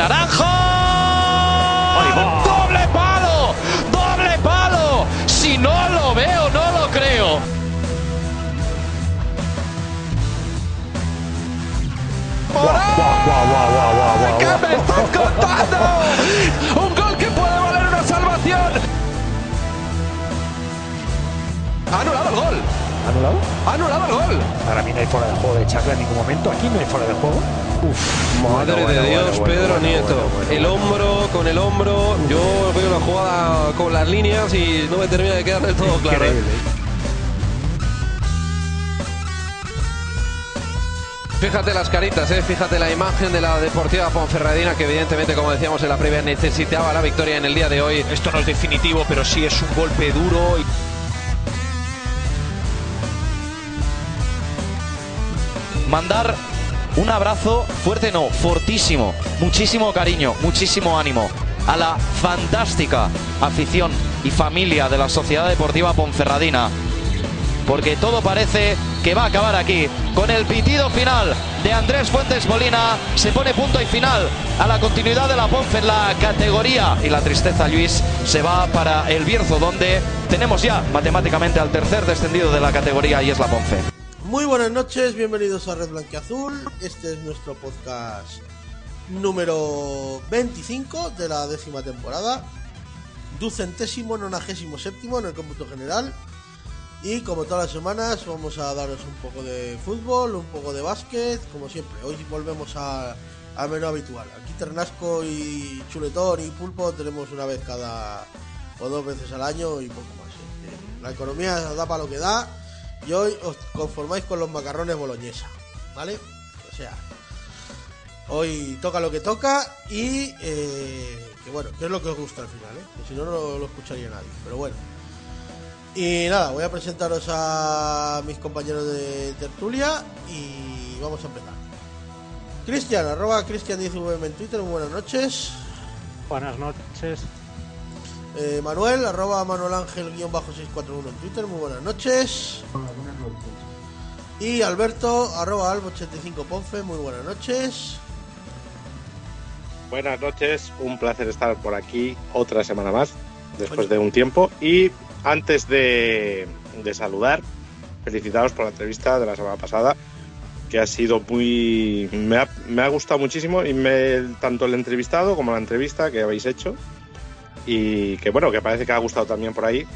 Naranjo. ¡Doble palo! ¡Doble palo! Si no lo veo, no lo creo. ¿Qué me estás contando? Un gol que puede valer una salvación. Anulado el gol. ¿Anulado? Anulado el gol. Para mí no hay fuera de juego de Chacla en ningún momento. Aquí no hay fuera de juego. Uf. Madre Bueno, de bueno, Dios, bueno, Pedro bueno, Nieto. bueno, bueno, el hombro con el hombro. Yo veo la jugada con las líneas y no me termina de quedar del todo claro. ¿eh? Fíjate las caritas, ¿eh? fíjate la imagen de la Deportiva Ponferradina que evidentemente, como decíamos en la previa, necesitaba la victoria en el día de hoy. Esto no es definitivo, pero sí es un golpe duro. y- Mandar un abrazo fuerte, no, fortísimo, muchísimo cariño, muchísimo ánimo a la fantástica afición y familia de la Sociedad Deportiva Ponferradina. Porque todo parece que va a acabar aquí. Con el pitido final de Andrés Fuentes Molina se pone punto y final a la continuidad de la Ponfe en la categoría. Y la tristeza, Luis, se va para el Bierzo, donde tenemos ya matemáticamente al tercer descendido de la categoría y es la Ponfe. Muy buenas noches, bienvenidos a Red Blanquiazul. Este es nuestro podcast número 25 de la décima temporada. Ducentésimo, nonagésimo séptimo en el cómputo general. Y como todas las semanas vamos a daros un poco de fútbol, un poco de básquet, como siempre. Hoy volvemos a- al menú habitual. Aquí Ternasco y Chuletón y Pulpo tenemos una vez cada o dos veces al año y poco más. Eh, La economía da para lo que da y hoy os conformáis con los macarrones boloñesa, ¿vale? O sea, hoy toca lo que toca y eh, que bueno, que es lo que os gusta al final, ¿eh? Que si no, no lo escucharía nadie, pero bueno. Y nada, voy a presentaros a mis compañeros de tertulia y vamos a empezar. Cristian, arroba Cristian10VM en Twitter, buenas noches. Buenas noches. Eh, Manuel, arroba Manuel Ángel guion bajo 641 en Twitter, muy buenas noches. Y Alberto, arroba Albo85 Ponfe, muy buenas noches. Buenas noches, un placer estar por aquí otra semana más, después de un tiempo. Y antes de, de saludar, felicitaros por la entrevista de la semana pasada, que ha sido muy. Me ha, me ha gustado muchísimo, y me, tanto el entrevistado como la entrevista que habéis hecho. Y que bueno, que parece que ha gustado también por ahí.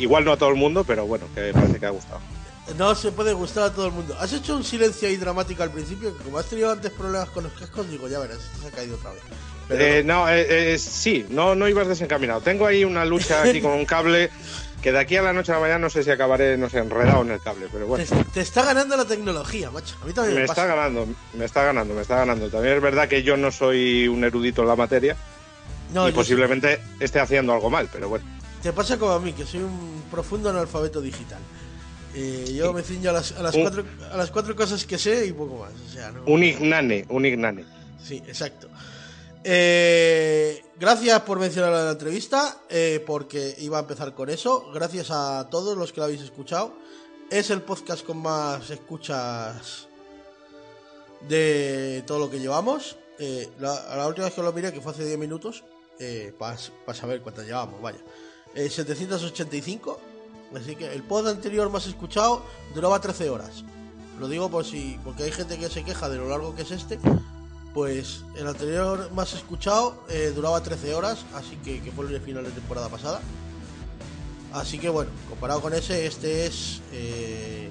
Igual no a todo el mundo, pero bueno, que parece que ha gustado. No se puede gustar a todo el mundo. Has hecho un silencio ahí dramático al principio, que como has tenido antes problemas con los cascos, digo, ya verás, esto se ha caído otra vez. Pero Eh, no, eh, eh, sí, no, no ibas desencaminado. Tengo ahí una lucha aquí con un cable que de aquí a la noche a la mañana no sé si acabaré, no sé, enredado en el cable, pero bueno. te, te está ganando la tecnología, macho. A mí también me, Me pasa. está ganando, me está ganando, me está ganando. También es verdad que yo no soy un erudito en la materia No, y posiblemente esté haciendo algo mal, pero bueno. Te pasa como a mí, que soy un profundo analfabeto digital. Eh, yo me ciño a las, a, las Un- cuatro, a las cuatro cosas que sé y poco más. O sea, no... Un ignane, un ignane. Sí, exacto. Eh, gracias por mencionar la entrevista, eh, porque iba a empezar con eso. Gracias a todos los que lo habéis escuchado. Es el podcast con más escuchas de todo lo que llevamos. Eh, la, la última vez que lo miré, que fue hace 10 minutos, para saber cuántas llevamos, vaya. Eh, 785. Así que el pod anterior más escuchado duraba 13 horas. Lo digo por si, porque hay gente que se queja de lo largo que es este. Pues el anterior más escuchado eh, duraba 13 horas, así que, que fue el final de temporada pasada. Así que bueno, comparado con ese, este es eh,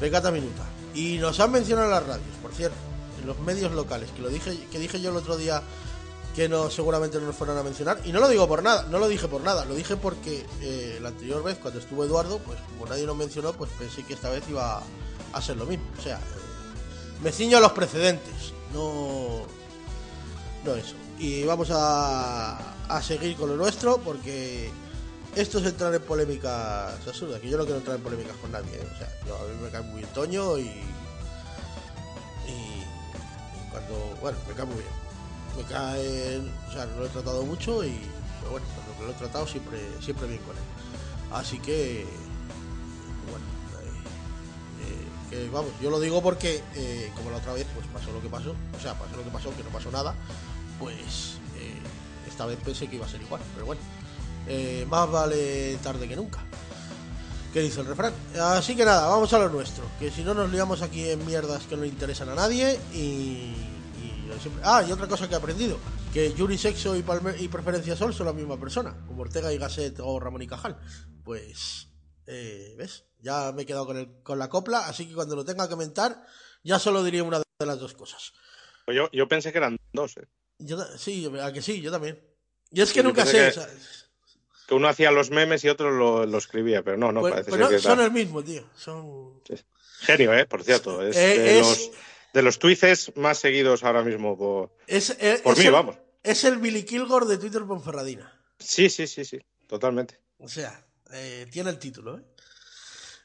Minuta. Y nos han mencionado en las radios, por cierto, en los medios locales, que lo dije, que dije yo el otro día que no seguramente no nos fueran a mencionar. Y no lo digo por nada, no lo dije por nada, lo dije porque eh, la anterior vez, cuando estuvo Eduardo, pues como nadie nos mencionó, pues pensé que esta vez iba a ser lo mismo. O sea, eh, me ciño a los precedentes, no, no eso. Y vamos a, a seguir con lo nuestro porque esto es entrar en polémicas absurdas, que yo no quiero entrar en polémicas con nadie. ¿eh? O sea, yo, a mí me cae muy bien Toño y, y, y cuando, bueno, me cae muy bien. Me cae, o sea, lo he tratado mucho y, bueno, cuando lo he tratado siempre, siempre bien con él. Así que, bueno, eh, eh, que vamos, yo lo digo porque, eh, como la otra vez, pues pasó lo que pasó, o sea, pasó lo que pasó, que no pasó nada, pues esta vez pensé que iba a ser igual, pero bueno, más vale tarde que nunca. ¿Qué dice el refrán? Así que nada, vamos a lo nuestro, que si no nos liamos aquí en mierdas que no interesan a nadie y... Ah, y otra cosa que he aprendido, que Yuri Sexo y, y Preferencia Sol son la misma persona, como Ortega y Gasset o Ramón y Cajal. Pues, eh, ¿ves? Ya me he quedado con, el, con la copla, así que cuando lo tenga que mentar, ya solo diría una de las dos cosas. Pues Yo, yo pensé que eran dos, ¿eh? Yo, sí, a que sí, yo también. Y es que Sí, nunca sé. o que- sea, Que uno hacía los memes y otro lo, lo escribía, pero no, no, pues- parece pues ser que son el mismo, tío. Son. Genio, ¿eh? Por cierto. Es, Eh, de, es- Los, de los tweets más seguidos ahora mismo por, Es, eh, por es mí, el, vamos. Es el Billy Kilgore de Twitter Ponferradina. Sí, sí, sí, sí. Totalmente. O sea, eh, tiene el título, ¿eh?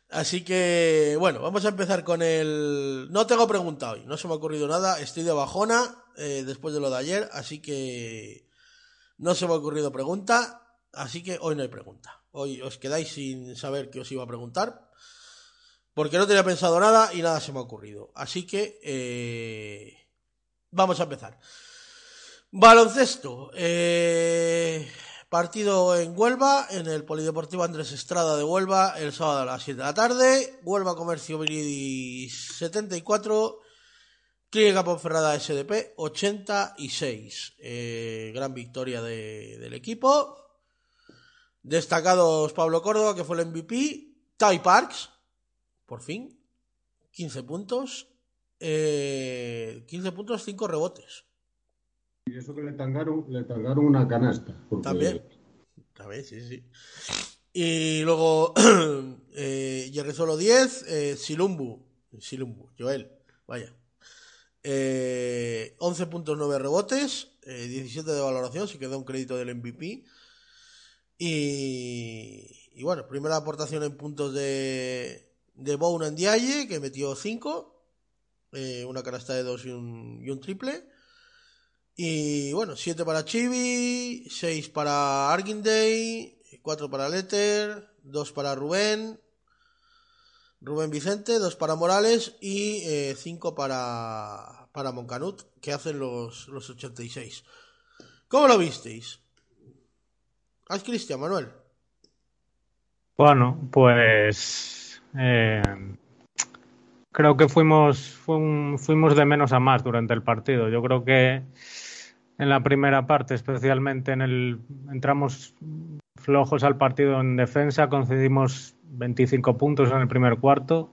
Así que, bueno, vamos a empezar con el... No tengo pregunta hoy, no se me ha ocurrido nada, estoy de bajona eh, después de lo de ayer, así que no se me ha ocurrido pregunta, así que hoy no hay pregunta. Hoy os quedáis sin saber qué os iba a preguntar, porque no tenía pensado nada y nada se me ha ocurrido. Así que, eh, vamos a empezar. Baloncesto. eh, partido en Huelva, en el Polideportivo Andrés Estrada de Huelva, el sábado a las 7 de la tarde. Huelva Comercio Viridis 74. Clínica Ponferrada SDP 86. Eh, gran victoria de- del equipo. Destacados Pablo Córdoba, que fue el MVP. Ty Parks, por fin. 15 puntos. Eh, 15 puntos, 5 rebotes. Y eso que le tangaron, le tangaron una canasta. porque- También. También, sí, sí. Y luego eh, Yerrizolo 10, eh, Silumbu, Silumbu, Joel, vaya. Eh, 11 puntos, 9 rebotes, eh, 17 de valoración, se quedó un crédito del MVP. Y, y bueno, primera aportación en puntos de, de Bouna Ndiaye, que metió 5, eh, una canasta de 2 y un, y un triple. Y bueno, 7 para Chibi, 6 para Argindey, 4 para Letter, 2 para Rubén, Rubén Vicente, 2 para Morales y 5 para, para Moncanut, que hacen los, los 86. ¿Cómo lo visteis? Haz Cristian, Manuel. Bueno, pues eh, creo que fuimos, fuimos de menos a más durante el partido. Yo creo que en la primera parte, especialmente en el, entramos flojos al partido en defensa, concedimos 25 puntos en el primer cuarto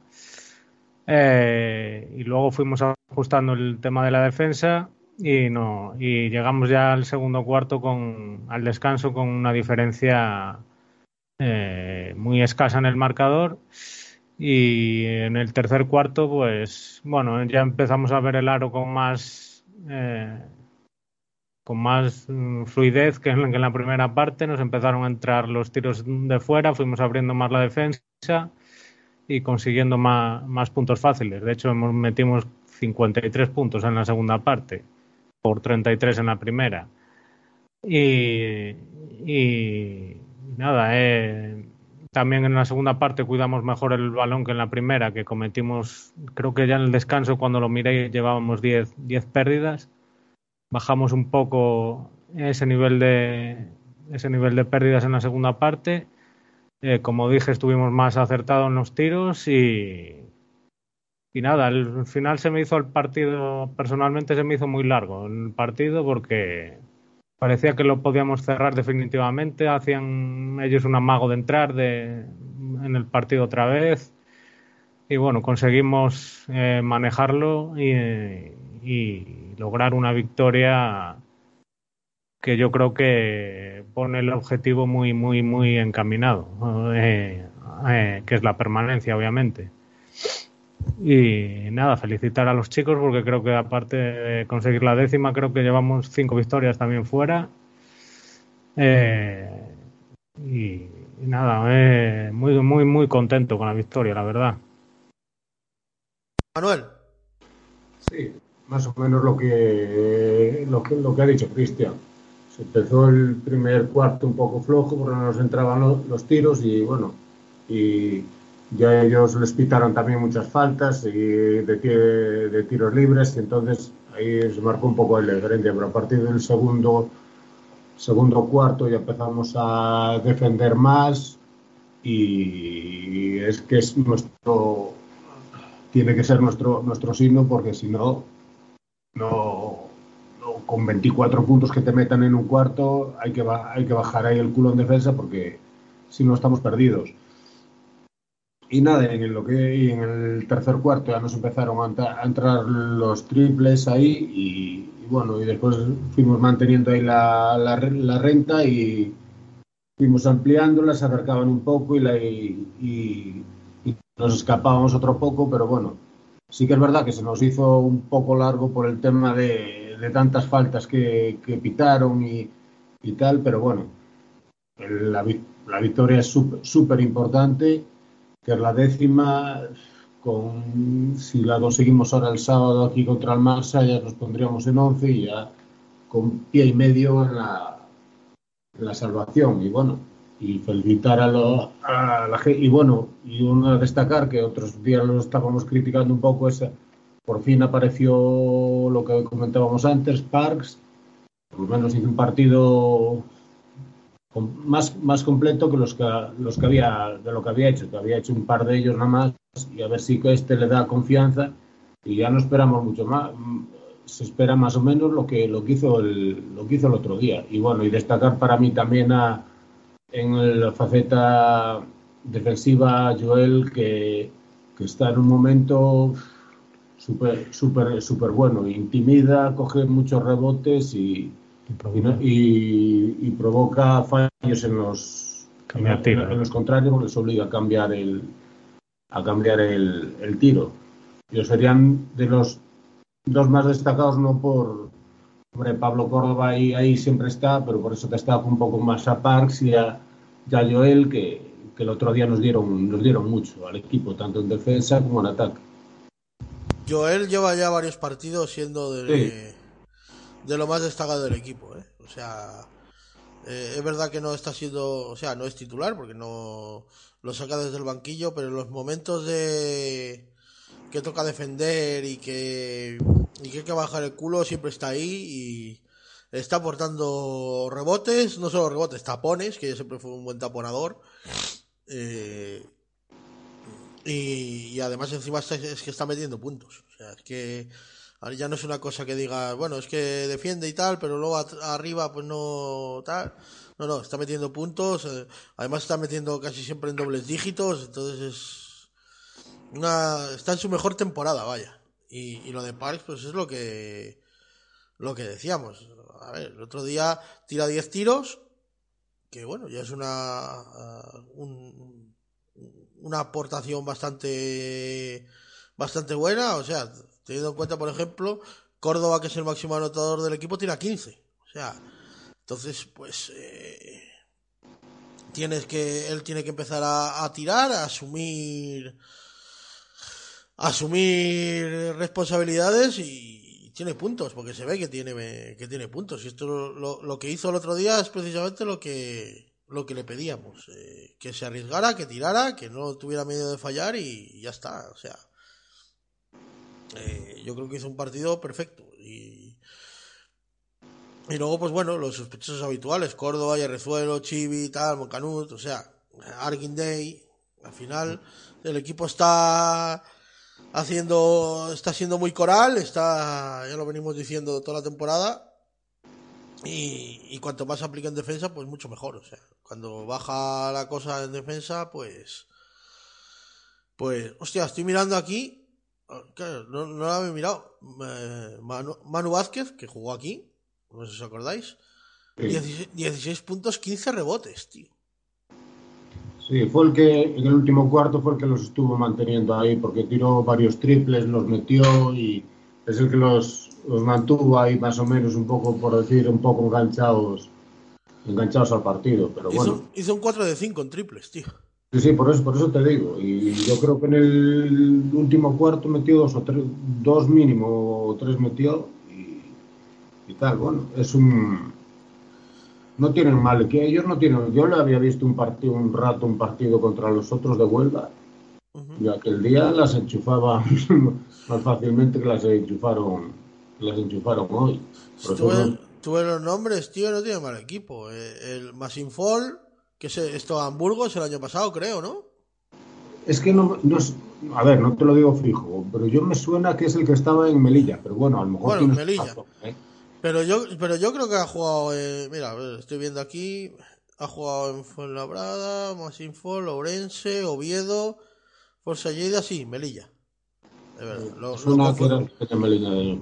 eh, y luego fuimos ajustando el tema de la defensa y no y llegamos ya al segundo cuarto con al descanso con una diferencia eh, muy escasa en el marcador y en el tercer cuarto pues bueno ya empezamos a ver el aro con más eh, con más mm, fluidez que en, que en la primera parte. Nos empezaron a entrar los tiros de fuera fuimos abriendo más la defensa y consiguiendo más, más puntos fáciles. De hecho hemos- metimos 53 puntos en la segunda parte por 33 en la primera. Y, y nada, eh, también en la segunda parte cuidamos mejor el balón que en la primera, que cometimos, creo que ya en el descanso cuando lo miré llevábamos 10, 10 pérdidas. Bajamos un poco ese nivel de ese nivel de pérdidas en la segunda parte. Eh, como dije, estuvimos más acertados en los tiros y, y nada, al final se me hizo el partido, personalmente se me hizo muy largo el partido porque parecía que lo podíamos cerrar definitivamente. Hacían ellos un amago de entrar de, en el partido otra vez. Y bueno, conseguimos eh, manejarlo y, lograr una victoria que yo creo que pone el objetivo muy, muy, muy encaminado, eh, eh, que es la permanencia, obviamente. Y nada, felicitar a los chicos porque creo que aparte de conseguir la décima, creo que llevamos cinco victorias también fuera. Eh, y, y nada, eh, muy, muy, muy contento con la victoria, la verdad. Manuel. Sí, más o menos lo que, lo que, lo que ha dicho Cristian. Se empezó el primer cuarto un poco flojo porque no nos entraban lo- los tiros y bueno, y, ya ellos les pitaron también muchas faltas y de, de tiros libres, y entonces ahí se marcó un poco la diferencia, pero a partir del segundo, segundo cuarto ya empezamos a defender más y es que es nuestro, tiene que ser nuestro, nuestro signo porque si no, no, con 24 puntos que te metan en un cuarto hay que, hay que bajar ahí el culo en defensa porque si no estamos perdidos. Y nada, en, lo que, en el tercer cuarto ya nos empezaron a, entrar los triples ahí y, bueno, y después fuimos manteniendo ahí la, la, renta y fuimos ampliándola, se acercaban un poco y, la, y, nos escapábamos otro poco, pero bueno, sí que es verdad que se nos hizo un poco largo por el tema de, de tantas faltas que, que pitaron y, y, tal, pero bueno, la, la victoria es súper importante la décima. Con, si la conseguimos ahora el sábado aquí contra el Marsa, ya nos pondríamos en 11 y ya con pie y medio en la, la salvación. Y bueno, y felicitar a, la gente. Y bueno, y uno a destacar que otros días lo estábamos criticando un poco, es por fin apareció lo que comentábamos antes, Parks. Por lo menos hizo un partido más, más completo que los que los que había de lo que había hecho, que había hecho un par de ellos nada más y a ver si este le da confianza y ya no esperamos mucho más se espera más o menos lo que lo que hizo el lo que hizo el otro día. Y bueno y destacar para mí también a en la faceta defensiva Joel que, que está en un momento súper súper súper bueno. Intimida coge muchos rebotes y y, provoca fallos en los, en, los contrarios, les obliga a cambiar el, a cambiar el, el tiro. Ellos serían de los dos más destacados, no por. Hombre, Pablo Córdoba ahí, ahí siempre está, pero por eso destaco un poco más a Parks y a, Joel, que, que, el otro día nos dieron, nos dieron mucho al equipo, tanto en defensa como en ataque. Joel lleva ya varios partidos siendo de, de lo más destacado del equipo. ¿eh? O sea, eh, es verdad que no está siendo, o sea, no es titular porque no lo saca desde el banquillo, pero en los momentos de que toca defender y que, y que hay que bajar el culo siempre está ahí y está aportando rebotes, no solo rebotes, tapones, que siempre fue un buen taponador. Eh, y, además encima es que está metiendo puntos. O sea, es que Ahora ya no es una cosa que diga, bueno, es que defiende y tal, pero luego arriba pues no tal. No, no, está metiendo puntos. Eh, además está metiendo casi siempre en dobles dígitos. Entonces es una, está en su mejor temporada, vaya. Y, lo de Parks pues es lo que lo que decíamos. A ver, el otro día tira 10 tiros, que bueno, ya es una uh, una aportación bastante bastante buena, o sea, Teniendo en cuenta, por ejemplo, Córdoba, que es el máximo anotador del equipo, tiene a 15. O sea, entonces, pues. Eh, tienes que. Él tiene que empezar a, tirar, a asumir. asumir responsabilidades y tiene puntos, porque se ve que tiene, que tiene puntos. Y esto lo, lo, que hizo el otro día es precisamente lo que, lo que le pedíamos. Eh, que se arriesgara, que tirara, que no tuviera miedo de fallar y ya está. O sea, eh, yo creo que hizo un partido perfecto. Y, y luego, pues bueno, los sospechosos habituales, Córdoba, Yarrezuelo, Chivi, tal, Moncanut, o sea, Arkin Day, al final el equipo está haciendo, está siendo muy coral, está, ya lo venimos diciendo toda la temporada, y, y cuanto más aplica en defensa, pues mucho mejor, o sea, cuando baja la cosa en defensa, pues, pues, hostia, estoy mirando aquí no, no lo había mirado. Manu, Vázquez, que jugó aquí, no sé si os acordáis. 16, puntos, 15 rebotes, tío. Sí, fue el que en el último cuarto fue el que los estuvo manteniendo ahí, porque tiró varios triples, los metió y es el que los, los mantuvo ahí más o menos un poco, por decir, un poco enganchados enganchados al partido. Pero hizo, bueno. hizo un 4 de 5 en triples, tío. Sí, sí, por eso, por eso te digo. Y yo creo que en el último cuarto metió dos o tres, dos mínimo o tres metió y, tal. Bueno, es un. No tienen mal, que ellos no tienen. Yo le había visto un partido, un rato, un partido contra los otros de Huelva Y aquel día las enchufaba más fácilmente que las enchufaron, que las enchufaron hoy. Ves, no- los nombres, tío, no tiene mal equipo. Eh, El Masinfol, que se, esto en Burgos el año pasado, creo, ¿no? Es que no, no es- a ver, no te lo digo fijo, pero yo me suena que es el que estaba en Melilla, pero bueno, a lo mejor Bueno, Melilla. razón, ¿eh? Pero yo, pero yo creo que ha jugado, eh, mira, a ver, estoy viendo aquí, ha jugado en Fuenlabrada, Masinfol, Ourense, Oviedo, Forza Lleida, sí, Melilla. De verdad, lo,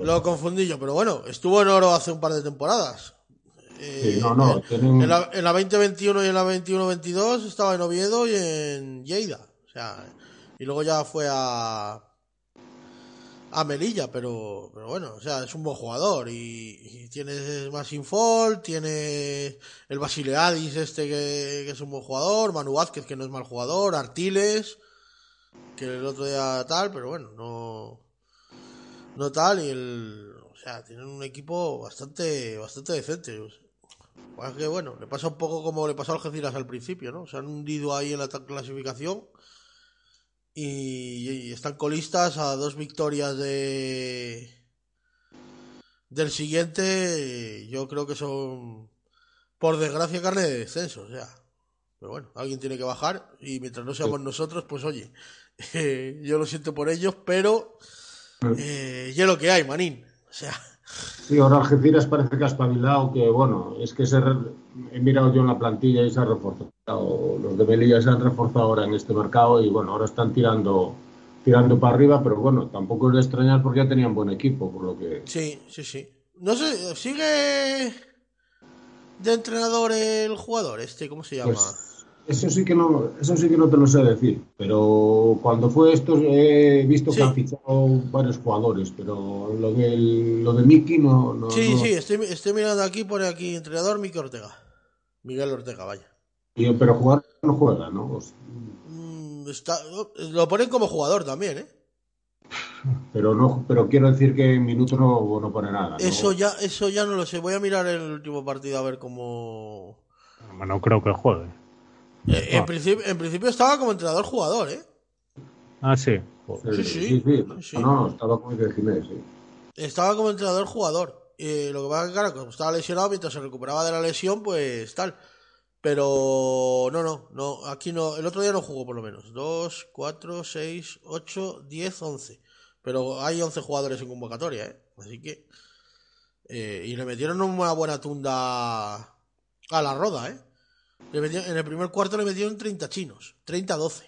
lo confundí yo, pero bueno, estuvo en oro hace un par de temporadas. Eh, Sí, no, no, en, tienen- en la, en la 2021 y en la 21-22 estaba en Oviedo y en Lleida. O sea, y luego ya fue a a Melilla, pero, pero bueno, o sea, es un buen jugador y, y tiene más infol, tiene el Basileadis este que, que es un buen jugador, Manu Vázquez que no es mal jugador, Artiles que el otro día tal, pero bueno, no no tal y el o sea, tienen un equipo bastante bastante decente. O sea, pues que bueno, le pasa un poco como le pasó al Algeciras al principio, ¿no? Se han hundido ahí en la clasificación y, y están colistas a dos victorias de del siguiente. Yo creo que son por desgracia carne de descenso, o sea. Pero bueno, alguien tiene que bajar y mientras no seamos nosotros, pues oye, eh, yo lo siento por ellos, pero eh, y es lo que hay, manín. O sea, Sí, ahora Algeciras parece que ha espabilado, que bueno, es que se re- he mirado yo en la plantilla y se ha reforzado. Los de Melilla se han reforzado ahora en este mercado y bueno, ahora están tirando tirando para arriba, pero bueno, tampoco es de extrañar porque ya tenían buen equipo, por lo que sí, sí, sí. No sé, ¿sigue de entrenador el jugador este? ¿Cómo se llama? Pues, eso sí que no, eso sí que no te lo sé decir, pero cuando fue esto he visto Sí. que han fichado varios jugadores, pero lo del lo de Miki no, no- sí, no- sí, estoy, estoy mirando aquí, pone aquí entrenador Miki Ortega. Miguel Ortega, vaya. y- pero jugar no juega, ¿no? O sea, Mm, está, lo ponen como jugador también, ¿eh? pero no, pero quiero decir que en minutos no, no pone nada. ¿no? Eso ya, eso ya no lo sé. Voy a mirar el último partido a ver cómo. No creo que juegue. Eh, en, principio, en principio estaba como entrenador jugador, ¿eh? Ah, sí. Sí, sí. sí, sí. Sí. No, no, estaba el Jiménez, sí. Estaba como entrenador jugador. Eh, lo que pasa es que, claro, como estaba lesionado, mientras se recuperaba de la lesión, pues tal. Pero no, no, no, aquí no, el otro día no jugó por lo menos. 2, 4, 6, 8, 10, 11. Pero hay 11 jugadores en convocatoria, ¿eh? Así que... eh, y le metieron una buena tunda a la roda, ¿eh? Le metieron- en el primer cuarto le metieron 30 chinos, 30-12.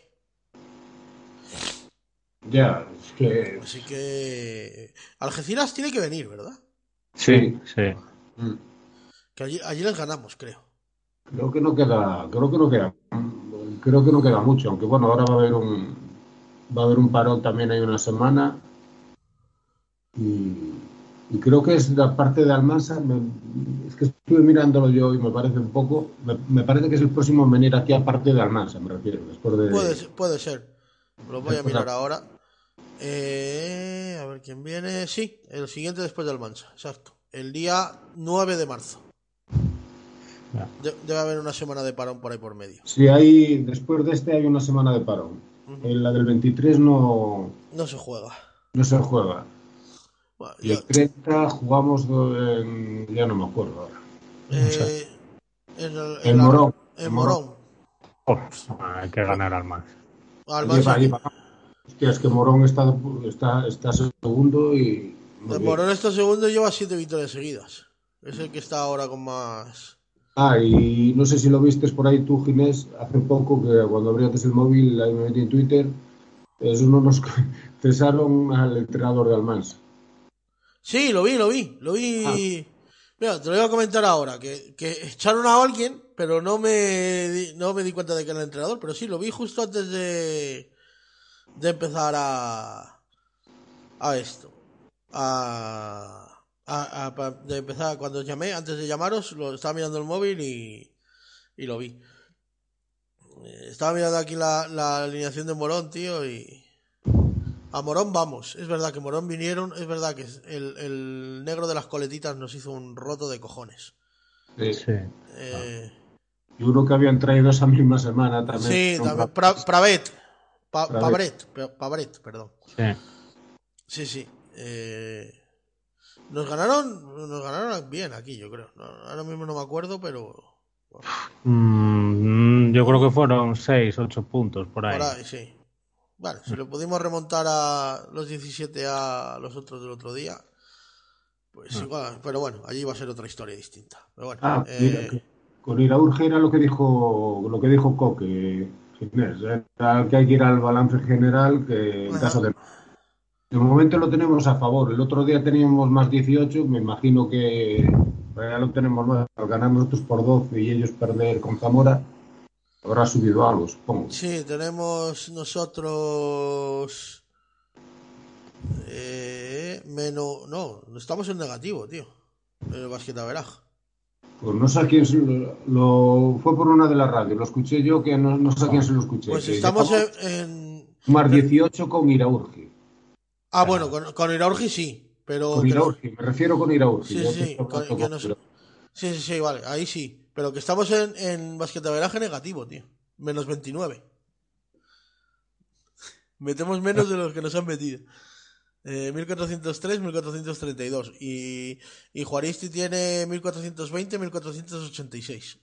Ya, es que. Así que... Algeciras tiene que venir, ¿verdad? Sí, sí. mm, Que allí, allí les ganamos, creo. Creo que no queda, creo que no queda, creo que no queda mucho, aunque bueno, ahora va a haber un, va a haber un parón también hay una semana y, y creo que es la parte de Almansa, me- es que estuve mirándolo yo y me parece un poco, me, me parece que es el próximo en venir aquí aparte de Almansa, me refiero, después de, Puede, ser- puede ser. Lo voy a mirar ahora. Eh, a ver quién viene. Sí, el siguiente después del Mansa, exacto. El día 9 de marzo. Ya. De- debe haber una semana de parón por ahí por medio. si hay, después de este hay una semana de parón, en la del 23 no, No se juega. no se juega, Bueno, y yo- el 30 jugamos en, ya no me acuerdo ahora. eh, en, el- En la- Morón. En Morón. Hay que ganar al más. Hostia, es que Morón está, está, está segundo y. el. Morón está segundo y lleva siete victorias seguidas. Es el que está ahora con más. Ah, y no sé si lo viste por ahí tú, Ginés, hace poco, que cuando abriste el móvil, ahí me metí en Twitter, eso no nos cesaron al entrenador de Almansa. Sí, lo vi, lo vi, lo vi. Mira, te lo voy a comentar ahora, que, que echaron a alguien, pero no me, di, no me di cuenta de que era el entrenador, pero sí, lo vi justo antes de, de empezar a, a esto. A, a- de empezar, cuando llamé, antes de llamaros, lo estaba mirando el móvil y, y lo vi. Eh, Estaba mirando aquí la, la alineación de Morón, tío, y... A Morón vamos, es verdad que Morón vinieron, es verdad que el, el negro de las coletitas nos hizo un roto de cojones. Sí. Eh, Y uno que habían traído esa misma semana también. sí, también, ra- Pra- Pravet, Pa- Pabret. Pabret, pe- Pabret, perdón. Sí. Sí, sí. Eh, nos ganaron, nos ganaron bien aquí, yo creo. Ahora mismo no me acuerdo, pero Mm, yo creo que fueron 6, 8 puntos por ahí. por ahí sí. Bueno, si le pudimos remontar a los 17 a los otros del otro día, pues igual. Pero bueno, allí va a ser otra historia distinta. Pero bueno, Ah, eh, mira, con Iraurge era lo que dijo lo que dijo Coque Ginés, era que hay que ir al balance general que en Ajá. caso de de momento lo tenemos a favor. El otro día teníamos más 18, me imagino que ya lo tenemos más. Al ganar nosotros por 12 y ellos perder con Zamora, habrá subido algo, supongo. Sí, tenemos nosotros. Eh, menos. No, estamos en negativo, tío. El basquetaveraj. Pues no sé a quién se lo, lo- fue por una de las radios, lo escuché yo que no, no sé a quién se lo escuché. Pues que estamos en. en- más 18 con Iraurgi. Ah, bueno, con, con Iraurgi sí, pero. Con Iraurgi, me refiero con Iraurgi. Sí, sí, con- no. Sí, sí, sí, vale, ahí sí. Pero que estamos en, en basquetaveraje negativo, tío. Menos 29. Metemos menos de los que nos han metido. Eh, 1403, 1432. Y, y Juaristi tiene 1420, 1486.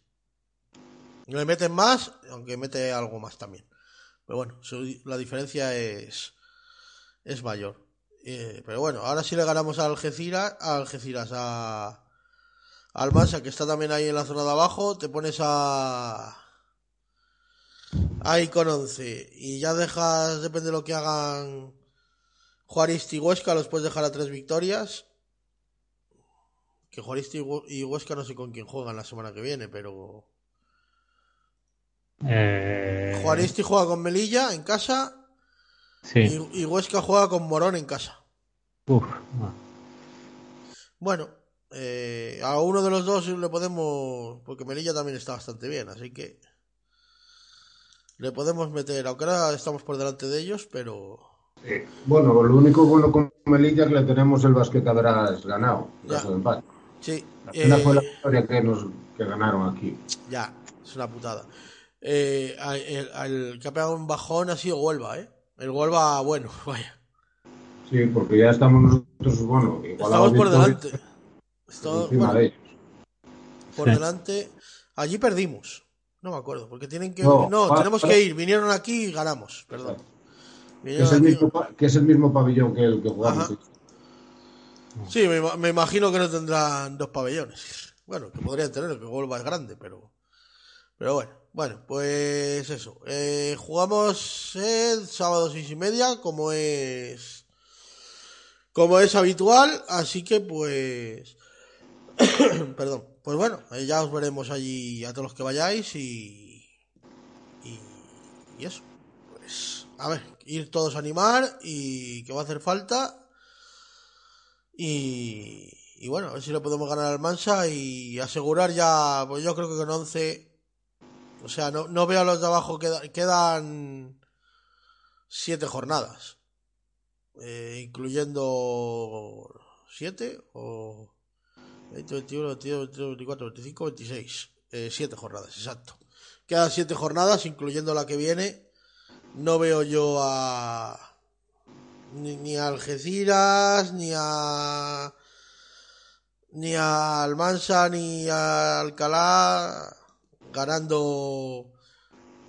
Le meten más, aunque mete algo más también. Pero bueno, la diferencia es, es mayor. Eh, pero bueno, ahora sí le ganamos a Algeciras, a Algeciras, a, al Mansa, que está también ahí en la zona de abajo, te pones a. Ahí con 11. Y ya dejas, depende de lo que hagan Juaristi y Huesca, los puedes dejar a tres victorias. Que Juaristi y Hue- y Huesca no sé con quién juegan la semana que viene, pero. Eh, Juaristi juega con Melilla en casa Sí. y, y Huesca juega con Morón en casa. Uf, Bueno, eh, a uno de los dos le podemos. Porque Melilla también está bastante bien, así que. Le podemos meter, aunque ahora estamos por delante de ellos, pero. Eh, bueno, lo único bueno con Melilla es que le tenemos el basquetaveras ganado, en Ya. caso de empate. Sí. La eh, fue la victoria que, nos, que ganaron aquí. Ya, es una putada. Eh, el, al que ha pegado un bajón ha sido Huelva, ¿eh? El Huelva, bueno, vaya. Sí, porque ya estamos nosotros, bueno, igualados Estamos por delante. Bueno, de por Sí. delante. Allí perdimos. No me acuerdo, porque tienen que. No, tenemos que ir. Vinieron aquí y ganamos, perdón. Que es, el mismo, pa- que es el mismo pabellón que el que jugamos. Ajá. Sí, me, ima- me imagino que no tendrán dos pabellones. Bueno, que podrían tener, que Huelva es grande, pero. Pero bueno, bueno, pues eso. Eh, jugamos el sábado seis y media, como es. Como es habitual, así que pues. Perdón. Pues bueno, ya os veremos allí a todos los que vayáis y. Y, y eso. Pues. A ver, ir todos a animar y que va a hacer falta. Y, y bueno, a ver si le podemos ganar al Mansa y asegurar ya, pues yo creo que con 11, o sea, no, no veo a los de abajo, queda- quedan 7 jornadas, eh, incluyendo 7 o 20, 21, 22, 23, 24, 25, 26, 7 jornadas, exacto. Quedan 7 jornadas, incluyendo la que viene. No veo yo a ni, ni a Algeciras, ni a ni a Almansa, ni a Alcalá ganando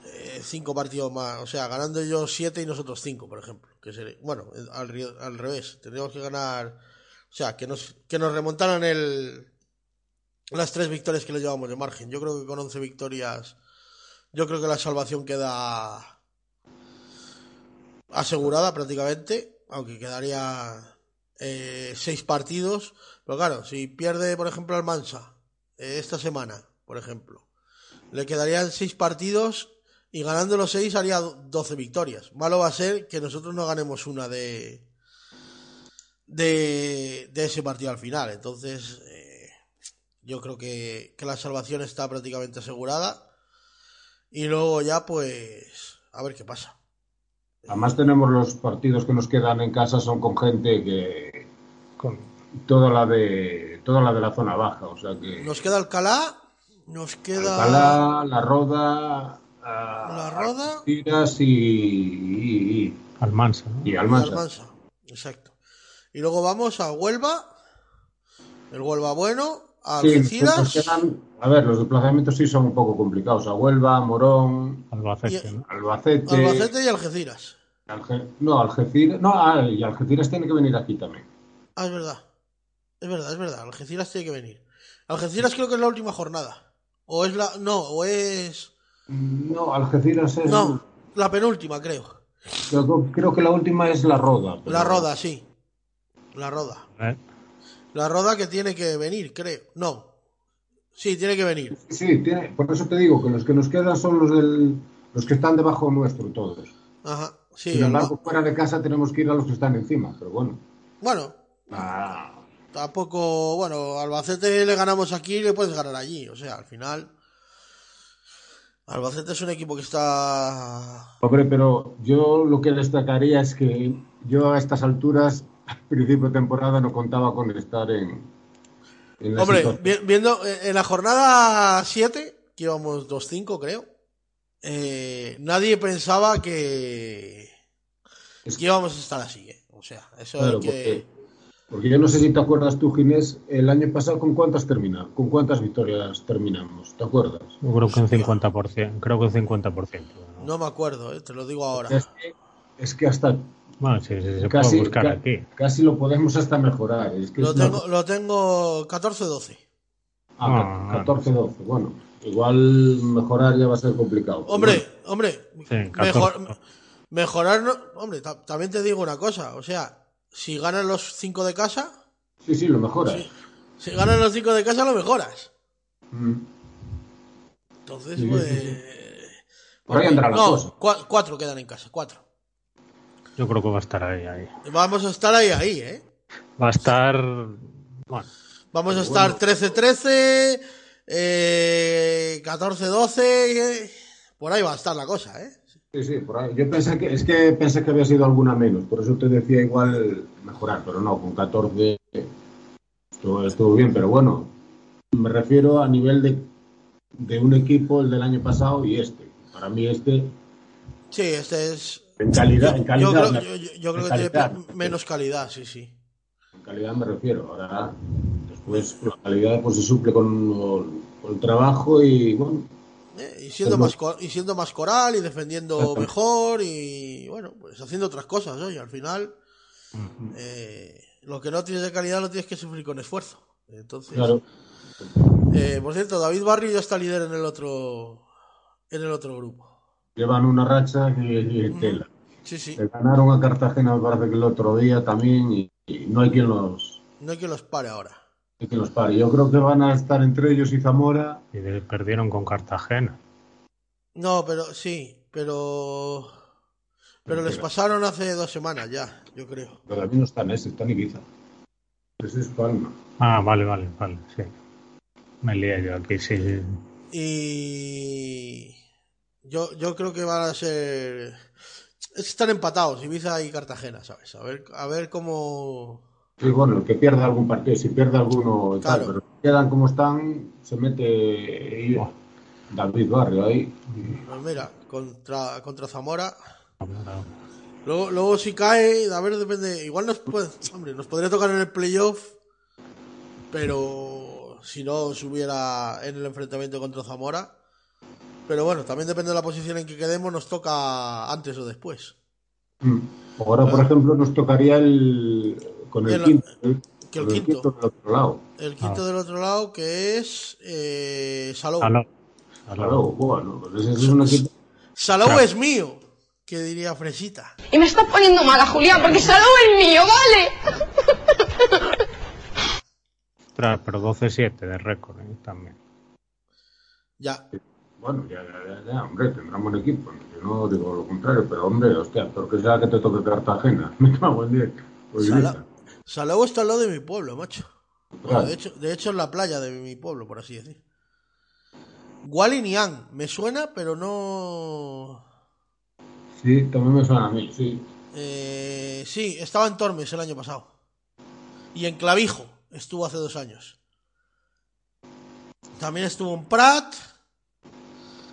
eh, cinco partidos más, o sea, ganando yo siete y nosotros cinco, por ejemplo, que sería, bueno, eh, al, al revés, tendríamos que ganar, o sea, que nos que nos remontaran el las tres victorias que le llevamos de margen. Yo creo que con 11 victorias, yo creo que la salvación queda asegurada prácticamente, aunque quedaría eh, seis partidos. Pero claro, si pierde, por ejemplo, al Mansa eh, esta semana, por ejemplo, le quedarían seis partidos y ganando los seis haría do- 12 victorias. Malo va a ser que nosotros no ganemos una de de, de ese partido al final. Entonces, eh, yo creo que, que la salvación está prácticamente asegurada. Y luego ya, pues, a ver qué pasa. Además tenemos los partidos que nos quedan en casa son con gente que con- toda la de toda la de la zona baja, o sea que Nos queda Alcalá, nos queda. Alcalá, La Roda, a- La Roda. Tiras y, y, y, Almansa. ¿no? y Y Almansa. Almansa. Exacto. Y luego vamos a Huelva. El Huelva bueno. A Sí, Algeciras. a ver, los desplazamientos sí son un poco complicados. A Huelva, Morón, Albacete, Y- ¿no? Albacete. Albacete y Algeciras. Alge- no, Algeciras. No, ah, y Algeciras tiene que venir aquí también. Ah, es verdad. Es verdad, es verdad. Algeciras tiene que venir. Algeciras creo que es la última jornada. O es la. No, o es. No, Algeciras es. No, la penúltima, creo. Creo, creo que la última es la Roda. pero- La Roda, sí. La Roda. ¿Eh? La Roda que tiene que venir, creo. No. Sí, tiene que venir. Sí, tiene- por eso te digo que los que nos quedan son los del, los que están debajo nuestro todos. Ajá. Sí, Sin embargo, fuera de casa tenemos que ir a los que están encima, pero bueno. Bueno, Ah, tampoco. Bueno, Albacete le ganamos aquí y le puedes ganar allí. O sea, al final. Albacete es un equipo que está. hombre, pero yo lo que destacaría es que yo a estas alturas, al principio de temporada, no contaba con estar en, en la Hombre, vi- viendo eh, en la jornada 7, que íbamos 2-5, creo, eh, nadie pensaba que, Es que íbamos a estar así. eh. O sea, eso Claro, hay que. porque, porque yo no sé si te acuerdas tú, Ginés, el año pasado con cuántas termina, con cuántas victorias terminamos, ¿te acuerdas? Yo creo que un 50%. Creo que un 50%. ¿no? No me acuerdo, eh, te lo digo ahora. Es que, es que hasta Bueno, sí, sí, se casi, puede buscar ca- aquí. casi lo podemos hasta mejorar. Es que Lo es una- tengo, lo tengo 14-12. Ah, Ah, 14-12, bueno, igual mejorar ya va a ser complicado. Hombre, hombre, Sí, mejor, 14. mejorar. no- hombre, ta- también te digo una cosa. O sea, si ganan los 5 de casa, Sí, sí, lo mejoras. Sí. si ganan los 5 de casa, lo mejoras. Mm. Entonces, Sí, pues. sí. Por ahí andará la no, cosa. cua- cuatro quedan en casa, cuatro. Yo creo que va a estar ahí, ahí. Vamos a estar ahí, ahí, ¿eh? Va a estar. Bueno, Vamos a estar 13-13, eh, 14-12, eh, por ahí va a estar la cosa, ¿eh? Sí, sí, por ahí. Yo pensé que, es que pensé que había sido alguna menos, por eso te decía igual mejorar, pero no, con 14 estuvo, estuvo bien, pero bueno, me refiero a nivel de, de un equipo, el del año pasado y este. Para mí este, Sí, este es... en calidad, en Yo calidad, creo, me- yo- creo que tiene calidad, menos calidad, sí, sí. en calidad me refiero. Ahora, después la calidad pues se suple con, con el trabajo y bueno, ¿eh? Y, siendo más, co- y siendo más coral y defendiendo mejor y, bueno, pues haciendo otras cosas, oye, al final... eh, lo que no tienes de calidad lo tienes que sufrir con esfuerzo. Entonces, claro. eh, por cierto, David Barrio ya está líder en el otro en el otro grupo. Llevan una racha que, que tela. Sí, sí. Le ganaron a Cartagena, me parece que el otro día también, y, y no hay quien los, No hay que los pare ahora. hay quien los pare. Yo creo que van a estar entre ellos y Zamora. y de- perdieron con Cartagena. No, pero sí, pero pero les pasaron hace dos semanas ya, yo creo. Pero también no está en ese, está en Ibiza. Ese es Palma. Ah, vale, vale, vale, sí. Me lié yo aquí, sí. sí. Y yo yo creo que van a ser es que están empatados Ibiza y Cartagena, ¿sabes? A ver a ver cómo Sí, bueno, el que pierda algún partido, si pierde alguno tal, Claro. pero si quedan como están, se mete y- David Barrio ahí. pues mira, contra contra Zamora Luego, luego si cae, a ver, depende. Igual nos puede, hombre, nos podría tocar en el playoff, pero si no subiera en el enfrentamiento contra Zamora. Pero bueno, también depende de la posición en que quedemos, nos toca antes o después. Mm. Ahora, por ejemplo, nos tocaría el con el, El- quinto. el- que el con quinto. del otro lado. El quinto del otro lado, que es eh, Salou. Salou. Bueno, pues ese es un equipo. Salou Claro. es mío, que diría Fresita. Y me está poniendo mala, Julián, porque Salou es mío, ¿vale? Ostras, pero 12-7 de récord ¿eh? también. Ya. Bueno, ya, ya, ya, ya, hombre, tendrán buen equipo. Yo no digo lo contrario, pero hombre, hostia, porque sea que te toque Cartagena. Me cago en diez. Pues Sala-. Salou está al lado de mi pueblo, macho. Bueno, de hecho, de hecho en la playa de mi pueblo, por así decir. Wally Niang, me suena, pero no. Sí, también me suena a mí, sí. Eh, sí, estaba en Tormes el año pasado. Y en Clavijo estuvo hace dos años. También estuvo en Prat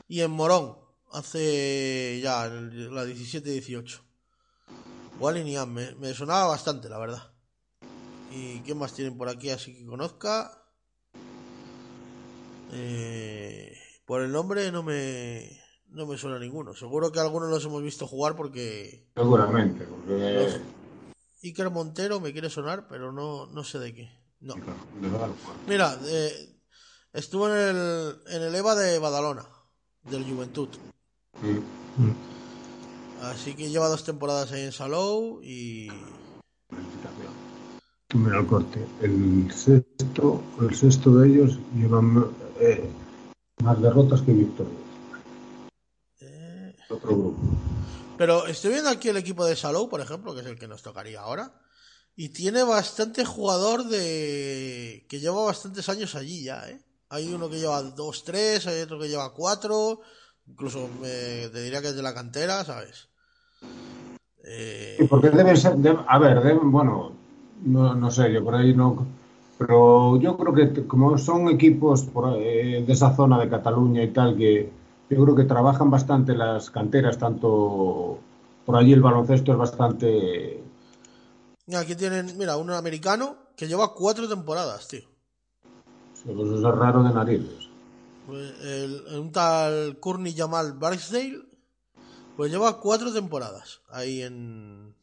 y en Morón hace ya la 17-18. Wally Niam, me, me sonaba bastante, la verdad. ¿Y qué más tienen por aquí así que conozca? Eh, por el nombre no me, no me suena ninguno. Seguro que algunos los hemos visto jugar porque Seguramente, porque Iker Montero me quiere sonar, pero no, no sé de qué. No. Mira, eh, estuvo en el, en el EVA de Badalona, del Juventud. Mm. Así que lleva dos temporadas ahí en Salou y... Mira el corte. El sexto, el sexto de ellos llevan eh, más derrotas que victorias. eh, Otro grupo. Pero estoy viendo aquí el equipo de Salou, por ejemplo, que es el que nos tocaría ahora. Y tiene bastante jugador de... que lleva bastantes años allí ya, ¿eh? Hay uno que lleva dos, tres, hay otro que lleva cuatro. Incluso me, te diría que es de la cantera, ¿sabes? Eh, porque deben ser, a ver, bueno, no, no sé, yo por ahí no, pero yo creo que como son equipos por, eh, de esa zona de Cataluña y tal, que yo creo que trabajan bastante las canteras, tanto por allí el baloncesto es bastante, Aquí tienen, mira, un americano que lleva cuatro temporadas, tío. Pues eso es raro de narices. Pues el- un tal Courtney Jamal Barksdale, pues lleva cuatro temporadas ahí en.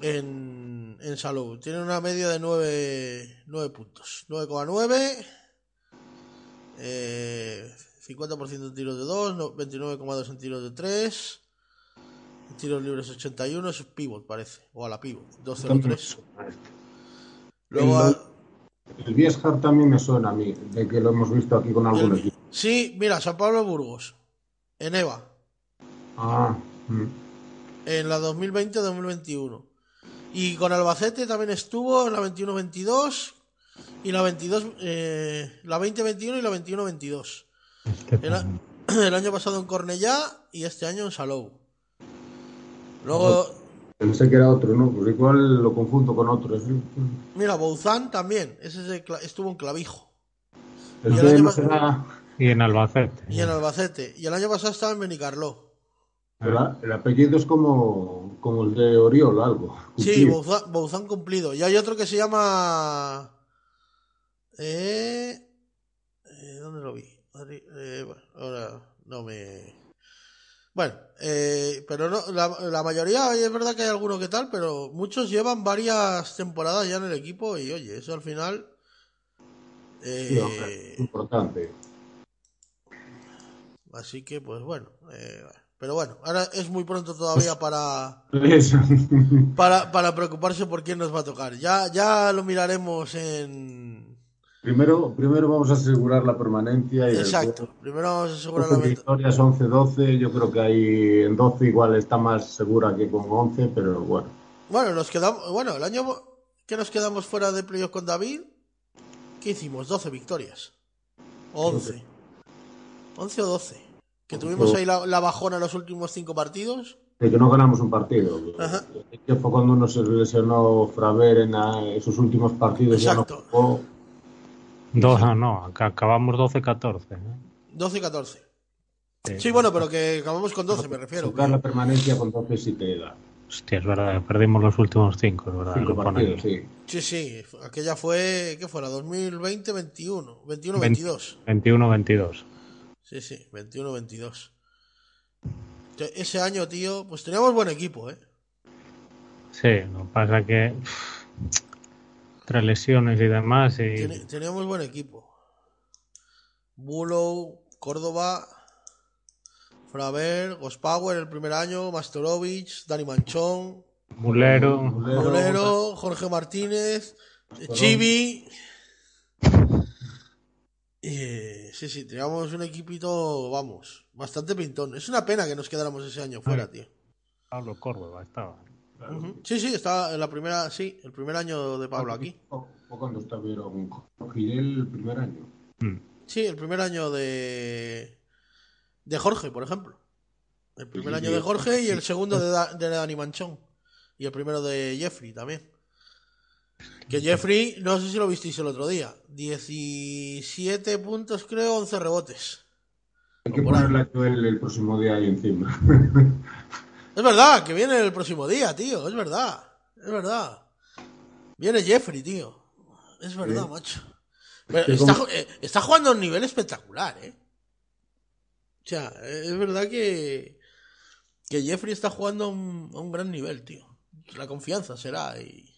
En, en Salou. Tiene una media de 9, 9 puntos. 9,9. Eh, 50% en tiros de 2, no- 29,2 en tiros de 3. En tiros libres 81, es pivot parece. O a la pivot. 2,03. Luego, El- El Viesjar también me suena a mí, de que lo hemos visto aquí con algún el- equipo. sí, mira, San Pablo Burgos. En EVA. Ah, mm. en la 2020-2021. Y con Albacete también estuvo en la 21-22 y la 22, eh, la 20-21 y la 21-22. El, a- el año pasado en Cornellá y este año en Salou. Luego, pensé que era otro, ¿no? Pues igual lo confundo con otro. ¿sí? mira, Bouzán también, ese estuvo en Clavijo El Y el año no pas- será Y en Albacete. y en Albacete. Y el año pasado estaba en Benicarló. el, el apellido es como, como el de Oriol, algo. Sí, Bouzán, Bouzán cumplido. Y hay otro que se llama. Eh, eh, ¿Dónde lo vi? Eh, bueno, ahora no me. Bueno, eh, pero no, la, la mayoría, es verdad que hay alguno que tal, pero muchos llevan varias temporadas ya en el equipo y oye, eso al final. eh, Sí, importante. así que, pues bueno. eh, pero bueno, ahora es muy pronto todavía para. Para, para preocuparse por quién nos va a tocar. Ya, ya lo miraremos en. Primero, primero vamos a asegurar la permanencia y Exacto. después, Primero vamos a asegurar la victorias 11-12. Yo creo que ahí en 12 igual está más segura que con 11, pero bueno. Bueno, nos quedamos. Bueno, el año que nos quedamos fuera de playoff con David, ¿qué hicimos? 12 victorias. O 11. 11 o 12. Que tuvimos ahí la, la bajona en los últimos 5 partidos. De que no ganamos un partido. Ajá. Que fue cuando nos lesionó Fraver en ah, esos últimos partidos. Ya no Exacto. jugó. Dos, no, no, acabamos 12-14. ¿eh? 12 y 14. Sí. Sí, bueno, pero que acabamos con 12, me refiero. Asegurar la permanencia con 12 sí te da. Hostia, es verdad, perdimos los últimos cinco, es verdad. Cinco partidos, sí. Sí, sí. Aquella fue. ¿Qué fue? La 2020-21. 21-22. 21-22. Sí, sí, 21-22. Te- Ese año, tío, pues teníamos buen equipo, ¿eh? Sí, lo que pasa que lesiones y demás y Teníamos buen equipo. Bulow, Córdoba, Fraver, Gospower el primer año, Mastorovich, Dani Manchón, Mulero, Mulero, Jorge Martínez, Chibi. Eh, sí, sí, teníamos un equipito, vamos, bastante pintón. Es una pena que nos quedáramos ese año fuera, tío. Pablo Córdoba estaba. Sí, sí, estaba en la primera, sí, el primer año de Pablo aquí. Fue cuando estuvieron el primer año. Mm. Sí, el primer año de de Jorge, por ejemplo. El primer Sí, año de Jorge y el segundo de, Da- de Dani Manchón. Y el primero de Jeffrey también. Que Jeffrey, no sé si lo visteis el otro día. 17 puntos, creo, 11 rebotes. Hay que O ponerle Joel el próximo día ahí encima. Es verdad, que viene el próximo día, tío. Es verdad. Es verdad. Viene Jeffrey, tío. Es verdad, Sí. macho. Pero está, eh, está jugando a un nivel espectacular, ¿eh? O sea, es verdad que, que Jeffrey está jugando a un, a un gran nivel, tío. La confianza será. Y,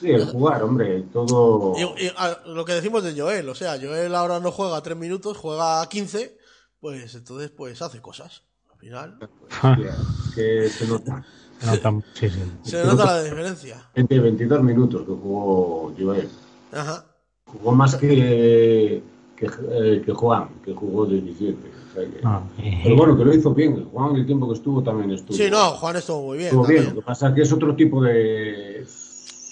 Sí, el jugar, hombre, todo. y- y a- lo que decimos de Joel, o sea, Joel ahora no juega 3 minutos, juega 15, pues entonces pues hace cosas. Al final, Hostia, que se nota. Se nota muchísimo. se nota la diferencia. 20, 22 minutos que jugó Joel. Ajá. Jugó más que, que, eh, que Juan, que jugó 17. o sea que- Ah, Pero bueno, que lo hizo bien. Juan, el tiempo que estuvo, también estuvo. Sí, no, Juan estuvo muy bien. Estuvo bien. Lo que pasa es que es otro tipo de.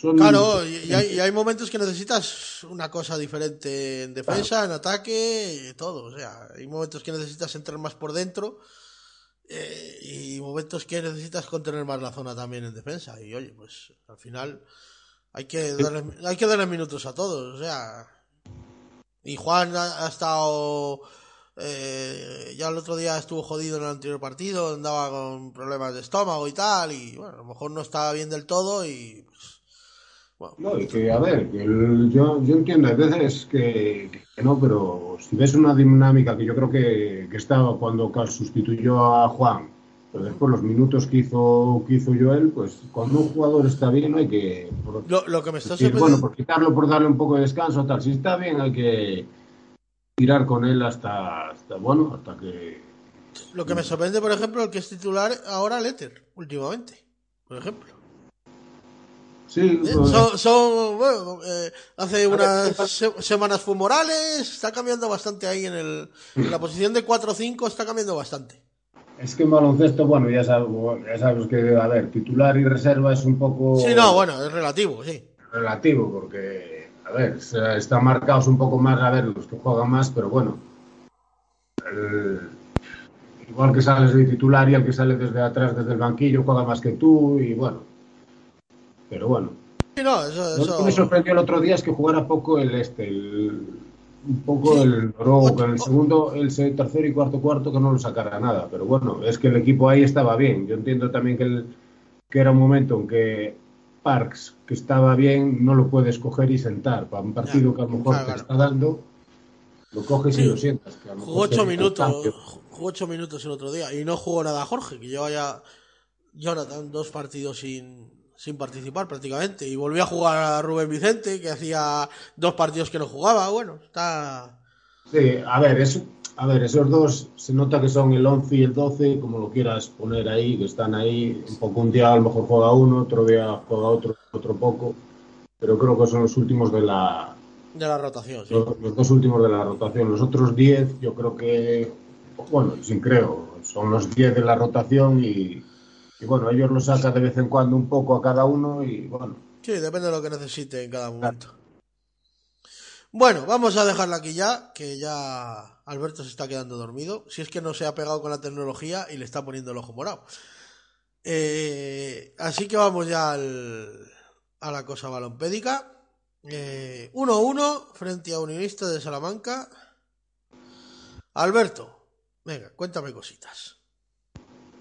Son- Claro, y, y hay, y hay momentos que necesitas una cosa diferente en defensa, en ataque, y todo. O sea, hay momentos que necesitas entrar más por dentro eh, y momentos que necesitas contener más la zona también en defensa. Y oye, pues al final hay que darle, hay que darle minutos a todos. O sea, y Juan ha, ha estado. eh, ya el otro día estuvo jodido en el anterior partido, andaba con problemas de estómago y tal, y bueno, a lo mejor no estaba bien del todo y pues, No, y que, a ver, el- yo, yo entiendo a veces que, que no, pero si ves una dinámica que yo creo que, que estaba cuando sustituyó a Juan, pero después los minutos que hizo, que hizo Joel, pues cuando un jugador está bien hay que... por- Lo, lo que me está decir, bueno, por quitarlo, por darle un poco de descanso, tal. Si está bien hay que tirar con él hasta, hasta bueno, hasta que... Lo que me sorprende, por ejemplo, el que es titular ahora Letter, últimamente. Por ejemplo. Sí, Eh, pues, Son, son, bueno, eh, hace unas se- semanas fue Morales, está cambiando bastante ahí en, el, en la posición de 4-5, está cambiando bastante. es que en baloncesto, bueno, ya sabes, ya sabes que, a ver, titular y reserva es un poco... Sí, no, bueno, es relativo, sí. relativo, porque, a ver, están marcados un poco más, a ver, los que juegan más, pero bueno. el- igual que sales de titular y el que sale desde atrás, desde el banquillo, juega más que tú, y bueno. Pero bueno. Sí, no, eso, Lo que me sorprendió el otro día es que jugara poco el este, el- un poco Sí. el en el segundo, el tercero y cuarto cuarto que no lo sacara nada. Pero bueno, es que el equipo ahí estaba bien. Yo entiendo también que, el- que era un momento en que Parks, que estaba bien, no lo puedes coger y sentar. Para un partido Ya, que a lo mejor claro, te claro. está dando, lo coges Sí. y lo sientas. que a lo mejor Jugó ocho minutos, jugó ocho minutos el otro día y no jugó nada Jorge, que lleva ya Jonathan dos partidos sin, sin participar prácticamente. Y volvió a jugar a Rubén Vicente, que hacía dos partidos que no jugaba. Bueno, está... Sí, a ver, eso, a ver, esos dos se nota que son el 11 y el 12, como lo quieras poner ahí, que están ahí, un poco un día a lo mejor juega uno, otro día juega otro, otro poco, pero creo que son los últimos de la, de la rotación, sí. los, los dos últimos de la rotación. Los otros 10, yo creo que, bueno, sin creo, son los 10 de la rotación y, y bueno, ellos lo sacan de vez en cuando un poco a cada uno y bueno, Sí, depende de lo que necesite en cada momento. Bueno, vamos a dejarla aquí ya, que ya Alberto se está quedando dormido. Si es que no se ha pegado con la tecnología y le está poniendo el ojo morado. Eh, así que vamos ya al- a la cosa balompédica. Eh, 1-1 frente a Unionista de Salamanca. Alberto, venga, cuéntame cositas.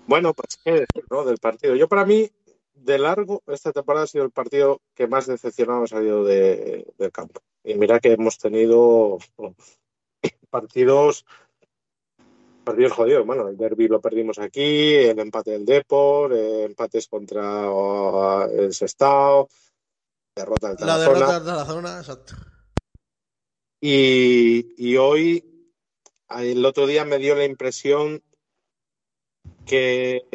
Bueno, pues qué decir, ¿no? Del partido. Yo para mí, de largo, esta temporada ha sido el partido que más decepcionado ha salido de- del campo. Y mira que hemos tenido partidos, partidos jodidos. Bueno, el derby lo perdimos aquí, el empate del Depor, eh, empates contra oh, el Sestao, derrota del La derrota de la zona, exacto. Y, y hoy, el otro día me dio la impresión que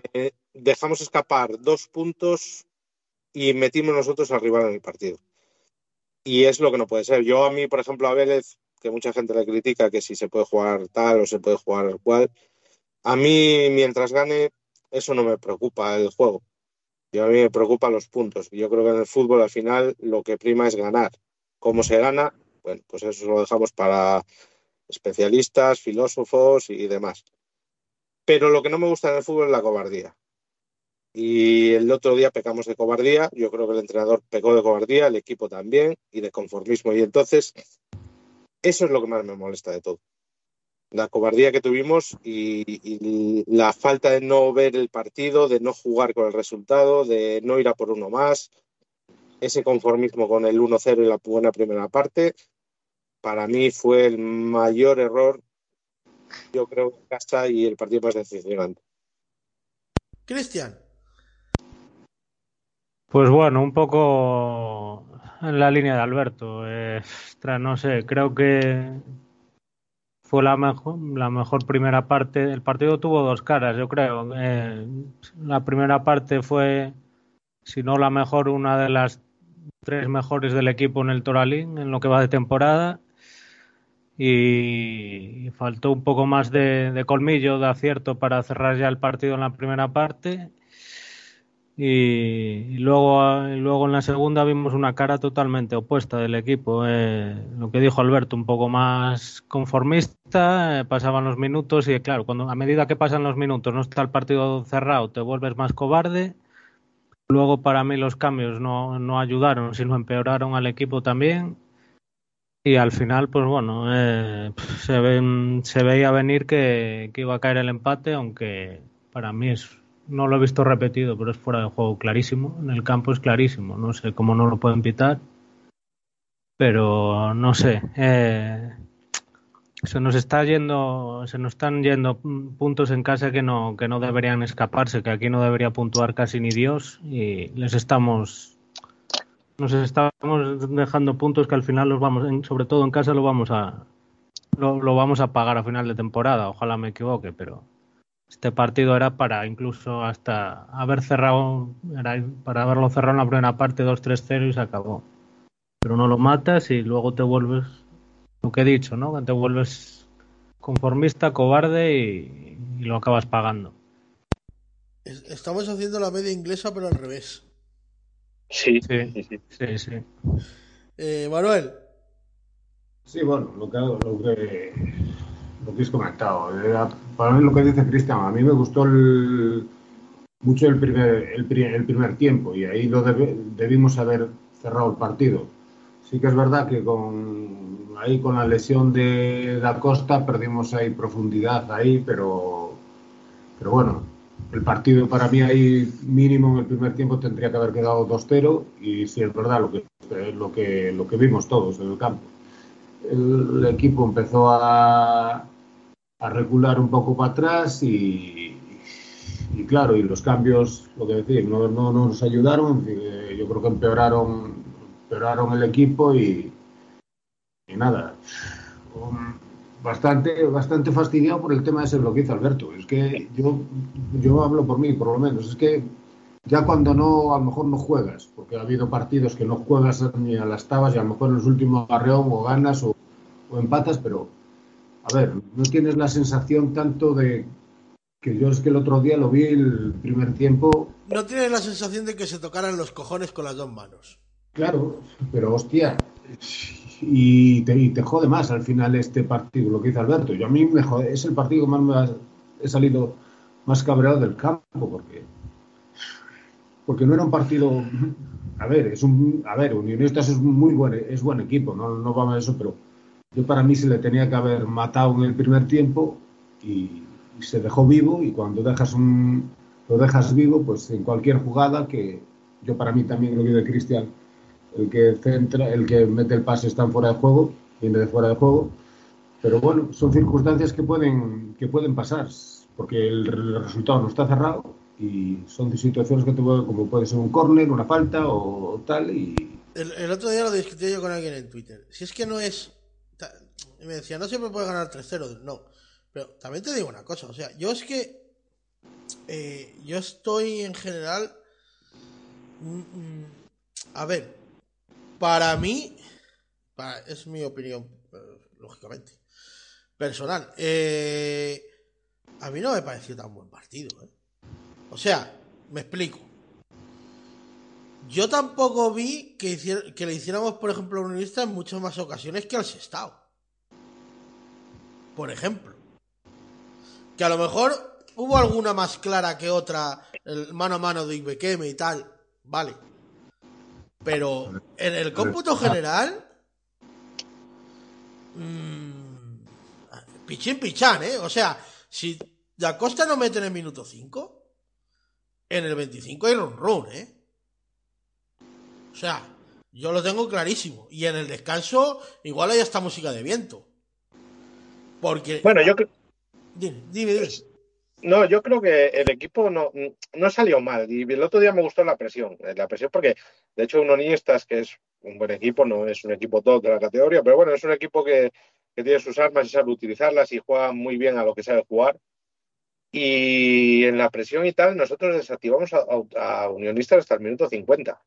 dejamos escapar dos puntos y metimos nosotros al rival en el partido. Y es lo que no puede ser. Yo a mí, por ejemplo, a Vélez, que mucha gente le critica que si se puede jugar tal o se puede jugar cual, a mí mientras gane, eso no me preocupa el juego. Yo a mí me preocupan los puntos. Yo creo que en el fútbol al final lo que prima es ganar. ¿Cómo se gana? Bueno, pues eso lo dejamos para especialistas, filósofos y demás. Pero lo que no me gusta en el fútbol es la cobardía. Y el otro día pecamos de cobardía. Yo creo que el entrenador pecó de cobardía, el equipo también, y de conformismo. Y entonces, eso es lo que más me molesta de todo. la cobardía que tuvimos y, la falta de no ver el partido, de no jugar con el resultado, de no ir a por uno más, ese conformismo con el 1-0 y la buena primera parte, para mí fue el mayor error, yo creo, en casa y el partido más decepcionante. Cristian. Pues bueno, un poco en la línea de Alberto. Eh, ostras, no sé, creo que fue la mejor, la mejor primera parte. El partido tuvo dos caras, yo creo. Eh, la primera parte fue, si no la mejor, una de las tres mejores del equipo en el Toralín en lo que va de temporada. Y, faltó un poco más de, colmillo, de acierto para cerrar ya el partido en la primera parte. Y, luego, luego en la segunda vimos una cara totalmente opuesta del equipo. Eh, lo que dijo Alberto, un poco más conformista, eh, pasaban los minutos y claro, cuando a medida que pasan los minutos no está el partido cerrado, te vuelves más cobarde. Luego para mí los cambios no, no ayudaron, sino empeoraron al equipo también. Y al final, pues bueno, eh, se, ven, se veía venir que, que iba a caer el empate, aunque para mí es no lo he visto repetido, pero es fuera de juego clarísimo. En el campo es clarísimo. No sé cómo no lo pueden pitar. Pero no sé. Eh, se nos está yendo, se nos están yendo puntos en casa que no, que no deberían escaparse, que aquí no debería puntuar casi ni Dios y les estamos, nos estamos dejando puntos que al final los vamos, sobre todo en casa lo vamos a, lo, vamos a pagar a final de temporada. Ojalá me equivoque, pero este partido era para incluso hasta haber cerrado, era para haberlo cerrado en la primera parte 2-3-0 y se acabó. Pero no lo matas y luego te vuelves, lo que he dicho, ¿no? Te vuelves conformista, cobarde y, lo acabas pagando. Es- Estamos haciendo la media inglesa, pero al revés. Sí, Sí. sí, sí. Sí, sí. Eh, Manuel. Sí, bueno, lo que, lo que, lo que has comentado. Era- para mí lo que dice Cristian, a mí me gustó el- mucho el primer, el, pri- el primer tiempo y ahí lo debimos haber cerrado el partido. Sí que es verdad que con, ahí con la lesión de Da Costa perdimos ahí profundidad ahí, pero, pero bueno, el partido para mí ahí mínimo en el primer tiempo tendría que haber quedado 2-0 y sí es verdad lo que, lo que, lo que vimos todos en el campo. El equipo empezó a, a recular un poco para atrás y, y claro, y los cambios, lo que decir, no, no nos ayudaron, eh, yo creo que empeoraron, empeoraron el equipo y, y nada, bastante, bastante fastidiado por el tema ese de que hizo Alberto. Es que yo, yo hablo por mí, por lo menos, es que ya cuando no, a lo mejor no juegas, porque ha habido partidos que no juegas ni a las tabas y a lo mejor en los últimos barreón o ganas o, o empatas, pero a ver, no tienes la sensación tanto de que yo es que el otro día lo vi el primer tiempo, No tienes la sensación de que se tocaran los cojones con las dos manos. claro, pero hostia, y te, y te jode más al final este partido, lo que dice Alberto. Yo a mí me jode, es el partido que más me ha, he salido más cabreado del campo, porque porque no era un partido a ver es un a ver Unionistas es muy buen es buen equipo no no vamos a eso pero yo para mí se le tenía que haber matado en el primer tiempo y, y se dejó vivo y cuando dejas un lo dejas vivo pues en cualquier jugada que yo para mí también lo que de Cristian el que centra el que mete el pase está en fuera de juego viene de fuera de juego pero bueno son circunstancias que pueden que pueden pasar porque el, resultado no está cerrado y son situaciones que te como puede ser un córner, una falta o tal y El, otro día lo discutí yo con alguien en Twitter. Si es que no es. Y me decía, no siempre puede ganar 3-0. No. Pero también te digo una cosa. O sea, yo es que. eh, yo estoy en general. mm, mm, a ver. Para mí. es mi opinión, eh, lógicamente. Personal. eh, a mí no me pareció tan buen partido. ¿eh? O sea, me explico. Yo tampoco vi que, le hiciéramos, por ejemplo, a Unionista en muchas más ocasiones que al Sestao. Por ejemplo. Que a lo mejor hubo alguna más clara que otra, el mano a mano de Ibekeme y tal. Vale. Pero en el cómputo general. mm, pichín pichán, ¿eh? O sea, si Da Costa no mete en el minuto 5, en el 25 hay run run, ¿eh? O sea, yo lo tengo clarísimo. Y en el descanso, igual hay hasta música de viento. Porque. Bueno, yo creo. Dime, dime, dime. No, yo creo que el equipo no, no salió mal. Y el otro día me gustó la presión. eh, La presión porque, de hecho, Unionistas, que es un buen equipo, no es un equipo top de la categoría, pero bueno, es un equipo que, que tiene sus armas y sabe utilizarlas y juega muy bien a lo que sabe jugar. Y en la presión y tal, nosotros desactivamos a, a- a Unionistas hasta el minuto 50,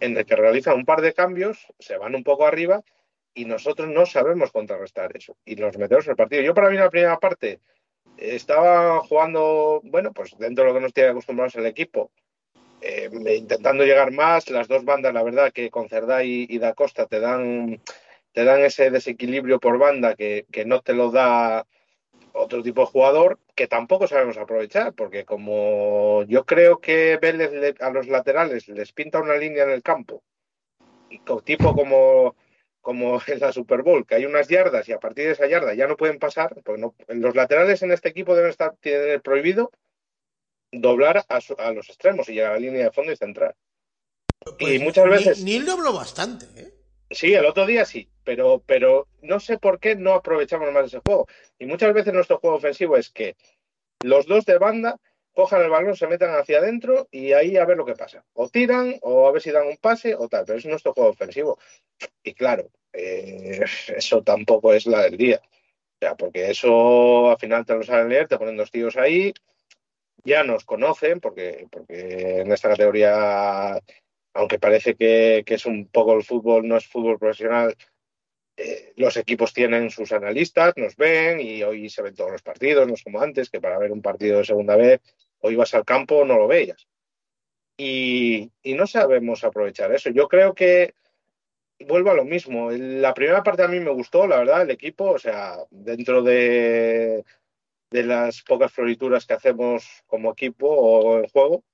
en el que realizan un par de cambios, se van un poco arriba y nosotros no sabemos contrarrestar eso. Y los metemos en el partido. Yo, para mí, la primera parte estaba jugando, bueno, pues dentro de lo que nos tiene acostumbrados el equipo, eh, intentando llegar más. Las dos bandas, la verdad, que con Cerdá y, y Da Costa te dan, te dan ese desequilibrio por banda que, que no te lo da otro tipo de jugador, que tampoco sabemos aprovechar, porque como yo creo que Vélez le- a los laterales les pinta una línea en el campo, y co- tipo como como en la Super Bowl, que hay unas yardas y a partir de esa yarda ya no pueden pasar, pues no, los laterales en este equipo deben estar tienen prohibido doblar a, su- a los extremos y llegar a la línea de fondo y centrar. y muchas veces, Neil dobló bastante, ¿eh? sí, el otro día sí, pero, pero no sé por qué no aprovechamos más ese juego. Y muchas veces nuestro juego ofensivo es que los dos de banda cojan el balón, se metan hacia adentro y ahí a ver lo que pasa. O tiran, o a ver si dan un pase, o tal, pero es nuestro juego ofensivo. Y claro, eh, eso tampoco es la del día. O sea, porque eso al final te lo saben leer, te ponen dos tíos ahí, ya nos conocen, porque, porque en esta categoría, aunque parece que, es un poco el fútbol, no es fútbol profesional, eh, los equipos tienen sus analistas, nos ven y hoy se ven todos los partidos, no es como antes, que para ver un partido de segunda vez, hoy vas al campo, no lo veías. Y, no sabemos aprovechar eso. Yo creo que vuelvo a lo mismo. La primera parte a mí me gustó, la verdad, el equipo, o sea, dentro de, de las pocas florituras que hacemos como equipo o en juego,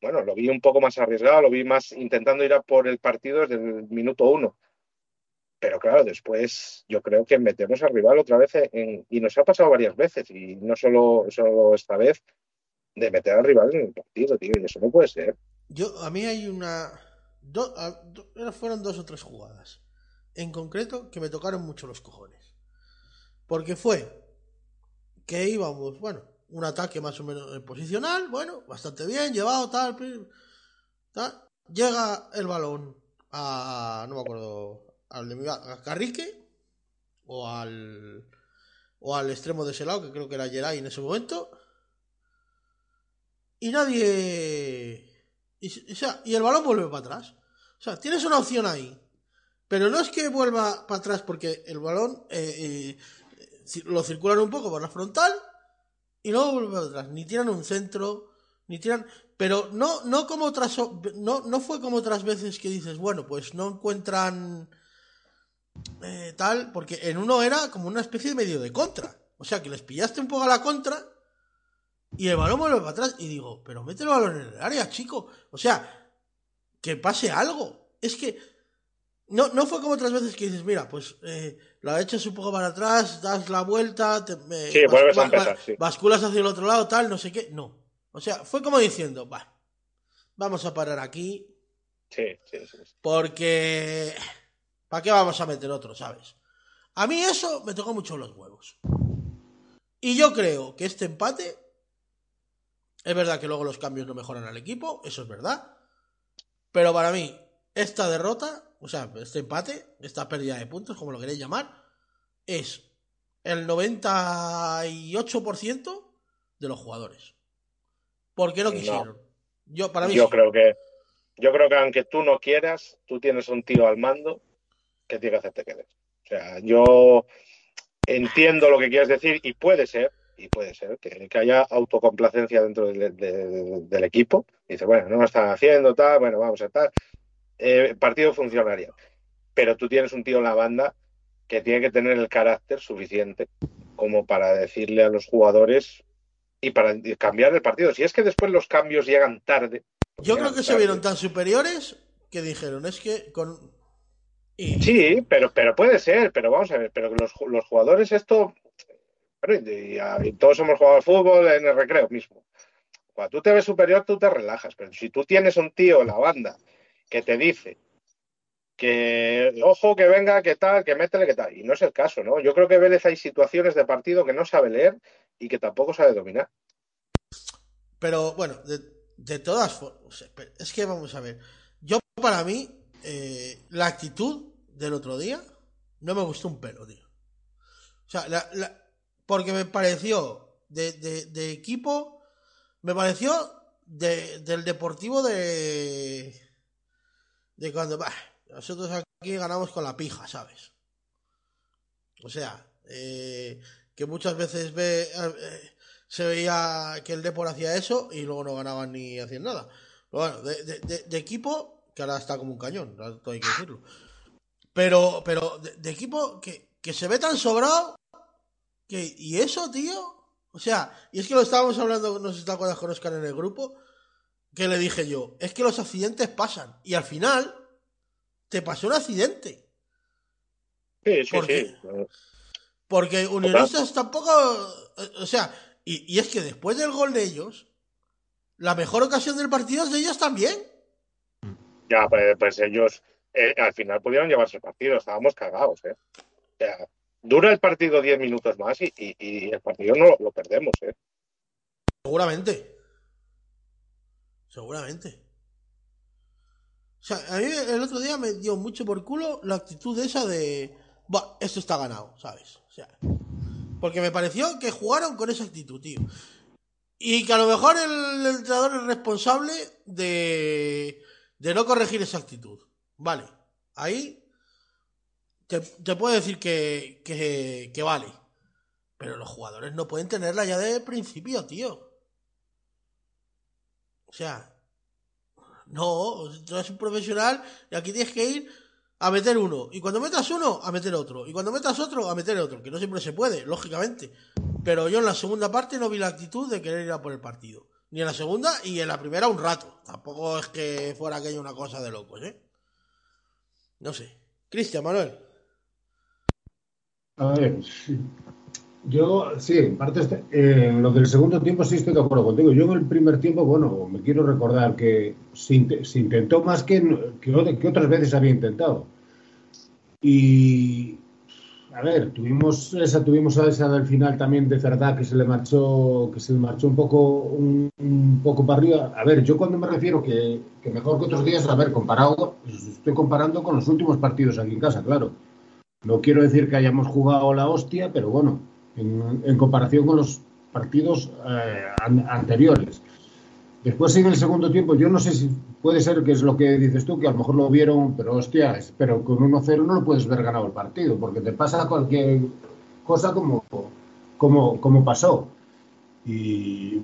bueno, lo vi un poco más arriesgado, lo vi más intentando ir a por el partido desde el minuto uno. Pero claro, después yo creo que metemos al rival otra vez y nos ha pasado varias veces y no solo, solo esta vez de meter al rival en el partido, tío, y eso no puede ser. Yo, a mí hay una. do- a- do- fueron dos o tres jugadas. En concreto, que me tocaron mucho los cojones. Porque fue que íbamos, bueno, un ataque más o menos posicional, bueno, bastante bien, llevado, tal, tal. Llega el balón a. No me acuerdo. Al de mi- a Carrique. O al. O al extremo de ese lado, que creo que era Geray en ese momento. Y nadie. Y, el balón vuelve para atrás. O sea, tienes una opción ahí. Pero no es que vuelva para atrás porque el balón eh, eh, lo circulan un poco por la frontal y luego vuelve para atrás. Ni tiran un centro, ni tiran. Pero no, no como otras. No, no fue como otras veces que dices, bueno, pues no encuentran eh, tal, porque en uno era como una especie de medio de contra. O sea, que les pillaste un poco a la contra y el balón vuelve para atrás. Y digo, pero mete el balón en el área, chico. O sea, que pase algo. Es que no, no fue como otras veces que dices, mira, pues eh, la echas un poco para atrás, das la vuelta, te, Sí, vuelves a empezar, sí. basculas hacia el otro lado, tal, no sé qué. No. O sea, fue como diciendo, va, vamos a parar aquí Sí, sí, sí. sí. porque... ¿Para qué vamos a meter otro, sabes? A mí eso me tocó mucho los huevos. Y yo creo que este empate... Es verdad que luego los cambios no mejoran al equipo, eso es verdad. Pero para mí, esta derrota, o sea, este empate, esta pérdida de puntos, como lo queréis llamar, es el 98% de los jugadores. ¿Por qué no No. quisieron? Yo, para mí Yo sí. creo que yo creo que aunque tú no quieras, tú tienes un tío al mando que tiene que hacerte querer. O sea, yo entiendo lo que quieres decir y puede ser, y puede ser que, que haya autocomplacencia dentro del, equipo. Dice, bueno, no lo están haciendo, tal, bueno, vamos a estar. Eh, partido funcionaría. Pero tú tienes un tío en la banda que tiene que tener el carácter suficiente como para decirle a los jugadores y para cambiar el partido. Si es que después los cambios llegan tarde. pues Yo llegan creo que se vieron tan superiores que dijeron, es que con... y- Sí, pero, pero puede ser, pero vamos a ver, pero los, los jugadores esto y, y- y todos hemos jugado al fútbol en el recreo mismo. Cuando tú te ves superior, tú te relajas, pero si tú tienes un tío en la banda que te dice que, ojo, que venga, que tal, que métele, que tal, y no es el caso, ¿no? Yo creo que Vélez hay situaciones de partido que no sabe leer y que tampoco sabe dominar. Pero bueno, de, todas formas, es que vamos a ver. Yo, para mí, eh, la actitud del otro día no me gustó un pelo, tío. O sea, la- porque me pareció de, de- equipo, me pareció de- del deportivo de. de cuando. bah, nosotros aquí ganamos con la pija, ¿sabes? O sea, eh, que muchas veces ve, eh, se veía que el Depor hacía eso y luego no ganaban ni hacían nada. Pero bueno, de, equipo, que ahora está como un cañón, todo hay que decirlo. Pero, pero de equipo que, que se ve tan sobrado que, y eso, tío. O sea, y es que lo estábamos hablando, no sé si te acuerdas con Oscar en el grupo, que le dije yo, es que los accidentes pasan. Y al final, te pasó un accidente. Sí, sí, ¿Por sí. Porque Unionistas tampoco. eh, O sea, y, y es que después del gol de ellos, la mejor ocasión del partido es de ellos también. Ya, pues, pues ellos eh, al final pudieron llevarse el partido, estábamos cagados, ¿eh? O sea, dura el partido 10 minutos más y, y- el partido no lo perdemos, ¿eh? Seguramente. Seguramente. O sea, a mí el otro día me dio mucho por culo la actitud esa de. Esto está ganado, ¿sabes? Porque me pareció que jugaron con esa actitud, tío. Y que a lo mejor el entrenador es responsable de. de no corregir esa actitud. Vale. Ahí. Te, puedo decir que, que, que vale. Pero los jugadores no pueden tenerla ya de principio, tío. O sea, no, tú eres un profesional y aquí tienes que ir a meter uno. Y cuando metas uno, a meter otro. Y cuando metas otro, a meter otro. Que no siempre se puede, lógicamente. Pero yo en la segunda parte no vi la actitud de querer ir a por el partido. Ni en la segunda y en la primera un rato. Tampoco es que fuera aquello una cosa de locos, ¿eh? No sé. Cristian, Manuel. A ver, yo sí, en parte este- lo del segundo tiempo sí estoy de acuerdo contigo. Yo en el primer tiempo, bueno, me quiero recordar que se, int- se intentó más que, que, ot- que otras veces había intentado. Y a ver, tuvimos esa, tuvimos esa del final también de verdad que se le marchó, que se le marchó un poco, un, poco para arriba. A ver, yo cuando me refiero que, que mejor que otros días, a ver, comparado, estoy comparando con los últimos partidos aquí en casa, claro. No quiero decir que hayamos jugado la hostia, pero bueno, en, comparación con los partidos eh, an- anteriores. Después en el segundo tiempo, yo no sé si puede ser que es lo que dices tú, que a lo mejor lo vieron, pero hostia, pero con 1-0 no lo puedes ver ganado el partido, porque te pasa cualquier cosa como, como, como pasó. Y,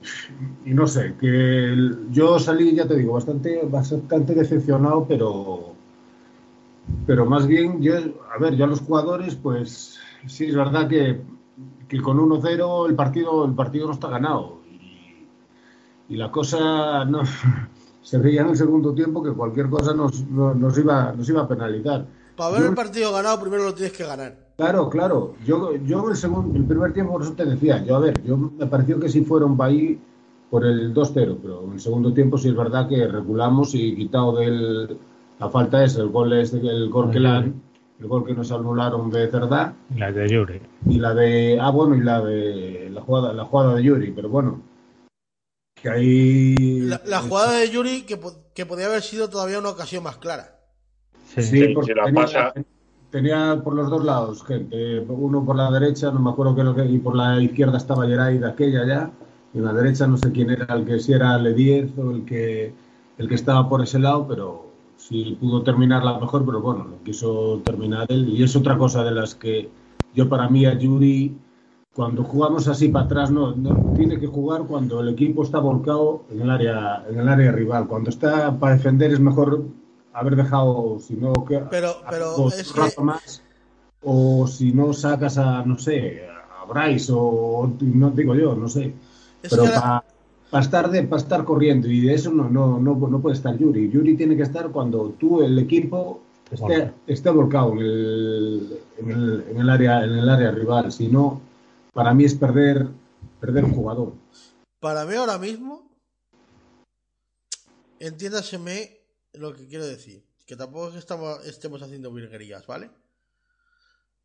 no sé, que yo salí, ya te digo, bastante, bastante decepcionado, pero, pero más bien, yo, a ver, yo a los jugadores, pues sí, es verdad que, que con 1-0 el partido, el partido no está ganado. Y, y la cosa no, se veía en el segundo tiempo que cualquier cosa nos, no- nos, iba, nos iba a penalizar. Para ver Yo- el partido ganado, primero lo tienes que ganar. Claro, claro. Yo, yo el, segundo, el primer tiempo, por eso te decía, yo a ver, yo me pareció que si fuera un país por el 2-0, pero en el segundo tiempo sí es verdad que regulamos y quitado del la falta es el gol es el gol que la, el gol que nos anularon de Cerdá La de Yuri. y la de ah bueno y la de la jugada la jugada de Yuri, pero bueno que ahí La, la jugada de Yuri que, que podía haber sido todavía una ocasión más clara. Sí. Sí, Sí, porque si la tenía, pasa- tenía por los dos lados gente, uno por la derecha, no me acuerdo qué lo que, y por la izquierda estaba Geray de aquella ya, y en la derecha no sé quién era el que si era Le 10 o el que el que estaba por ese lado, pero sí pudo terminarla mejor, pero bueno, lo quiso terminar él, y es otra cosa de las que yo para mí a Yuri cuando jugamos así para atrás no, no tiene que jugar cuando el equipo está volcado en el área en el área rival. Cuando está para defender es mejor haber dejado si no que Pero- pero es que- más o si no sacas a no sé a Bryce o no digo yo no sé. Es pero que la- para estar de para estar corriendo y de eso no no no, no puede estar Yuri Yuri tiene que estar cuando tú el equipo esté, Volcado. esté volcado en el, en el, en el área en el área rival si no para mí es perder, perder un jugador. Para mí ahora mismo, entiéndaseme lo que quiero decir. Que tampoco es que estamos, estemos haciendo virguerías, ¿vale?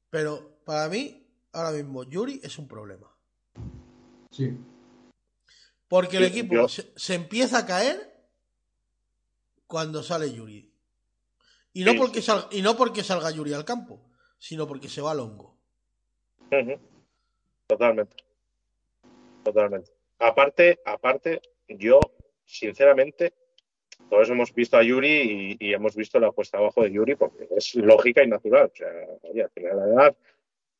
Pero para mí, ahora mismo, Yuri es un problema. Sí. Porque el Sí, equipo yo- se, se empieza a caer cuando sale Yuri. Y no, Sí, porque salga, y no porque salga Yuri al campo, sino porque se va al hongo. Totalmente. Totalmente. Aparte, aparte, yo, sinceramente, todos hemos visto a Yuri y, y hemos visto la puesta abajo de Yuri porque es lógica y natural. O sea, oye, al final de la edad,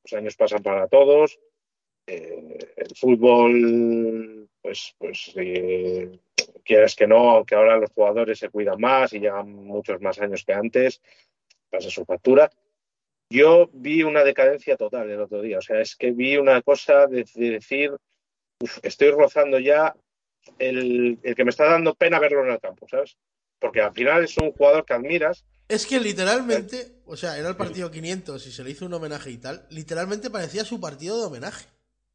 los años pasan para todos. Eh, el fútbol, pues, pues eh, quieres que no, aunque ahora los jugadores se cuidan más y llevan muchos más años que antes, pasa su factura. Yo vi una decadencia total el otro día. O sea, es que vi una cosa de, de decir, "Uf, estoy rozando ya el, el que me está dando pena verlo en el campo, ¿sabes? Porque al final es un jugador que admiras. Es que literalmente, o sea, era el partido 500 y se le hizo un homenaje y tal, literalmente parecía su partido de homenaje.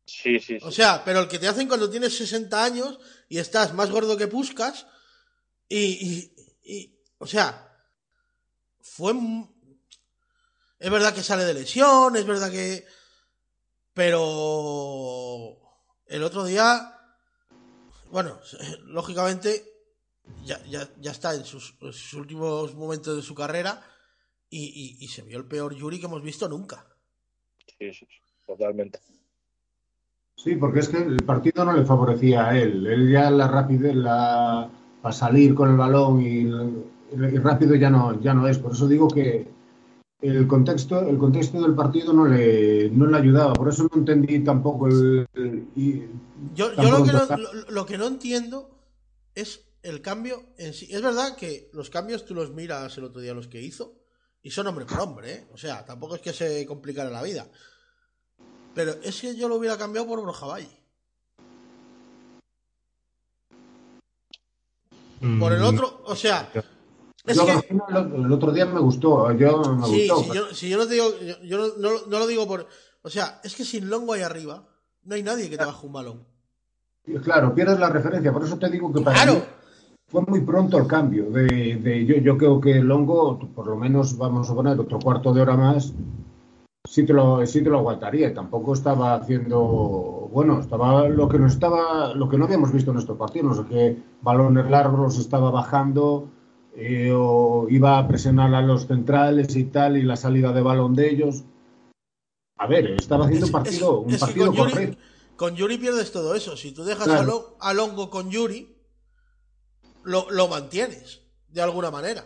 Sí, sí, sí. O sea, pero el que te hacen cuando tienes 60 años y estás más gordo que Puscas y, y- y- o sea, fue... Es verdad que sale de lesión, es verdad que... Pero el otro día, bueno, lógicamente ya, ya, ya está en sus, en sus últimos momentos de su carrera y, y- y se vio el peor Yuri que hemos visto nunca. sí, sí, totalmente. Sí, porque es que el partido no le favorecía a él. Él ya la rapidez, la para salir con el balón y, y rápido ya no, ya no es. Por eso digo que el contexto, el contexto del partido no le, no le ayudaba. Por eso no entendí tampoco el, el- y Yo, yo lo, que no, lo, lo que no entiendo es el cambio en sí. Es verdad que los cambios tú los miras el otro día los que hizo y son hombre por hombre, ¿eh? O sea, tampoco es que se complicara la vida. Pero es que yo lo hubiera cambiado por Borja Valle. Por el Mm, otro, o sea, es yo, que... García, el, otro día me gustó. Yo me Sí, gustó. si yo, si yo no te digo, yo, yo no, no- no lo digo por... O sea, es que sin Longo ahí arriba, no hay nadie que te baje un balón. Claro, pierdes la referencia. Por eso te digo que para mí ¡Claro! fue muy pronto el cambio. De, de- yo, yo creo que Longo, por lo menos vamos a poner otro cuarto de hora más, sí te lo, sí te lo aguantaría. Tampoco estaba haciendo, bueno, estaba lo que no estaba, lo que no habíamos visto en estos partidos, no sé qué balones largos estaba bajando, eh, o iba a presionar a los centrales y tal, y la salida de balón de ellos. A ver, estaba haciendo un partido, un es partido con Yuri, correcto. con Yuri pierdes todo eso. Si tú dejas Claro. a, Lo- a Longo con Yuri, lo, lo mantienes de alguna manera.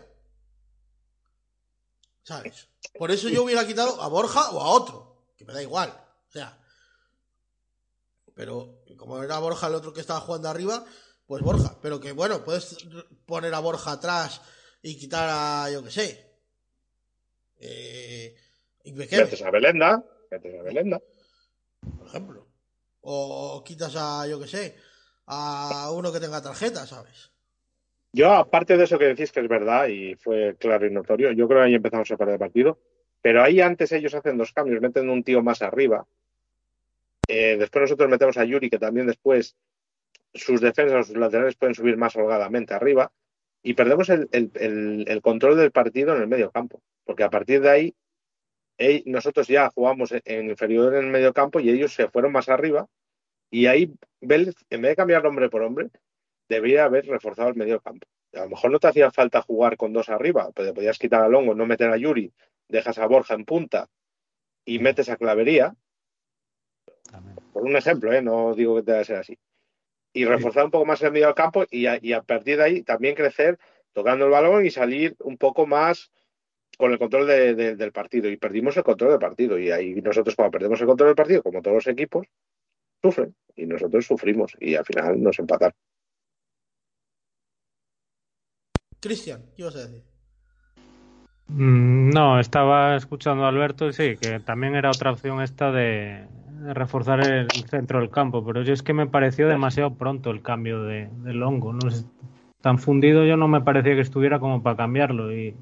¿Sabes? Por eso yo hubiera quitado a Borja o a otro, que me da igual. O sea. Pero como era Borja el otro que estaba jugando arriba, pues Borja. Pero que bueno, puedes poner a Borja atrás y quitar a, yo que sé. Eh, Ibequeme, Metes a Belenda, metes a Belenda. por ejemplo. O quitas a, yo que sé, a uno que tenga tarjeta, ¿sabes? Yo, aparte de eso que decís que es verdad y fue claro y notorio, yo creo que ahí empezamos a perder partido. Pero ahí antes ellos hacen dos cambios, meten un tío más arriba. Eh, después nosotros metemos a Yuri, que también después sus defensas, sus laterales pueden subir más holgadamente arriba. Y perdemos el, control del partido en el medio campo. Porque a partir de ahí, nosotros ya jugamos en- en inferior en el medio campo y ellos se fueron más arriba. Y ahí, Vélez, en vez de cambiar hombre por hombre, debería haber reforzado el medio campo. A lo mejor no te hacía falta jugar con dos arriba, pero podías quitar a Longo, no meter a Yuri, dejas a Borja en punta y metes a Clavería, por un ejemplo, ¿eh? no digo que que ser así. Y reforzar un poco más el medio del campo y a, y a partir de ahí también crecer tocando el balón y salir un poco más con el control de- de- del partido. Y perdimos el control del partido. Y ahí nosotros cuando perdemos el control del partido, como todos los equipos, sufren. Y nosotros sufrimos y al final nos empatan. Cristian, ¿qué ibas a decir? Mm, No, estaba escuchando a Alberto y sí, que también era otra opción esta de, reforzar el centro del campo, pero yo es que me pareció demasiado pronto el cambio de, del hongo. No tan fundido yo no me parecía que estuviera como para cambiarlo. Y,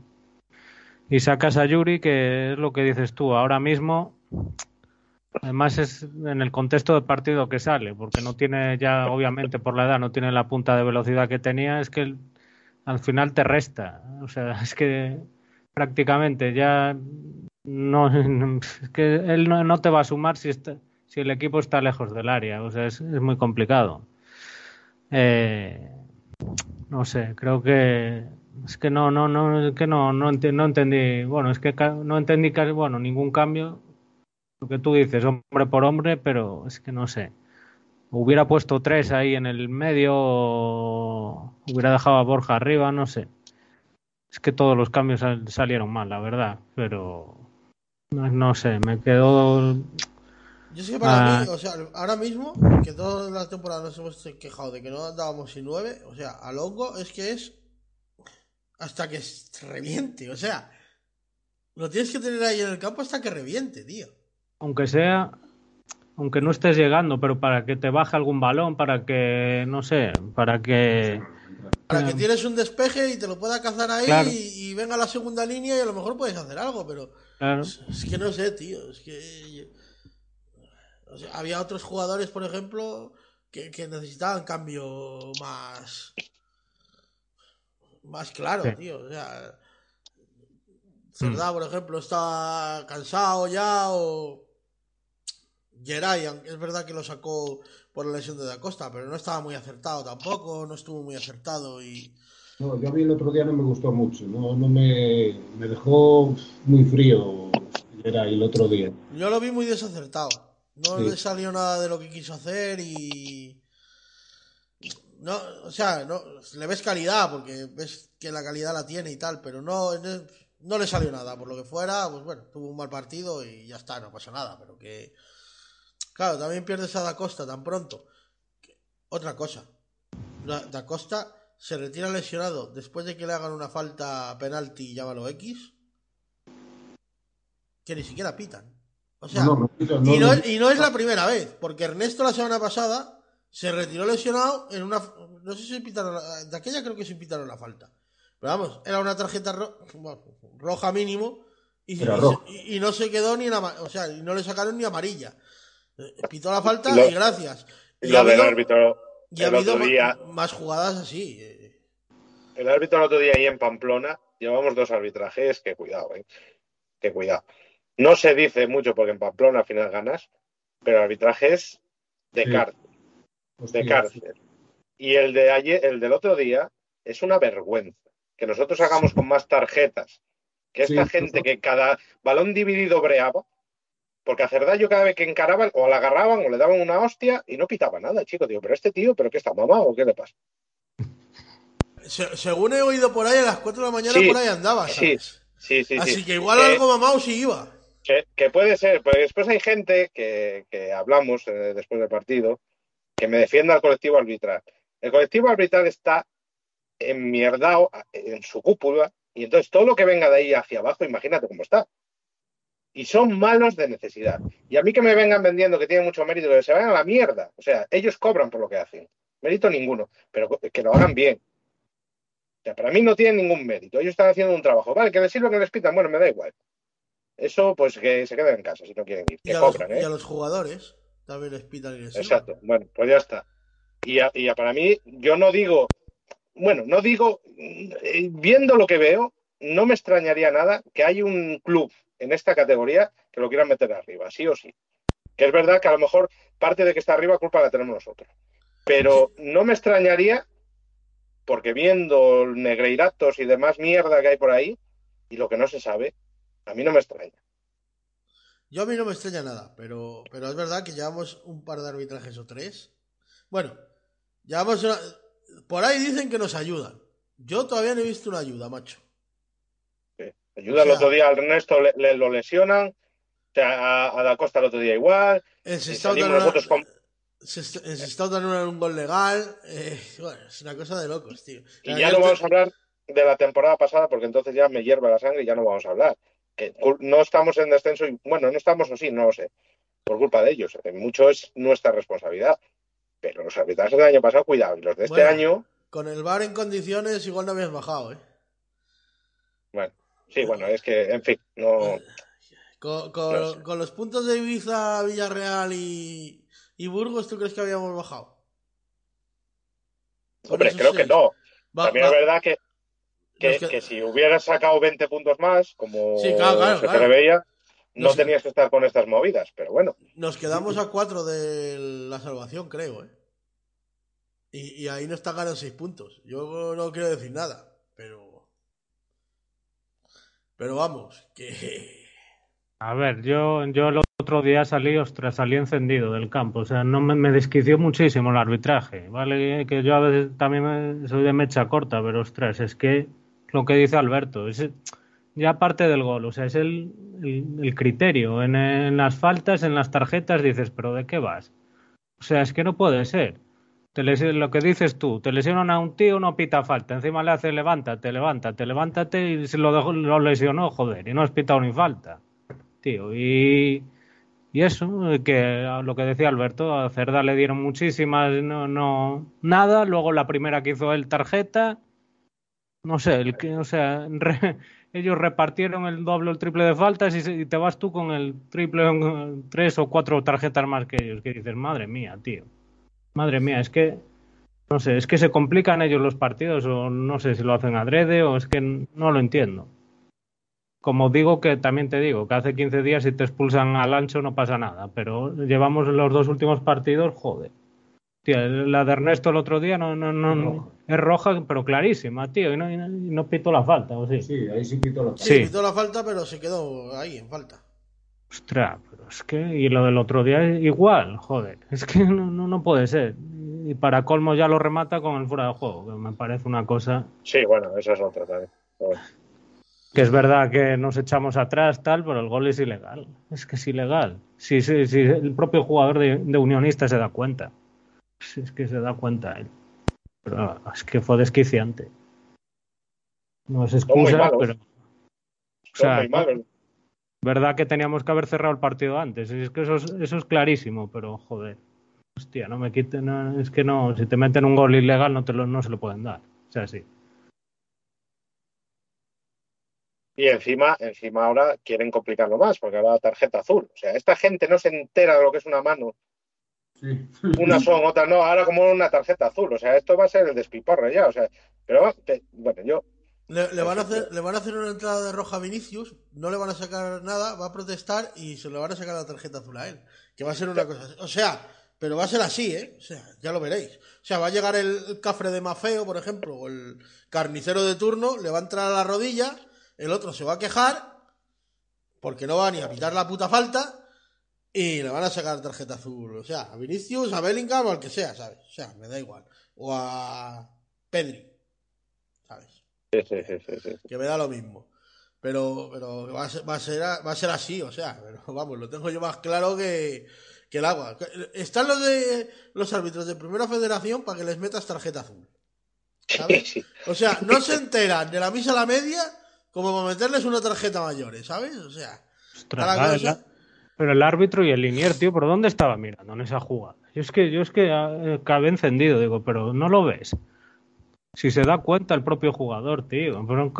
y sacas a Yuri, que es lo que dices tú, ahora mismo Además es en el contexto del partido que sale, porque no tiene ya, obviamente por la edad, no tiene la punta de velocidad que tenía, es que el- al final te resta. O sea, es que prácticamente ya no, es que él no, no te va a sumar si, está, si el equipo está lejos del área. O sea, es, muy complicado. Eh, no sé, creo que es que no, no, no, es que no, no, no entendí, bueno, es que no entendí casi, bueno, ningún cambio. Lo que tú dices, hombre por hombre, pero es que no sé. Hubiera puesto tres ahí en el medio, o hubiera dejado a Borja arriba, no sé. Es que todos los cambios sal- salieron mal, la verdad, pero no, no sé, me quedó Yo sé que para Ah. mí, o sea, ahora mismo, que toda la temporada nos hemos quejado de que no andábamos sin nueve, o sea, a Longo es que es hasta que reviente, o sea, lo tienes que tener ahí en el campo hasta que reviente, tío. aunque sea, aunque no estés llegando, pero para que te baje algún balón, para que, no sé, para que... Para que Eh, tienes un despeje y te lo pueda cazar ahí Claro. y, y venga la segunda línea y a lo mejor puedes hacer algo, pero Claro. es que no sé, tío, es que... o sea, había otros jugadores, por ejemplo, que, que necesitaban cambio más... Más claro, Sí. tío, o sea... Cerdá, por ejemplo, está cansado ya o... Geray, aunque es verdad que lo sacó por la lesión de Da Costa, pero no estaba muy acertado tampoco, no estuvo muy acertado y... No, yo a mí el otro día no me gustó mucho, no, no me, me dejó muy frío era el otro día. Yo lo vi muy desacertado. No Sí. le salió nada de lo que quiso hacer y. No, o sea, no, le ves calidad porque ves que la calidad la tiene y tal, pero no, no le salió nada. Por lo que fuera, pues bueno, tuvo un mal partido y ya está, no pasa nada. Pero que. Claro, también pierdes a Da Costa tan pronto. Otra cosa. Da Costa se retira lesionado después de que le hagan una falta penalti, llámalo X. Que ni siquiera pitan. O sea, No, no, no, no, y, no, no. y no es la primera vez, porque Ernesto la semana pasada se retiró lesionado en una. No sé si pitaron. De aquella creo que se pitaron la falta. Pero vamos, era una tarjeta ro- bueno, roja mínimo y, Era y- roja. y- y no se quedó ni en O sea, y no le sacaron ni amarilla. Eh, Pitó la falta Lo- y gracias. Y Lo ha del habido, árbitro y ha el habido otro ma- día, más jugadas así. eh. el árbitro el otro día ahí en Pamplona, llevamos dos arbitrajes, que cuidado, eh, que cuidado. No se dice mucho porque en Pamplona al final ganas, pero arbitrajes de Sí. cárcel, de cárcel. Y el de ayer, el del otro día, es una vergüenza. Que nosotros hagamos con más tarjetas que esta Sí, gente que cada balón dividido breaba, porque a Cerdá yo cada vez que encaraban, o la agarraban o le daban una hostia y no pitaba nada, chico. Digo, pero este tío, ¿pero qué está mamado o qué le pasa? Se- según he oído por ahí, a las 4 de la mañana Sí, por ahí andaba, Sí, ¿sabes? sí, sí. Así sí. que igual Eh, algo mamado sí iba. Que, que puede ser, pero después hay gente que, que hablamos eh, después del partido que me defienda al colectivo arbitral. El colectivo arbitral está enmierdado en su cúpula y entonces todo lo que venga de ahí hacia abajo, imagínate cómo está. Y son malos de necesidad. Y a mí que me vengan vendiendo que tienen mucho mérito, que se vayan a la mierda. O sea, ellos cobran por lo que hacen. Mérito ninguno, pero que lo hagan bien. O sea, para mí no tienen ningún mérito. Ellos están haciendo un trabajo. Vale, que les sirva que les pitan, bueno, me da igual. Eso, pues que se queden en casa si no quieren ir. Y Que a, los, cobran, y ¿eh? a los jugadores también les pitan y les. Exacto. Bueno, pues ya está. Y, a- y a- para mí, yo no digo, bueno, no digo, eh, viendo lo que veo, no me extrañaría nada que hay un club en esta categoría que lo quieran meter arriba, sí o sí. Que es verdad que a lo mejor parte de que está arriba culpa la tenemos nosotros. Pero no me extrañaría, porque viendo negreiratos y demás mierda que hay por ahí, y lo que no se sabe, a mí no me extraña. Yo a mí no me extraña nada, pero, pero es verdad que llevamos un par de arbitrajes o tres. Bueno, llevamos una... Por ahí dicen que nos ayudan. Yo todavía no he visto una ayuda, macho. Ayuda O sea- el otro día al Ernesto, le, le- lo lesionan, o sea, a, a Da Costa el otro día igual, En Sestao con... era un gol legal. eh, bueno, es una cosa de locos, tío. Y ya no vamos a hablar de la temporada pasada porque entonces ya me hierve la sangre y ya no vamos a hablar. Que no estamos en descenso y bueno, no estamos o sí, no lo sé. Por culpa de ellos. eh, Mucho es nuestra responsabilidad. Pero los arbitrajes del año pasado, cuidado. Y los de este Bueno. año, Con el bar en condiciones igual no habías bajado, ¿eh? bueno, sí, bueno, es que, en fin, no. Con, con- con los puntos de Ibiza, Villarreal y, y Burgos, ¿tú crees que habíamos bajado? Hombre, creo que no. Va- También va- es verdad que, que, si hubieras sacado 20 puntos más, como Sí, claro, claro, se claro. preveía, no Nos- tenías que estar con estas movidas. Pero bueno, Nos quedamos a cuatro de la salvación, creo, ¿eh? Y, y ahí no está ganando seis puntos. Yo no quiero decir nada, pero. Pero vamos, que. A ver, yo, yo el otro día salí, ostras, salí encendido del campo. O sea, no me, me desquició muchísimo el arbitraje. Vale, que yo a veces también me- soy de mecha corta, pero ostras, es que lo que dice Alberto, es ya parte del gol, o sea, es el, el, el criterio. En, en las faltas, en las tarjetas, dices, pero ¿de qué vas? O sea, es que no puede ser. Te lo que dices tú, te lesionan a un tío, no pita falta. Encima le hace levántate, levántate, levántate y se lo, lo lesionó, joder, y no has pitado ni falta. Tío, y, y eso, que lo que decía Alberto, a Cerda le dieron muchísimas, no, no, nada. Luego la primera que hizo él, tarjeta. No sé, el que, o sea, ellos repartieron el doble o el triple de faltas y, y te vas tú con el triple, tres o cuatro tarjetas más que ellos, que dices, madre mía, tío. Madre mía, es que, no sé, es que se complican ellos los partidos o no sé si lo hacen adrede o es que no lo entiendo. Como digo que también te digo que hace 15 días si te expulsan al ancho no pasa nada, pero llevamos los dos últimos partidos, joder. Tío, la de Ernesto el otro día no, no, no, Roja. es roja, pero clarísima, tío, y no, y no, no la falta, ¿o sí? Sí, ahí sí pito la Sí, Sí. quitó la falta, pero se quedó ahí, en falta. Ostras, pero es que, y lo del otro día igual, joder, es que no, no, no puede ser. Y para colmo ya lo remata con el fuera de juego, que me parece una cosa sí, bueno, esa es otra también. Bueno. que es verdad que nos echamos atrás, tal, pero el gol es ilegal. Es que es ilegal. Si, si, si el propio jugador de, de Unionista se da cuenta. Si es que se da cuenta él. Pero es que fue desquiciante. No es excusa, pero. O Son sea, muy malos. Verdad que teníamos que haber cerrado el partido antes. Es que eso es, eso es clarísimo, pero joder. Hostia, no me quiten. no, es que no, si te meten un gol ilegal no, te lo, no se lo pueden dar. O sea, sí. Y encima, encima ahora quieren complicarlo más, porque ahora tarjeta azul. O sea, esta gente no se entera de lo que es una mano. Sí. Unas son, otras no. Ahora como una tarjeta azul. O sea, esto va a ser el despiporre ya. O sea, pero te- bueno, yo Le, le van a hacer, le van a hacer una entrada de roja a Vinicius, no le van a sacar nada, va a protestar y se le van a sacar la tarjeta azul a él. Que va a ser una cosa así. O sea, pero va a ser así, ¿eh? O sea, ya lo veréis. O sea, va a llegar el, cafre de Mafeo, por ejemplo, o el carnicero de turno, le va a entrar a la rodilla, el otro se va a quejar, porque no va ni a pitar la puta falta, y le van a sacar tarjeta azul. O sea, a Vinicius, a Bellingham o al que sea, ¿sabes? O sea, me da igual. O a Pedri. Sí, sí, sí, sí, sí. que me da lo mismo. Pero, pero va, a ser, va, a ser, va a ser así, o sea, pero vamos, lo tengo yo más claro que, que el agua. Están los de los árbitros de primera federación para que les metas tarjeta azul. ¿Sabes? O sea, no se enteran de la misa a la media como para meterles una tarjeta mayores, ¿sabes? O sea, Ostras, la cosa- la- pero el árbitro y el linier, tío, ¿por dónde estaba mirando en esa jugada? Yo es que, yo es que eh, acabé encendido, digo, pero no lo ves. Si se da cuenta el propio jugador, tío, pero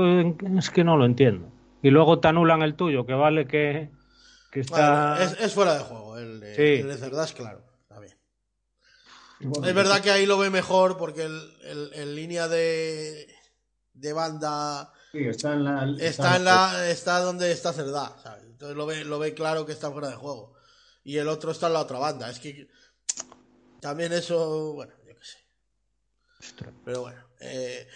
es que no lo entiendo. Y luego te anulan el tuyo, que vale que, que está. Es, es fuera de juego. El de, Sí. el de Cerdás, claro. Está bien. Bueno, Es verdad que ahí lo ve mejor porque el, el- en línea de, de banda Sí, está en la. está en la está donde está Cerdá, ¿sabes? Entonces lo ve, lo ve claro que está fuera de juego. Y el otro está en la otra banda. Es que también eso, bueno, yo qué sé. Pero bueno. Eh,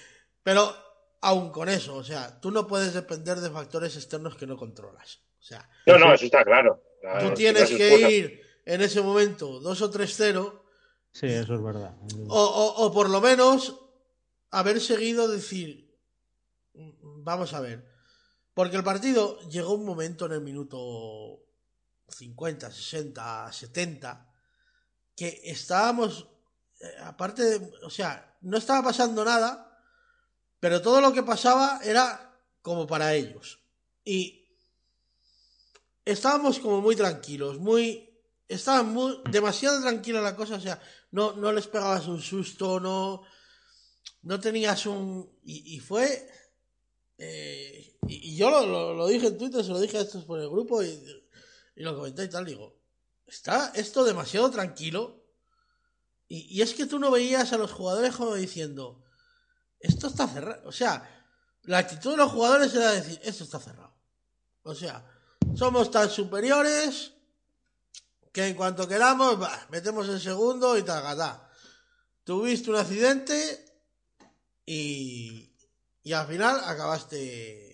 pero aún con eso, o sea, tú no puedes depender de factores externos que no controlas. O sea, No, no, eso está claro. tú tienes que ir en ese momento 2 o 3-0 Sí, eso es verdad. o, o- o por lo menos haber seguido decir, "Mm, vamos a ver, porque el partido llegó un momento en el minuto 50, 60, 70, que estábamos, eh, aparte de, o sea, no estaba pasando nada, pero todo lo que pasaba era como para ellos. Y estábamos como muy tranquilos, muy... Estaba muy, demasiado tranquila la cosa, o sea, no, no les pegabas un susto, no, no tenías un... Y, fue eh, y, yo lo, lo- lo dije en Twitter, se lo dije a estos por el grupo y, y lo comenté y tal, digo, está esto demasiado tranquilo. Y, es que tú no veías a los jugadores como diciendo, esto está cerrado. O sea, la actitud de los jugadores era decir, esto está cerrado. O sea, somos tan superiores que en cuanto queramos, bah, metemos el segundo y tal, Tuviste un accidente y, y al final acabaste.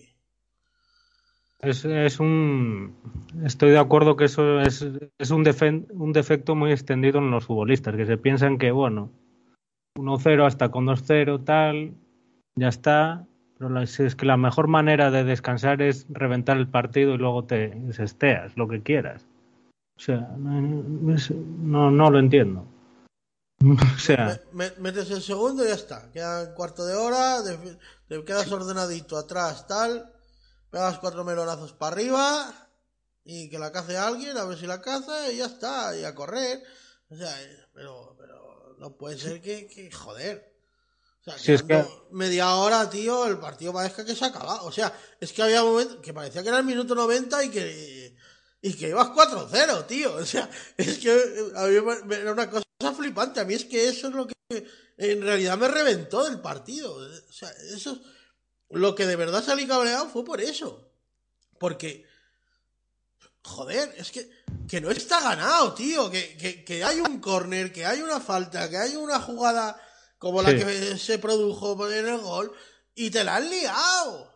Es, es un. Estoy de acuerdo que eso es, es un, defen- un defecto muy extendido en los futbolistas, que se piensan que, bueno, 1-0 hasta con 2-0, tal, ya está. Pero la- es que la mejor manera de descansar es reventar el partido y luego te desesteas, lo que quieras. O sea, no, no, lo entiendo. O sea, Me- me- metes el segundo y ya está. Queda un cuarto de hora, te quedas ordenadito atrás, tal. Pegas cuatro melonazos para arriba y que la cace alguien, a ver si la caza y ya está, y a correr. O sea, eh, pero, pero no puede ser que, que joder. O sea, Sí, es media hora, tío, el partido parezca que se acaba. O sea, es que había momentos que parecía que era el minuto 90 y que y que ibas 4-0, tío. O sea, es que a mí era una cosa flipante. A mí es que eso es lo que en realidad me reventó del partido. O sea, eso es- lo que de verdad salí cabreado fue por eso. Porque, joder, es que, que no está ganado, tío. Que, que, que hay un córner, que hay una falta, que hay una jugada como la Sí. que se produjo en el gol y te la han liado.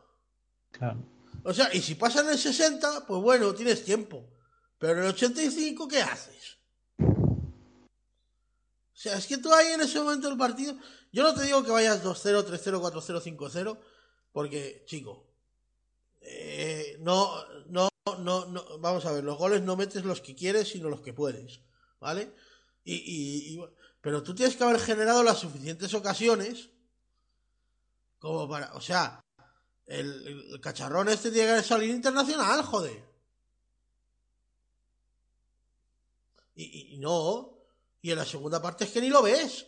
claro. O sea, y si pasan el 60, pues bueno, tienes tiempo. Pero en el 85, ¿qué haces? O sea, es que tú ahí en ese momento del partido, yo no te digo que vayas 2-0, 3-0, 4-0, 5-0, porque, chico, eh, no, no, no, no, vamos a ver, los goles no metes los que quieres, sino los que puedes, ¿vale? Y, y- y pero tú tienes que haber generado las suficientes ocasiones como para, o sea, el, cacharrón este tiene que salir internacional, joder. Y, y- no. Y en la segunda parte es que ni lo ves.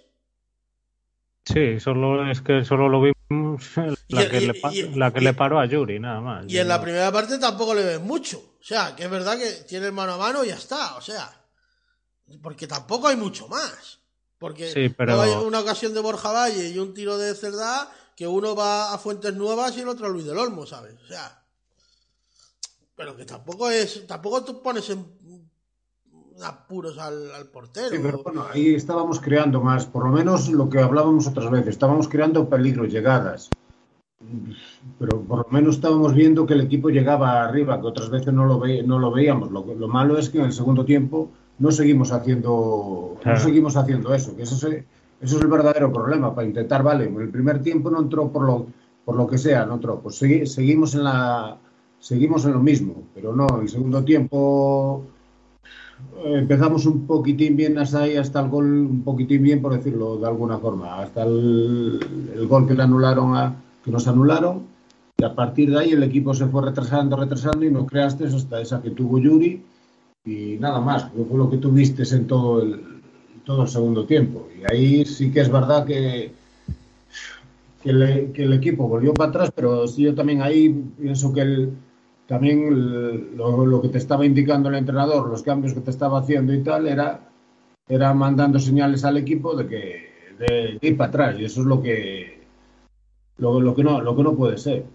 Sí, solo es que solo lo Y la que, y- le, pa- y- la que y- le paró a Yuri, nada más. Y en la primera parte tampoco le ves mucho. O sea, que es verdad que tiene el mano a mano y ya está. O sea, porque tampoco hay mucho más. Porque Sí, pero- luego hay una ocasión de Borja Valle y un tiro de Cerdá que uno va a Fuentes Nuevas y el otro a Luis del Olmo, ¿sabes? O sea, pero que tampoco es, tampoco tú pones en apuros al, al portero. Sí, pero bueno, ahí estábamos creando más, por lo menos lo que hablábamos otras veces, estábamos creando peligros, llegadas. Pero por lo menos estábamos viendo que el equipo llegaba arriba, que otras veces no lo, ve- no lo veíamos. Lo, lo malo es que en el segundo tiempo no seguimos haciendo, Claro. no seguimos haciendo eso, que eso, se- eso es el verdadero problema, para intentar, vale, en el primer tiempo no entró por lo, por lo que sea, no entró, pues segui- seguimos en la seguimos en lo mismo, pero no, en el segundo tiempo empezamos un poquitín bien hasta ahí, hasta el gol, un poquitín bien, por decirlo de alguna forma, hasta el, el gol que le anularon a, que nos anularon, y a partir de ahí el equipo se fue retrasando, retrasando, y no creaste hasta esa que tuvo Yuri, y nada más, fue lo que tuviste en todo el, todo el segundo tiempo. Y ahí sí que es verdad que, que, le- que el equipo volvió para atrás, pero sí yo también ahí. Pienso que el, también lo, lo que te estaba indicando el entrenador, los cambios que te estaba haciendo y tal, era, era mandando señales al equipo de que de, ir para atrás. Y eso es lo que lo, lo que no lo que no puede ser.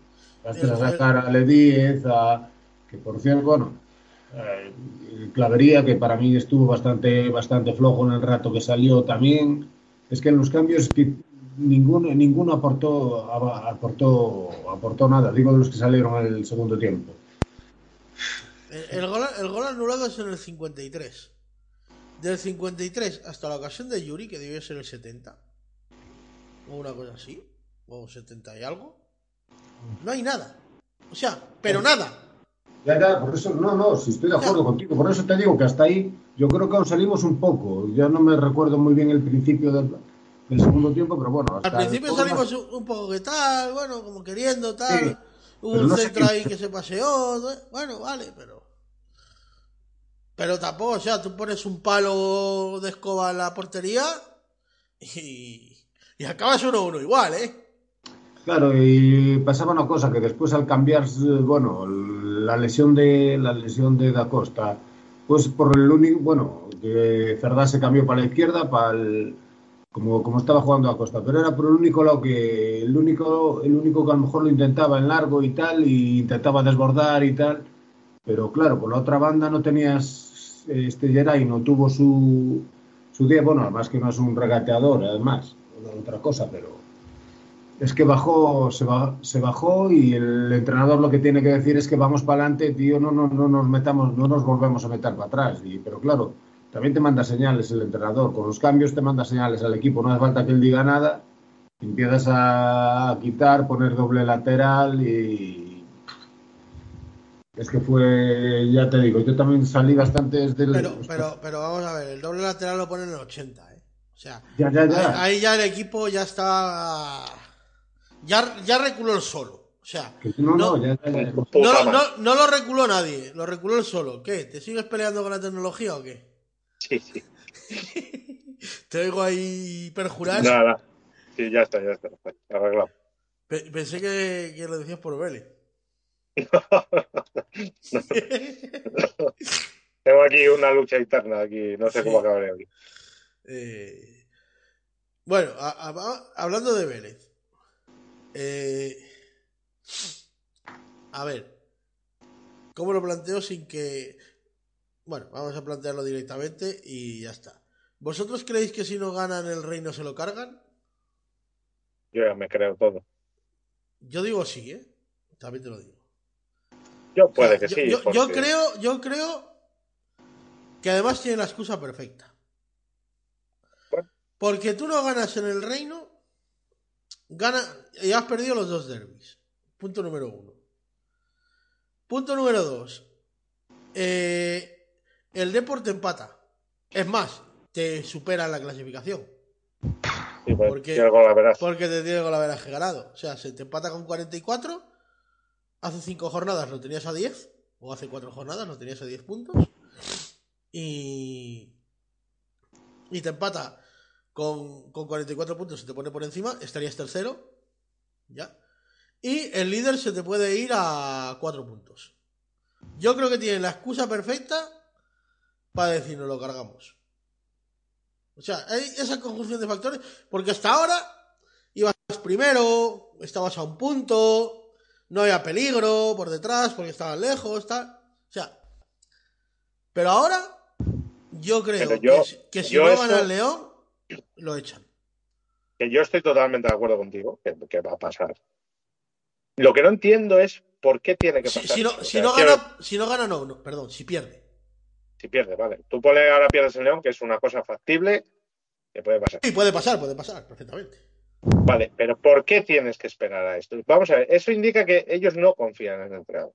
Vas a sacar a Ledíez, a que por cierto, bueno, eh, Clavería, que para mí estuvo bastante, bastante flojo en el rato que salió también. Es que en los cambios que ninguno, ninguno aportó, aportó, aportó nada, digo de los que salieron en el segundo tiempo. El, el gol, el gol anulado es en el 53. Del 53 hasta la ocasión de Yuri, que debió ser el 70. O una cosa así. O 70 y algo. No hay nada. O sea, pero nada. Ya, ya, por eso, no, no, si estoy de acuerdo contigo, por eso te digo que hasta ahí yo creo que aún salimos un poco. Ya no me recuerdo muy bien el principio del, del segundo tiempo, pero bueno. Hasta Al principio salimos más- un, poco que tal, bueno, como queriendo tal. Sí, Hubo un no centro ahí que se paseó. ¿no? Bueno, vale, pero. Pero tampoco, o sea, tú pones un palo de escoba en la portería y. Y acabas 1-1 igual, ¿eh? Claro, y pasaba una cosa, que después al cambiar, bueno, la lesión de la lesión de Da Costa, pues por el único, bueno, que Cerdá se cambió para la izquierda, para el, como, como estaba jugando a Costa, pero era por el único lado que, el único, el único que a lo mejor lo intentaba en largo y tal, y intentaba desbordar y tal, pero claro, por la otra banda no tenías, este Geray no tuvo su, su día, bueno, además que no es un regateador, además, otra cosa, pero es que bajó, se, se, bajó y el entrenador lo que tiene que decir es que vamos para adelante, tío, no, no, no nos metamos, no nos volvemos a meter para atrás. Y, pero claro, también te manda señales el entrenador, con los cambios te manda señales al equipo, no hace falta que él diga nada, empiezas a quitar, poner doble lateral y es que fue, ya te digo, yo también salí bastante desde el... Pero, pero, pero vamos a ver, el doble lateral lo ponen en el 80, ¿eh? O sea, ya, ya, ya. Ahí, ahí ya el equipo ya está ya, ya reculó el solo. O sea, no, no, no, ya, ya, no, no, lo reculó nadie, lo reculó el solo. ¿Qué? ¿Te sigues peleando con la tecnología o qué? Sí, sí. Te oigo ahí perjurar. Nada, sí, ya está, ya está, arreglado. Pensé que, que, lo decías por Vélez. Tengo aquí una lucha interna, aquí no sé cómo acabaré aquí. Eh, bueno, a, a, hablando de Vélez. Eh, a ver, ¿cómo lo planteo sin que... Bueno, vamos a plantearlo directamente y ya está. ¿Vosotros creéis que si no ganan el reino se lo cargan? Yo ya me creo todo. Yo digo sí, ¿eh? También te lo digo. Yo puede que yo, sí. Yo, porque... yo, creo, yo creo que además tiene la excusa perfecta. Bueno. Porque tú no ganas en el reino Gana, y has perdido los dos derbis. Punto número uno. Punto número dos. Eh, el deporte empata. Es más, te supera en la clasificación. Sí, pues, porque, porque te tiene golaveraje ganado. O sea, se te empata con 44. Hace 5 jornadas lo tenías a 10. O hace 4 jornadas lo tenías a 10 puntos. Y. Y te empata con, con 44 puntos se te pone por encima, estarías tercero. ¿Ya? Y el líder se te puede ir a 4 puntos. Yo creo que tiene la excusa perfecta para decir no lo cargamos. O sea, hay esa conjunción de factores, porque hasta ahora ibas primero, estabas a un punto, no había peligro por detrás porque estabas lejos, tal. O sea, pero ahora yo creo yo, que, que, si yo no gana el León, lo echan. Que yo estoy totalmente de acuerdo contigo, que, que, va a pasar. Lo que no entiendo es por qué tiene que pasar. Si, si no, o sea, si no quiero... gana, si no gana, no, no, perdón, si pierde. Si pierde, vale. Tú ponle ahora pierdes el León, que es una cosa factible, que puede pasar. Sí, puede pasar, puede pasar, perfectamente. Vale, pero ¿por qué tienes que esperar a esto? Vamos a ver, eso indica que ellos no confían en el entrenador.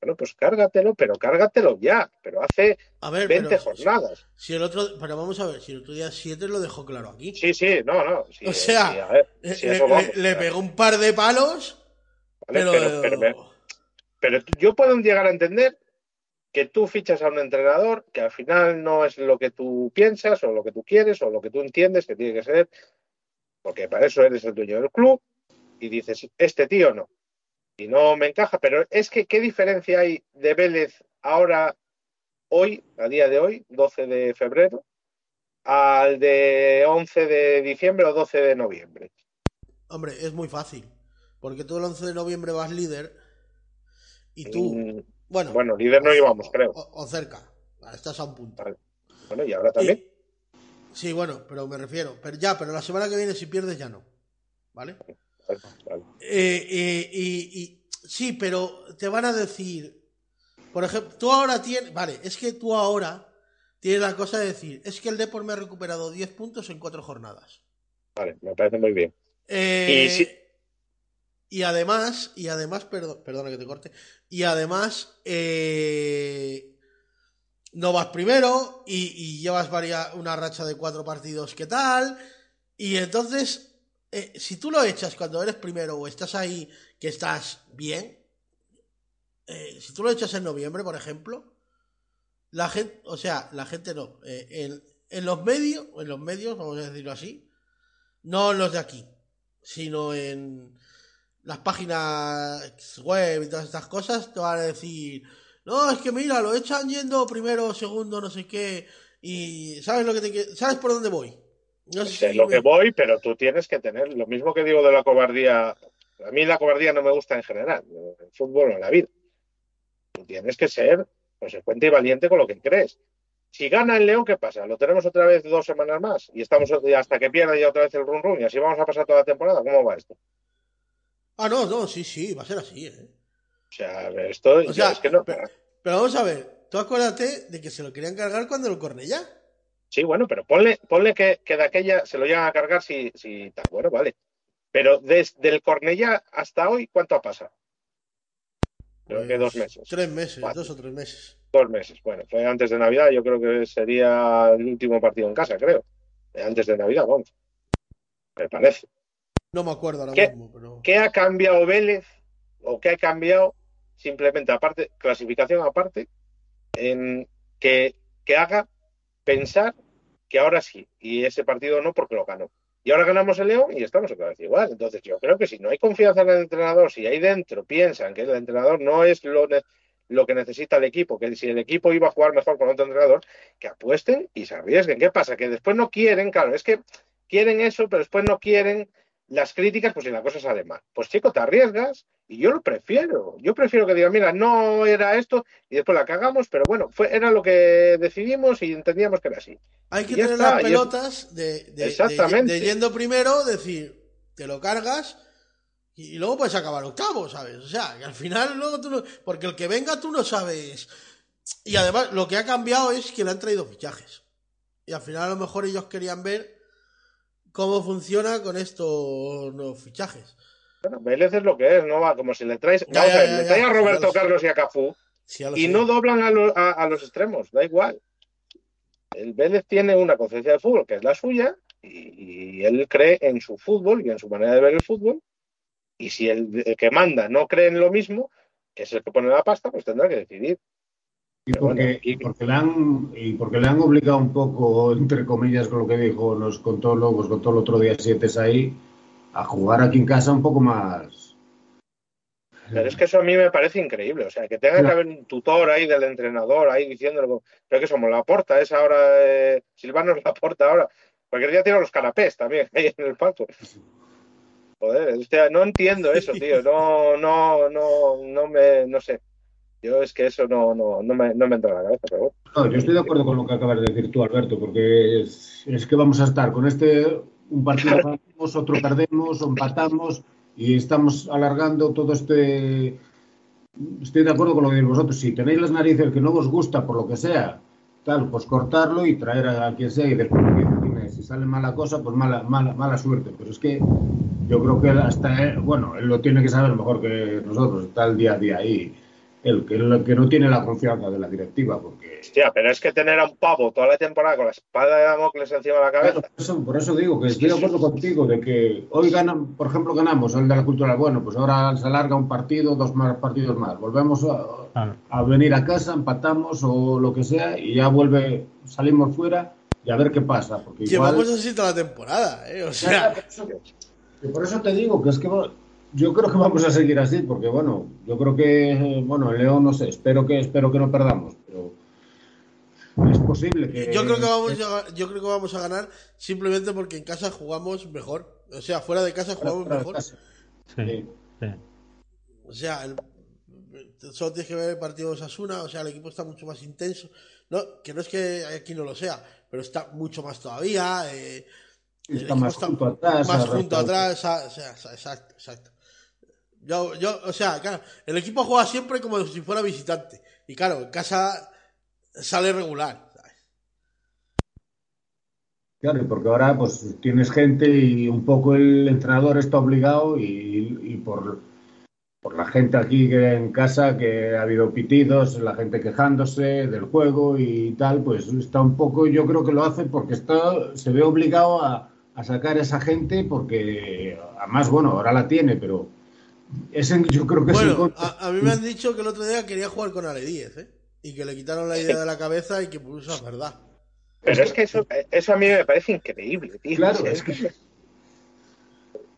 Bueno, pues cárgatelo, pero cárgatelo ya. Pero hace a ver, 20 pero, jornadas. Si el otro, pero vamos a ver, si el otro día 7 lo dejó claro aquí. Sí, sí, no, no. Sí, o sea, sí, a ver, sí, le, vamos, le, le, pegó un par de palos. Vale, pero, pero, pero, yo puedo llegar a entender que tú fichas a un entrenador que al final no es lo que tú piensas o lo que tú quieres o lo que tú entiendes que tiene que ser, porque para eso eres el dueño del club y dices, este tío no y no me encaja, pero es que qué diferencia hay de Vélez ahora, hoy, a día de hoy, 12 de febrero, al de 11 de diciembre o 12 de noviembre. Hombre, es muy fácil, porque tú el 11 de noviembre vas líder y tú, mm, bueno, bueno, líder no íbamos, creo. O, o, cerca, estás a un punto. Vale. Bueno, y ahora también. Sí, bueno, pero me refiero, pero ya, pero la semana que viene si pierdes ya no, ¿vale? Eh, eh, y, y, sí, pero te van a decir, por ejemplo, tú ahora tienes, vale, es que tú ahora tienes la cosa de decir, es que el Depor me ha recuperado 10 puntos en 4 jornadas. Vale, me parece muy bien. Eh, y, si... y, además, y además, perdón, perdona que te corte, y además, eh, no vas primero y, llevas varia, una racha de 4 partidos, ¿qué tal? Y entonces eh, si tú lo echas cuando eres primero o estás ahí que estás bien, eh, si tú lo echas en noviembre, por ejemplo, la gente, o sea, la gente no, eh, en, en, los medios, en los medios, vamos a decirlo así, no los de aquí, sino en, las páginas web y todas estas cosas te van a decir, no, es que mira, lo echan yendo primero, segundo, no sé qué, y sabes lo que te sabes por dónde voy. No sé Sé si lo me- que voy, pero tú tienes que tener lo mismo que digo de la cobardía. A mí la cobardía no me gusta en general, en el fútbol o en la vida. Tú tienes que ser consecuente y valiente con lo que crees. Si gana el León, ¿qué pasa? Lo tenemos otra vez dos semanas más y estamos hasta que pierda ya otra vez el run run y así vamos a pasar toda la temporada. ¿Cómo va esto? Ah, no, no, sí, sí, va a ser así, ¿eh? O sea, esto O sea, es que no. pero, pero vamos a ver, tú acuérdate de que se lo querían cargar cuando lo Cornellá. Sí, bueno, pero ponle, ponle que, que de aquella se lo llegan a cargar si, si tal. Bueno, vale. Pero desde el Cornella hasta hoy, ¿cuánto ha pasado? Creo que dos meses. Pues, Tres meses, Cuatro. dos o tres meses. Dos meses. Bueno, fue antes de Navidad. Yo creo que sería el último partido en casa, creo. Eh, Antes de Navidad, vamos. Me parece. No me acuerdo ahora ¿Qué? mismo, pero. ¿Qué ha cambiado Vélez? ¿O qué ha cambiado simplemente aparte, clasificación aparte, en que, que haga pensar que ahora sí, y ese partido no porque lo ganó. Y ahora ganamos el León y estamos otra vez igual. Entonces yo creo que si no hay confianza en el entrenador, si ahí dentro piensan que el entrenador no es lo, lo que necesita el equipo, que si el equipo iba a jugar mejor con otro entrenador, que apuesten y se arriesguen. ¿Qué pasa? Que después no quieren, claro, es que quieren eso, pero después no quieren las críticas, pues si la cosa sale mal. Pues chico, te arriesgas y yo lo prefiero. Yo prefiero que digan, mira, no era esto y después la cagamos, pero bueno, fue, era lo que decidimos y entendíamos que era así. Hay que Y tener está, las es- pelotas de, de, Exactamente. de- de yendo primero, decir, te lo cargas y, y luego puedes acabar octavo, ¿sabes? O sea, que al final luego tú no. Porque el que venga tú no sabes. Y además, lo que ha cambiado es que le han traído fichajes. Y al final, a lo mejor ellos querían ver cómo funciona con estos nuevos fichajes. Bueno, Vélez es lo que es, no va como si le traes, Ya, vamos ya, a ver, ya, le ya, traes a Roberto. Carlos y a Cafú Sí, y no doblan a, lo- a- a los extremos, da igual. El Vélez tiene una conciencia de fútbol que es la suya y, y él cree en su fútbol y en su manera de ver el fútbol. Y si el, el que manda no cree en lo mismo, que es el que pone la pasta, pues tendrá que decidir. Y bueno, porque, aquí- y porque le han, y porque le han obligado un poco, entre comillas, con lo que dijo, nos contó luego, nos contó el otro día siete ahí, a jugar aquí en casa un poco más. Pero es que eso a mí me parece increíble. O sea, que tenga que Claro. haber un tutor ahí del entrenador ahí diciéndolo. Pero que somos la porta, es ahora. Eh, Silvano es la porta ahora. Cualquier día tiene los canapés también ahí en el palco. Joder, hostia, no entiendo eso, tío. No, no, no, no me, no sé. Yo es que eso no, no, no me, no me entra en la cabeza, pero bueno. No, yo estoy de acuerdo con lo que acabas de decir tú, Alberto, porque es, es que vamos a estar con este, un partido ganamos, otro perdemos, empatamos, y estamos alargando todo este... Estoy de acuerdo con lo que vosotros. Si tenéis las narices que no os gusta, por lo que sea, tal, pues cortarlo y traer a quien sea, y después si sale mala cosa, pues mala, mala, mala suerte. Pero es que yo creo que él hasta él, bueno, él lo tiene que saber mejor que nosotros, está el día a día ahí. Él, que, no tiene la confianza de la directiva, porque Hostia, pero es que tener a un pavo toda la temporada con la espada de Damocles encima de la Claro, cabeza. por, eso, por eso digo que estoy de acuerdo contigo de que hoy ganan, por ejemplo, ganamos el de la cultura. Bueno, pues ahora se alarga un partido, dos más partidos más. Volvemos a, Claro. a venir a casa, empatamos o lo que sea y ya vuelve, salimos fuera y a ver qué pasa. Porque igual, Llevamos así toda la temporada, ¿eh? O Ya, sea, por, eso, por eso te digo que es que yo creo que vamos a seguir así, porque bueno, yo creo que bueno, el León no sé, espero que espero que no perdamos, pero es posible que yo creo que vamos a, yo creo que vamos a ganar simplemente porque en casa jugamos mejor. O sea, fuera de casa jugamos Fuera mejor. Sí, Sí. O sea, el- solo tienes que ver el partido de Osasuna, o sea, el equipo está mucho más intenso. No, que no es que aquí no lo sea, pero está mucho más todavía. eh, Está más junto atrás, Más junto atrás, a- o sea, exacto, exacto. Yo, yo, o sea, claro, el equipo juega siempre como si fuera visitante. Y claro, en casa sale regular. Claro, porque ahora pues tienes gente y un poco el entrenador está obligado y, y por, por la gente aquí que en casa que ha habido pitidos, la gente quejándose del juego y tal, pues está un poco, yo creo que lo hace porque está, se ve obligado a, a sacar a esa gente porque además, bueno, ahora la tiene, pero es en- yo creo que es en Bueno, contra- a, a mí me han dicho que el otro día quería jugar con Ale 10, ¿eh? Y que le quitaron la idea de la cabeza y que pues eso es verdad. Pero es que eso, eso a mí me parece increíble, tío. Claro, es que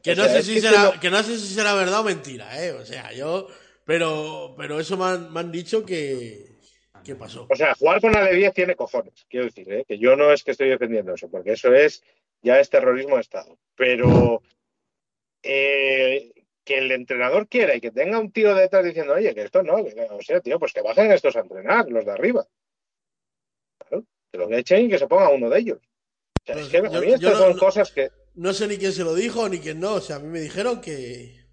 Que O no, sea, sé es si que será, no- que no sé si será verdad o mentira, ¿eh? O sea, yo. Pero, pero eso me han, me han dicho que, que pasó. O sea, jugar con Ale 10 tiene cojones, quiero decir, ¿eh? que yo no es que estoy defendiendo eso, porque eso es ya es terrorismo de Estado. Pero eh, que el entrenador quiera y que tenga un tío detrás diciendo, oye, que esto no, que, o sea, tío, pues que bajen estos a entrenar, los de arriba. Claro, que los echen y que se ponga uno de ellos. O sea, es que a mí yo estas no- son no- cosas que. No sé ni quién se lo dijo ni quién no. O sea, a mí me dijeron que.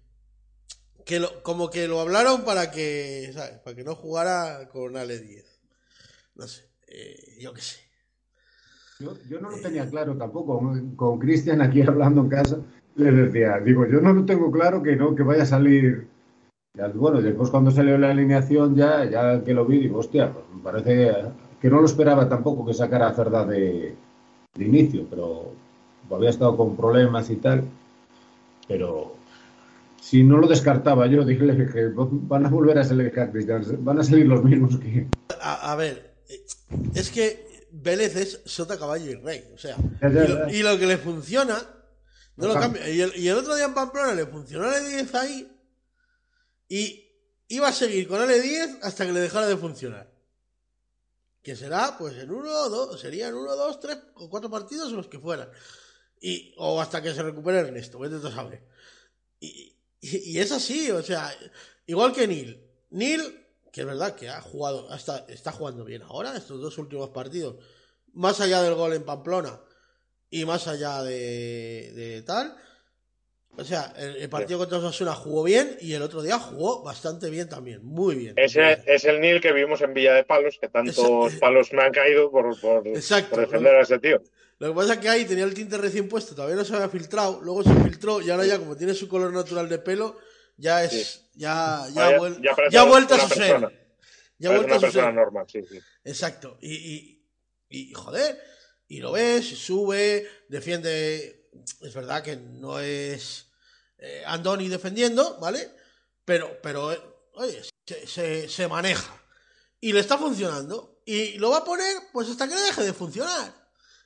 que lo, como que lo hablaron para que. ¿sabes? Para que no jugara con Ale 10. No sé. eh, yo qué sé. Yo, yo no lo tenía claro tampoco. Con Cristian aquí hablando en casa, le decía, digo, yo no lo tengo claro que no, que vaya a salir. Ya, bueno, después cuando salió la alineación, ya, ya que lo vi, digo, hostia, pues me parece que no lo esperaba tampoco que sacara a Cerda de, de inicio, pero había estado con problemas y tal. Pero si no lo descartaba yo, dije que van a volver a salir van a salir los mismos que. A, a ver. Es que Vélez es sota, caballo y rey. O sea. Ya, ya, y, lo, ya. y lo que le funciona. No lo cambia. Y el, y el otro día en Pamplona le funcionó Ale 10 ahí. Y iba a seguir con Ale 10 hasta que le dejara de funcionar. Que será, pues en uno o dos, serían uno, dos, tres o cuatro partidos los que fueran. Y, o hasta que se recupere Ernesto, vete tú a saber. Y, y, y es así, o sea, igual que Neil. Neil, que es verdad que ha jugado, hasta, está jugando bien ahora, estos dos últimos partidos, más allá del gol en Pamplona y más allá de, de tal. O sea, el, el partido contra Osasuna jugó bien y el otro día jugó bastante bien también, muy bien. Ese es el Nil que vimos en Villa de Palos, que tantos palos me han caído por, por, Exacto. por defender a ese tío. Lo que pasa es que ahí tenía el tinte recién puesto, todavía no se había filtrado, luego se filtró y ahora ya como tiene su color natural de pelo, ya es, Sí. ya, ya, Ah, ya- vuel- ya ya ha vuelto a su persona. ser. Ya ha es vuelto una a su persona ser. normal, sí, sí. Exacto. Y, y, y, joder, y lo ves, sube, defiende. Es verdad que no es eh, Andoni defendiendo, ¿vale? Pero, pero eh, oye, se, se, maneja. Y le está funcionando. Y lo va a poner, pues hasta que deje de funcionar.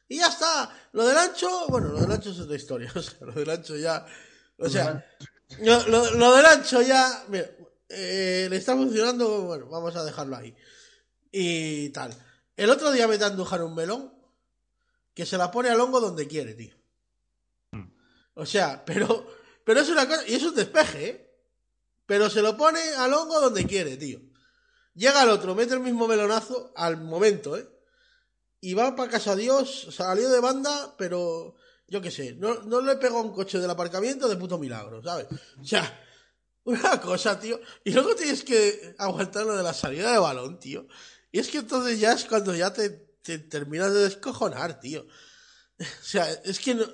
Y ya está. Lo del ancho, bueno, lo del ancho es otra historia. O sea, lo del ancho ya. O sea, lo, del ancho ya. Mira, eh, le está funcionando, bueno, vamos a dejarlo ahí. Y tal. El otro día me a andujar un melón que se la pone al hongo donde quiere, tío. O sea, pero, pero es una cosa, y es un despeje, ¿eh? Pero se lo pone al hongo donde quiere, tío. Llega el otro, mete el mismo melonazo al momento, ¿eh? Y va para casa Dios, salió de banda, pero yo qué sé, no, no le pegó un coche del aparcamiento de puto milagro, ¿sabes? O sea, una cosa, tío. Y luego tienes que aguantar lo de la salida de balón, tío. Y es que entonces ya es cuando ya te, te terminas de descojonar, tío. O sea, es que no...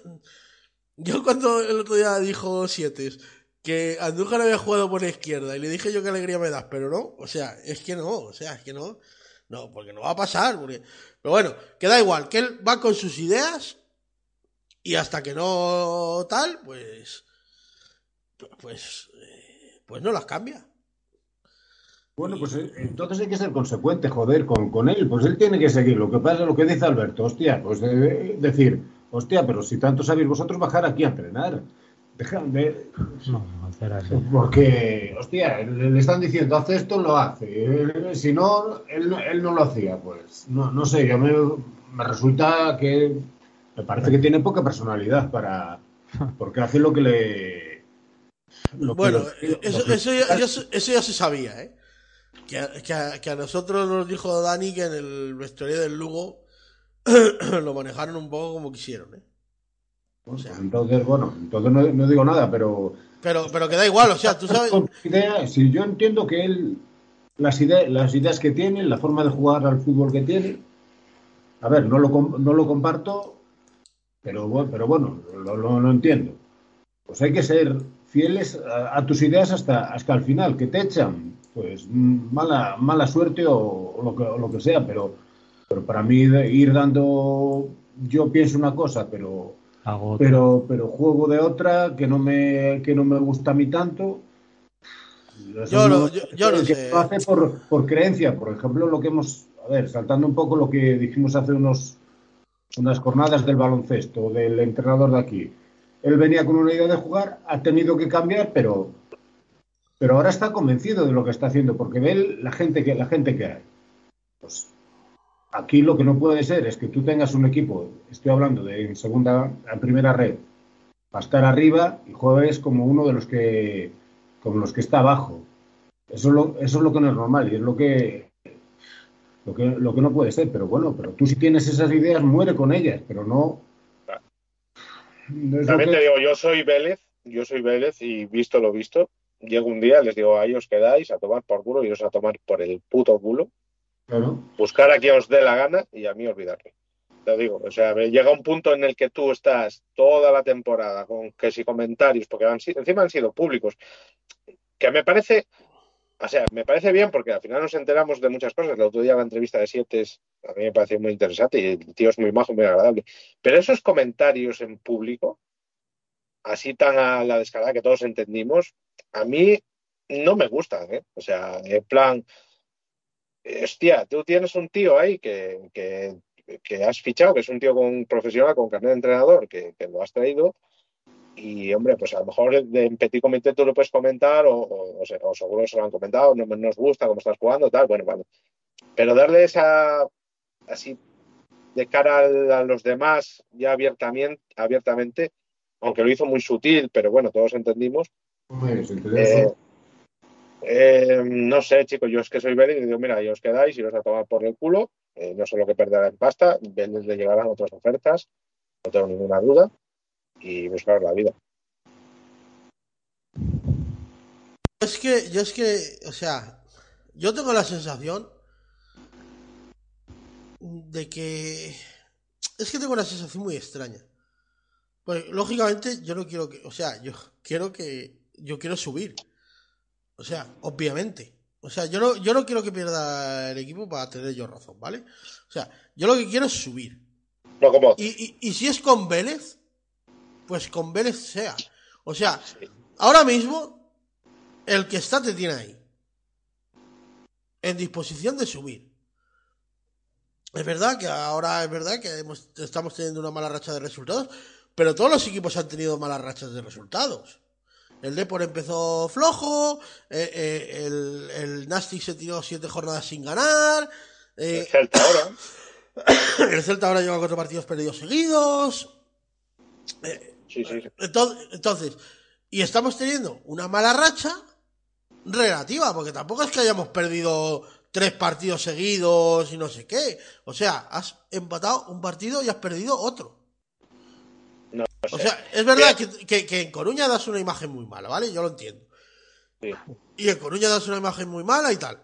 Yo cuando el otro día dijo Siete que Andújar había jugado por la izquierda y le dije yo qué alegría me das, pero no, o sea, es que no, o sea, es que no, no, porque no va a pasar, porque... pero bueno, que da igual, que él va con sus ideas y hasta que no tal, pues, pues, eh, pues no las cambia. Bueno, pues eh, entonces hay que ser consecuente, joder, con, con él. Pues él tiene que seguir. Lo que pasa es lo que dice Alberto, hostia, pues de- decir, hostia, pero si tanto sabéis vosotros bajar aquí a entrenar. Dejadme, No, hacer así. porque, hostia, le, le están diciendo, hace esto, lo hace. Eh, Si no, él, no- él no lo hacía. Pues no, no sé, yo me, me resulta que me parece que tiene poca personalidad para. Porque hace lo que le. lo que Bueno, lo- eh, eso, lo que- eso, ya, eso- eso ya se sabía, ¿eh? Que a, que, a, que a nosotros nos dijo Dani que en el vestuario del Lugo lo manejaron un poco como quisieron, ¿eh? O sea, Entonces, bueno, entonces no, no digo nada, pero pero, pero que da igual, o sea, tú sabes... Idea, si yo entiendo que él, las, ideas las ideas que tiene, la forma de jugar al fútbol que tiene, a ver, no lo, com- no lo comparto, pero, bu- pero bueno, lo, lo- lo entiendo. Pues hay que ser fieles a, a tus ideas hasta, hasta el final, que te echan, pues mm, mala, mala suerte o, o lo, que, o lo que sea, pero, pero para mí de ir dando, yo pienso una cosa, pero Hago pero pero juego de otra que no me que no me gusta a mí tanto. Eso Yo no- lo- yo- yo lo que sé. lo hace por, por creencia por ejemplo lo que hemos a ver saltando un poco lo que dijimos hace unos unas jornadas del baloncesto del entrenador de aquí. Él venía con una idea de jugar, ha tenido que cambiar, pero, pero ahora está convencido de lo que está haciendo, porque ve la gente que, la gente que hay. Pues, aquí lo que no puede ser es que tú tengas un equipo, estoy hablando de en segunda, en primera red, para estar arriba y juegues como uno de los que, como los que está abajo. Eso es lo, eso es lo que no es normal y es lo que, lo que, lo que no puede ser. Pero bueno, pero tú si tienes esas ideas, muere con ellas, pero no. También que- te digo, yo soy Vélez, yo soy Vélez y visto lo visto, llego un día, les digo, ahí os quedáis a tomar por culo y os a tomar por el puto culo, claro. buscar a quien os dé la gana y a mí olvidarme. Te digo, o sea, llega un punto en el que tú estás toda la temporada con que si comentarios, porque han encima han sido públicos, que me parece, o sea, me parece bien porque al final nos enteramos de muchas cosas. El otro día la entrevista de Siete es- a mí me pareció muy interesante y el tío es muy majo, muy agradable. Pero esos comentarios en público, así tan a la descarada que todos entendimos, a mí no me gustan, ¿eh? O sea, en plan, hostia, tú tienes un tío ahí que, que, que has fichado, que es un tío con profesional, con carnet de entrenador, que, que lo has traído. Y, hombre, pues a lo mejor en petit comité tú lo puedes comentar, o, o, o se- o seguro se lo han comentado, no nos gusta cómo estás jugando, tal, bueno, vale. Pero darle esa, así, de cara al- a los demás, ya abiertamente, abiertamente, aunque lo hizo muy sutil, pero bueno, todos entendimos, eh, eh, no sé, chicos, yo es que soy Vélez y digo, mira, ahí os quedáis y os a tomar por el culo. eh, no sé lo que perderá en pasta. Vélez le llegarán otras ofertas, no tengo ninguna duda. Y buscar la vida. Es que, yo es que, o sea, yo tengo la sensación de que. Es que tengo una sensación muy extraña. Pues, lógicamente, yo no quiero que. O sea, yo quiero que. Yo quiero subir. O sea, obviamente. O sea, yo no, yo no quiero que pierda el equipo para tener yo razón, ¿vale? O sea, yo lo que quiero es subir. No como Y, y, y si es con Vélez, pues con Vélez sea. O sea, ahora mismo, el que está te tiene ahí. En disposición de subir. Es verdad que ahora es verdad que hemos- estamos teniendo una mala racha de resultados, pero todos los equipos han tenido malas rachas de resultados. El Depor empezó flojo, eh, eh, el, el Nastic se tiró siete jornadas sin ganar, el eh, Celta ahora. el Celta ahora lleva cuatro partidos perdidos seguidos. Sí, sí. Entonces, entonces, y estamos teniendo una mala racha relativa, porque tampoco es que hayamos perdido tres partidos seguidos y no sé qué. O sea, has empatado un partido y has perdido otro. No O sé. sea, es verdad que, que- que en Coruña das una imagen muy mala, ¿vale? Yo lo entiendo. Sí. Y en Coruña das una imagen muy mala y tal.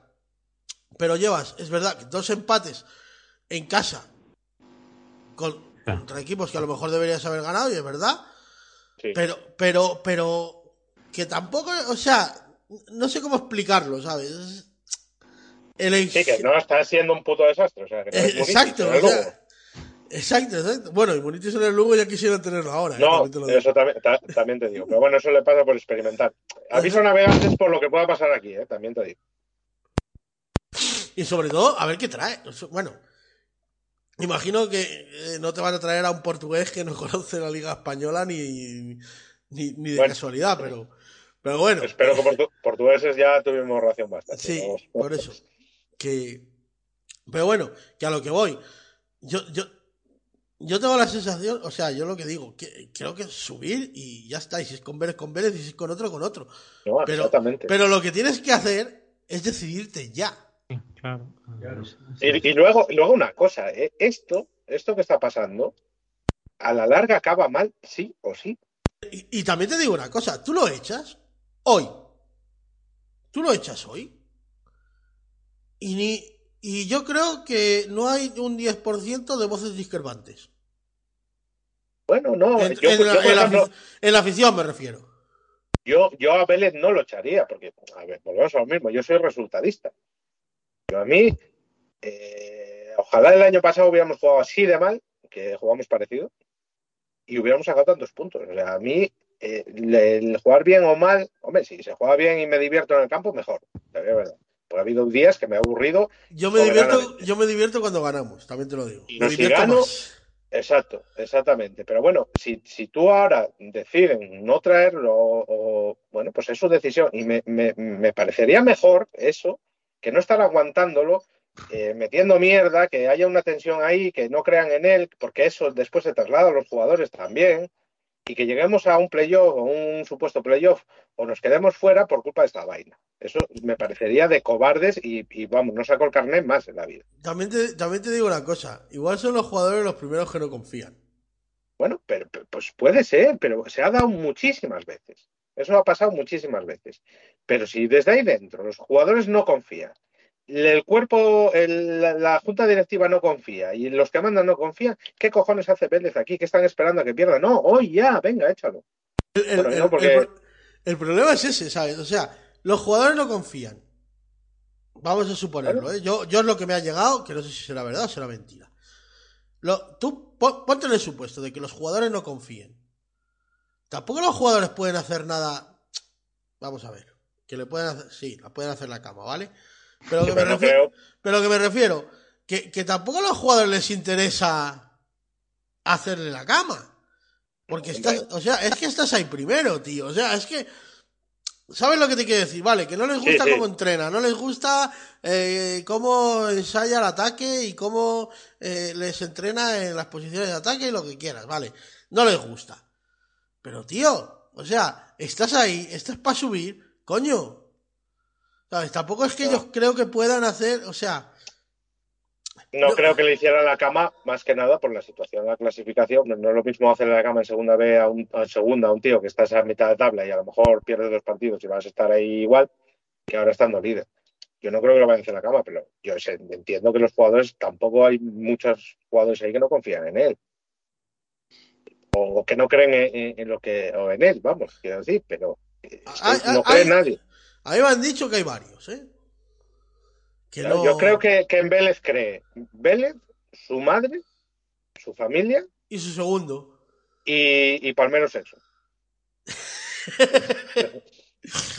Pero llevas, es verdad, dos empates en casa con- Ya. contra equipos que a lo mejor deberías haber ganado, y es verdad. Sí. Pero, pero, pero, que tampoco, o sea, no sé cómo explicarlo, ¿sabes? El Sí, que no está siendo un puto desastre. O sea, que no es Eh, exacto, o sea, Lugo. Exacto, exacto. Bueno, y Munitis en el Lugo ya quisieran tenerlo ahora. eh, No, también te eso también, ta- también te digo. Pero bueno, eso le pasa por experimentar. Aviso a navegantes por lo que pueda pasar aquí, ¿eh? también te digo. Y sobre todo, a ver qué trae. Bueno, imagino que eh, no te van a traer a un portugués que no conoce la Liga Española ni, ni, ni de Bueno. casualidad, pero, pero bueno. Espero que portu- portugueses ya tuvimos ración bastante. Sí, ¿no? por eso. Que. Pero bueno, que a lo que voy. Yo, yo, yo tengo la sensación, o sea, yo lo que digo, que creo que es subir y ya está. Y si es con Vélez, con Vélez, y si es con otro, con otro. No, Pero, exactamente. pero lo que tienes que hacer es decidirte ya. Claro. Y, y luego, y luego una cosa, ¿eh? esto, esto que está pasando, a la larga acaba mal, sí o sí. Y, y también te digo una cosa, tú lo echas hoy. Tú lo echas hoy. Y, ni, y yo creo que no hay un 10% de voces discrepantes. Bueno, no, En, yo, en yo, la, por en la ejemplo, afic- en la afición me refiero. yo, yo a Vélez no lo echaría, porque, a ver, volvemos a lo mismo, yo soy resultadista. Yo a mí, eh, ojalá el año pasado hubiéramos jugado así de mal, que jugamos parecido, y hubiéramos sacado tantos puntos. O sea, a mí, eh, el jugar bien o mal, hombre, si se juega bien y me divierto en el campo, mejor. La verdad. Pues ha habido días que me he aburrido Yo me divierto, yo me divierto cuando ganamos, también te lo digo. Y Me no si divierto gano, más. Exacto, exactamente. Pero bueno, si, si tú ahora deciden no traerlo, o, o- bueno, pues es su decisión. Y me, me- me parecería mejor eso, que no estar aguantándolo, eh, metiendo mierda, que haya una tensión ahí, que no crean en él, porque eso después se traslada a los jugadores también, y que lleguemos a un playoff o un supuesto playoff, o nos quedemos fuera por culpa de esta vaina. Eso me parecería de cobardes y, y vamos, no saco el carnet más en la vida. También te, también te digo una cosa. Igual son los jugadores los primeros que no confían. Bueno, pero, pero, pues puede ser, pero se ha dado muchísimas veces. Eso ha pasado muchísimas veces. Pero si desde ahí dentro los jugadores no confían, el cuerpo, el- la, la junta directiva no confía y los que mandan no confían, ¿qué cojones hace Vélez aquí? ¿Qué están esperando a que pierda? No, hoy ya, venga, échalo. El, el- Bueno, el- no, porque- el pro- el problema es ese, ¿sabes? O sea, los jugadores no confían. Vamos a suponerlo, ¿eh? Yo, yo es lo que me ha llegado, que no sé si será verdad o será mentira. Lo- tú pon- ponte en el supuesto de que los jugadores no confíen. Tampoco los jugadores pueden hacer nada. Vamos a ver. Que le pueden hacer. Sí, la pueden hacer la cama, ¿vale? Pero que me no creo- Pero que me refiero. Que, que tampoco a los jugadores les interesa hacerle la cama. Porque estás, o sea, es que estás ahí primero, tío. O sea, es que. ¿Sabes lo que te quiero decir? Vale, que no les Sí, gusta sí. cómo entrena, no les gusta eh, cómo ensaya el ataque y cómo eh, les entrena en las posiciones de ataque y lo que quieras, vale. No les gusta. Pero, tío, o sea, estás ahí, estás para subir, coño. ¿Sabes? Tampoco es que No. yo creo que puedan hacer, o sea, No No. creo que le hicieran la cama, más que nada por la situación de la clasificación. No es lo mismo hacerle la cama en segunda B a, un, a segunda a un tío que estás a mitad de tabla y a lo mejor pierdes dos partidos y vas a estar ahí igual que ahora estando líder. Yo no creo que lo vayan a hacer la cama, pero yo entiendo que los jugadores, tampoco hay muchos jugadores ahí que no confían en él. O que no creen en, en- en lo que, o en él, vamos, quiero decir, pero eh, Hay- no hay- cree hay- nadie. A mí me han dicho que hay varios, ¿eh? Que no- Yo creo que, que en Vélez cree Vélez, su madre, su familia Y su segundo. y, y Palmero Sexo.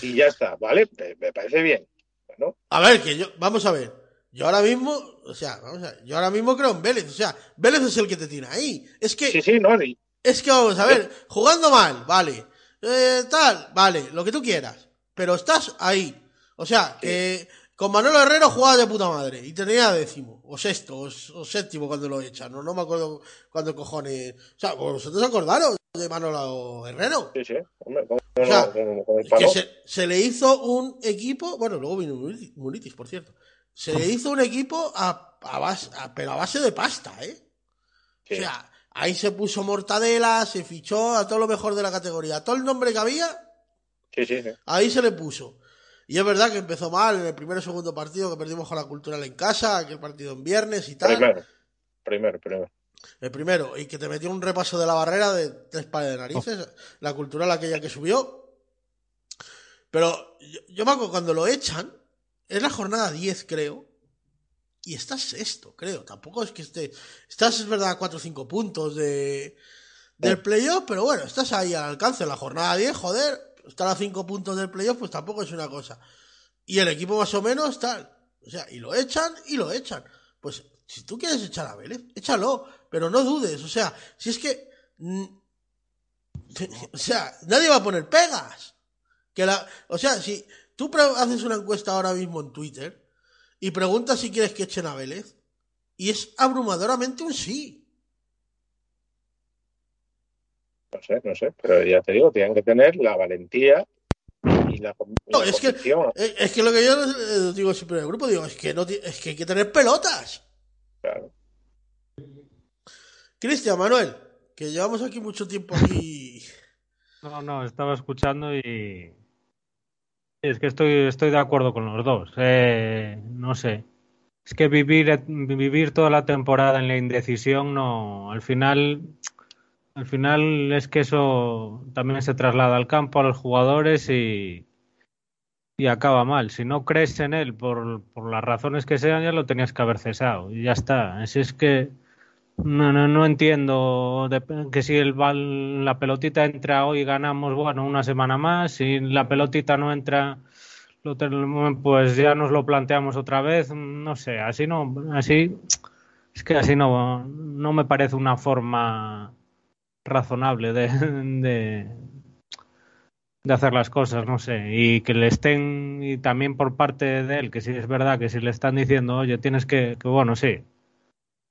y ya está, ¿vale? Me, me parece bien. Bueno, A ver, que yo, vamos a ver. Yo ahora mismo, o sea, vamos a ver, yo ahora mismo creo en Vélez, o sea, Vélez es el que te tiene ahí. Es que, sí, sí, no, y- es que vamos a ver, jugando mal, vale, eh, tal, vale, lo que tú quieras, pero estás ahí. O sea, que con Manolo Herrero jugaba de puta madre y tenía décimo, o sexto, o, séptimo cuando lo echan, no, no me acuerdo cuándo cojones. O sea, ¿vosotros acordaros de Manolo Herrero? sí, sí. Hombre, ¿cómo, O sea, que se, se le hizo un equipo, bueno, luego vino Munitis, Munitis, por cierto. Se le hizo un equipo a, a base, a- pero a base de pasta, ¿eh? Sí. O sea, ahí se puso Mortadela, se fichó a todo lo mejor de la categoría. Todo el nombre que había, sí, sí, sí. ahí se le puso. Y es verdad que empezó mal en el primer o segundo partido que perdimos con la cultural en casa, aquel partido en viernes y tal. Primero, primero, primero. El primero, y que te metió un repaso de la barrera de tres pares de narices, la cultural aquella que subió. Pero yo, yo me acuerdo cuando lo echan, es la jornada 10, creo, y estás sexto, creo. Tampoco es que esté. Estás, es verdad, a 4 o 5 puntos de, del playoff, pero bueno, estás ahí al alcance de la jornada 10, joder. Estar a 5 puntos del playoff, pues tampoco es una cosa. Y el equipo más o menos tal. O sea, y lo echan y lo echan. Pues si tú quieres echar a Vélez, échalo, pero no dudes. O sea, si es que. O sea, nadie va a poner pegas. Que la, o sea, si tú haces una encuesta ahora mismo en Twitter y preguntas si quieres que echen a Vélez, y es abrumadoramente un sí. No sé, no sé. Pero ya te digo, tienen que tener la valentía y la, y No, la es que, convicción. es, es que lo que yo eh, digo siempre en el grupo, digo, es que, no, es que hay que tener pelotas. Claro. Cristian, Manuel, que llevamos aquí mucho tiempo aquí. No, no, estaba escuchando y es que estoy, estoy de acuerdo con los dos. Eh, no sé. Es que vivir, vivir toda la temporada en la indecisión, no, al final, al final es que eso también se traslada al campo, a los jugadores y, y acaba mal. Si no crees en él por, por las razones que sean, ya lo tenías que haber cesado y ya está. Así es que no, no, no entiendo de- que si el la pelotita entra hoy ganamos, bueno, una semana más, si la pelotita no entra, lo pues ya nos lo planteamos otra vez, no sé, así no, así Es que así no, no me parece una forma razonable de, de, hacer las cosas, no sé. Y que le estén, y también por parte de él, que sí es verdad que si le están diciendo, oye, tienes que, que bueno, sí.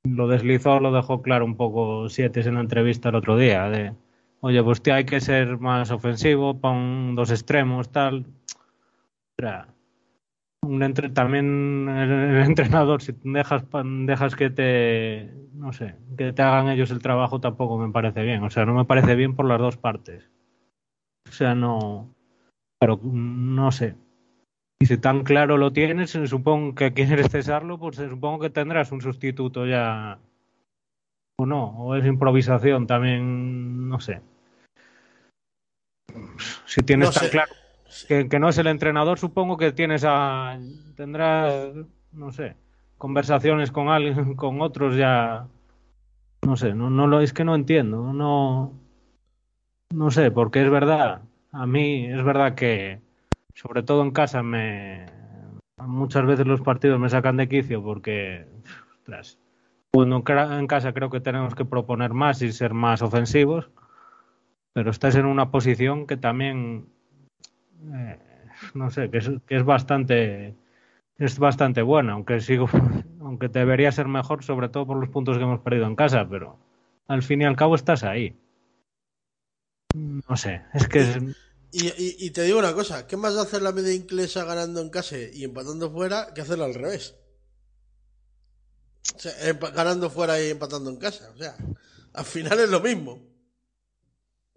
Lo deslizó, lo dejó claro un poco Siete en la entrevista el otro día, de, oye, pues tío, hay que ser más ofensivo, pon dos extremos, tal. Era un entre, también el, entrenador, si dejas, dejas que te, no sé, que te hagan ellos el trabajo tampoco me parece bien. O sea, no me parece bien por las dos partes. O sea, no, pero no sé. Y si tan claro lo tienes, supongo que quieres cesarlo, pues supongo que tendrás un sustituto ya. O no, o es improvisación también, no sé. Si tienes No tan sé. claro que, no es el entrenador, supongo que tienes a. tendrás, no sé, conversaciones con alguien, con otros ya. No sé, no, no lo es que no entiendo, no. No sé, porque es verdad. A mí es verdad que, sobre todo en casa, me muchas veces los partidos me sacan de quicio porque, ostras, cuando en casa creo que tenemos que proponer más y ser más ofensivos, pero estás en una posición que también, eh, no sé, que es, que es bastante es bastante buena, aunque sigo, aunque debería ser mejor, sobre todo por los puntos que hemos perdido en casa, pero al fin y al cabo estás ahí. No sé, es que es, Y, te digo una cosa, ¿qué más da hacer la media inglesa ganando en casa y empatando fuera que hacerlo al revés? O sea, ganando fuera y empatando en casa. O sea, al final es lo mismo.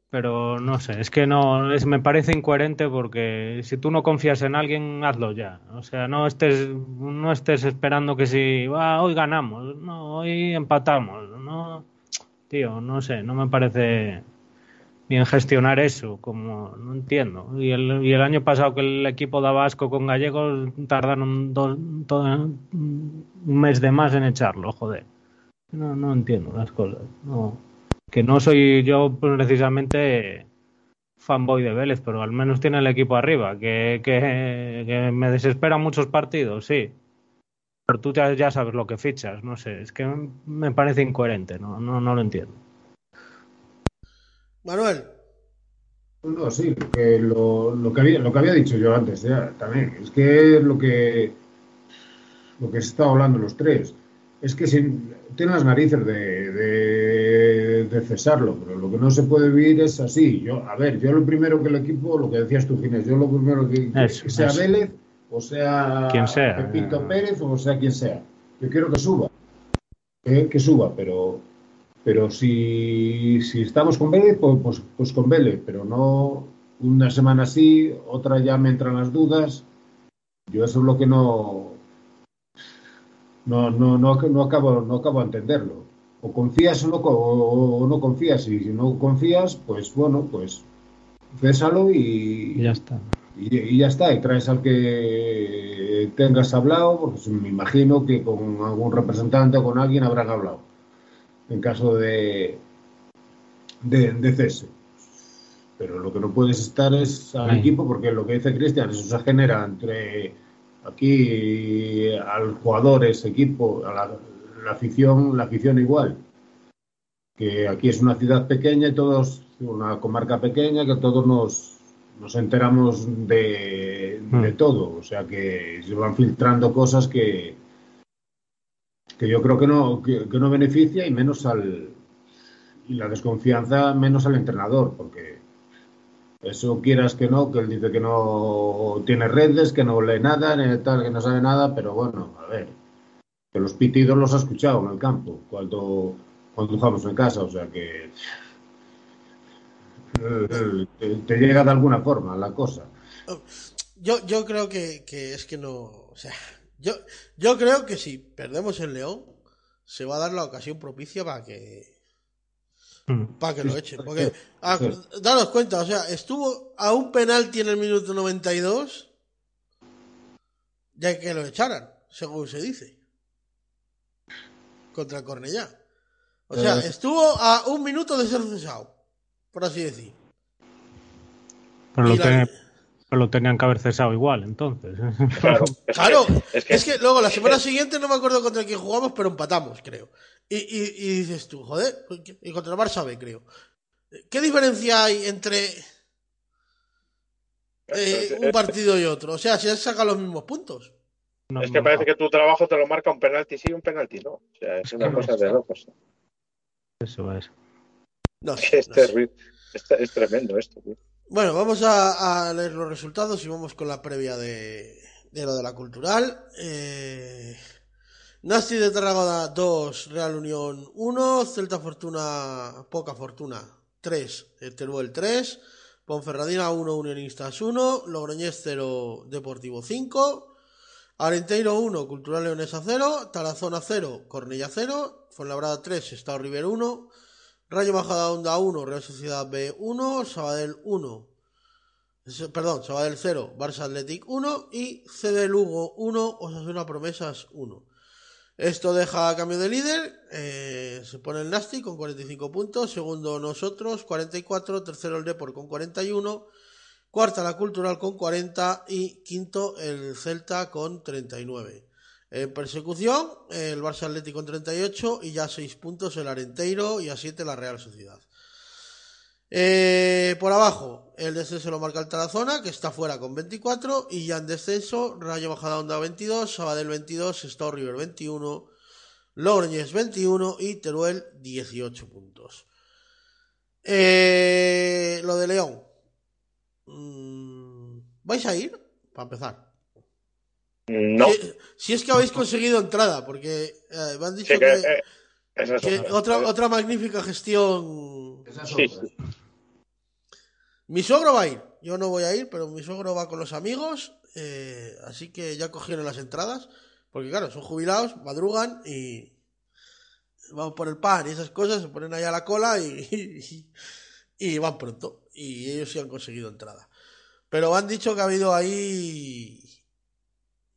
Pero no sé, es que no, me parece incoherente porque si tú no confías en alguien, hazlo ya. O sea, no estés, no estés esperando que si, "Ah, hoy ganamos, no, hoy empatamos, no, tío, no sé, no me parece bien gestionar eso, como no entiendo. Y el, y el año pasado que el equipo daba asco con Gallegos, tardaron dos, un mes de más en echarlo, joder. No, no entiendo las cosas. No. Que no soy yo precisamente fanboy de Vélez, pero al menos tiene el equipo arriba, que, que, que me desespera muchos partidos, sí. Pero tú ya, ya sabes lo que fichas, no sé, es que me parece incoherente, no, no, no lo entiendo. Manuel, No, sí, lo que, lo, lo que había, lo que había dicho yo antes ya también. Es que es lo que lo que se está hablando los tres. Es que si, tienen las narices de, de, de cesarlo, pero lo que no se puede vivir es así. Yo, a ver, yo lo primero que el equipo, lo que decías tú, Ginés, yo lo primero que, que Eso, sea eso. Vélez, o sea Quien sea. Pepito Pérez, o sea quien sea. Yo quiero que suba. Que, que suba, pero pero si, si estamos con Vélez, pues, pues, pues con Vélez, pero no una semana así, otra ya me entran las dudas. Yo eso es lo que no no, no, no, no acabo no acabo de entenderlo. O confías o no, o no confías, y si no confías, pues bueno, pues césalo y, Y ya está. y, y ya está, y traes al que tengas hablado, porque me imagino que con algún representante o con alguien habrán hablado, en caso de, de, de cese. Pero lo que no puedes estar es al Ahí. equipo, porque lo que dice Cristian, eso se genera entre aquí al jugadores, equipo, a la, la afición, la afición igual. Que aquí es una ciudad pequeña y todos, una comarca pequeña, que todos nos, nos enteramos de, de Mm. todo. O sea que se van filtrando cosas que, que yo creo que no, que, que no beneficia y menos al y la desconfianza menos al entrenador, porque eso quieras que no, que él dice que no tiene redes, que no lee nada, tal, que no sabe nada, pero bueno, a ver, que los pitidos los ha escuchado en el campo cuando, cuando jugamos en casa, o sea que eh, te, te llega de alguna forma la cosa. yo, yo creo que, que es que no. O sea, yo, yo creo que si perdemos el León, se va a dar la ocasión propicia para que. Mm. Para que lo echen. Porque, Sí. ah, daros cuenta, o sea, estuvo a un penalti en el minuto 92 de que lo echaran, según se dice. Contra Cornellá. O sea, Eh. estuvo a un minuto de ser cesado, por así decir. Pero lo Y la- que, Pero lo tenían que haber cesado igual, entonces. Claro, es Claro, que- es que, luego la semana siguiente no me acuerdo contra quién jugamos, pero empatamos, creo. Y, y, y dices tú, joder, y contra el Barça B, creo. ¿Qué diferencia hay entre eh, un partido y otro? O sea, si has sacado los mismos puntos. No, Es que no, parece que tu trabajo te lo marca un penalti sí y un penalti no. O sea, es una cosa de locos. Eso es. No sé, Es, no sé. terri- es, es tremendo esto. tío. Bueno, vamos a, a leer los resultados y vamos con la previa de, de lo de la cultural. Eh, Nasti de Tarragona 2, Real Unión 1, Celta Fortuna, Poca Fortuna 3, eh, Teruel 3, Ponferradina 1, Unionistas 1, Logroñés 0, Deportivo 5, Arenteiro 1, Cultural Leonesa 0, Tarazona 0, Cornella 0, Fuenlabrada 3, Estado River 1, Rayo Majadahonda 1, Real Sociedad B 1, Sabadell 1, S- perdón, Sabadell 0, Barça Athletic 1 y CD Lugo 1, Osasuna Promesas 1. Esto deja a cambio de líder, eh, se pone el Nasty con 45 puntos, segundo nosotros 44, tercero el Depor con 41, cuarta la Cultural con 40 y quinto el Celta con 39. En persecución, el Barça Atlético con 38 y ya 6 puntos el Arenteiro y a 7 la Real Sociedad. Eh, por abajo, el descenso lo marca el Tarazona, que está fuera con 24, y ya en descenso, Rayo Majadahonda 22, Sabadell 22, Estado River 21, Logroñés 21 y Teruel 18 puntos. Eh, lo de León. Mm, ¿Vais a ir? Para empezar. No, Si, si es que habéis conseguido entrada, porque eh, me han dicho sí que, que, eh, esa es que otra. otra, otra magnífica gestión. Esa es Sí. Mi suegro va a ir. Yo no voy a ir, pero mi suegro va con los amigos. eh, así que ya cogieron las entradas. Porque claro, son jubilados, madrugan y van por el pan y esas cosas, se ponen ahí a la cola y, y, y van pronto. Y ellos sí han conseguido entrada. Pero han dicho que ha habido ahí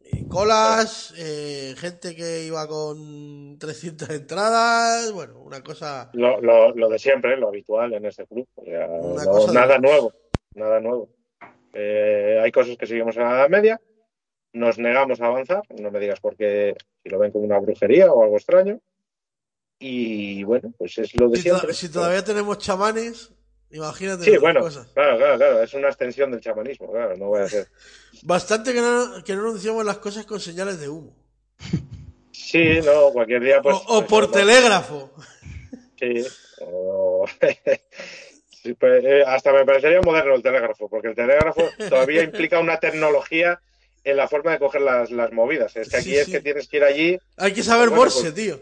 eh, colas, eh, gente que iba con 300 entradas, bueno, una cosa... Lo, lo, lo de siempre, lo habitual en este club. O sea, no- de nada nuevo, nada nuevo. Eh, hay cosas que seguimos en la edad media, nos negamos a avanzar, no me digas porque si lo ven como una brujería o algo extraño. Y bueno, pues es lo de Si, siempre. si todavía tenemos chamanes, imagínate Sí, bueno, cosas. claro, claro, claro, es una extensión del chamanismo, claro, no voy a ser. Bastante que no, que no anunciamos las cosas con señales de humo. Sí, no, cualquier día pues... o, o pues, por no, telégrafo. Sí, o- Sí, pues, eh, hasta me parecería moderno el telégrafo, porque el telégrafo todavía implica una tecnología en la forma de coger las, las movidas. Es que aquí Sí, es sí. que tienes que ir allí, Hay que saber Bueno, Morse, pues- tío.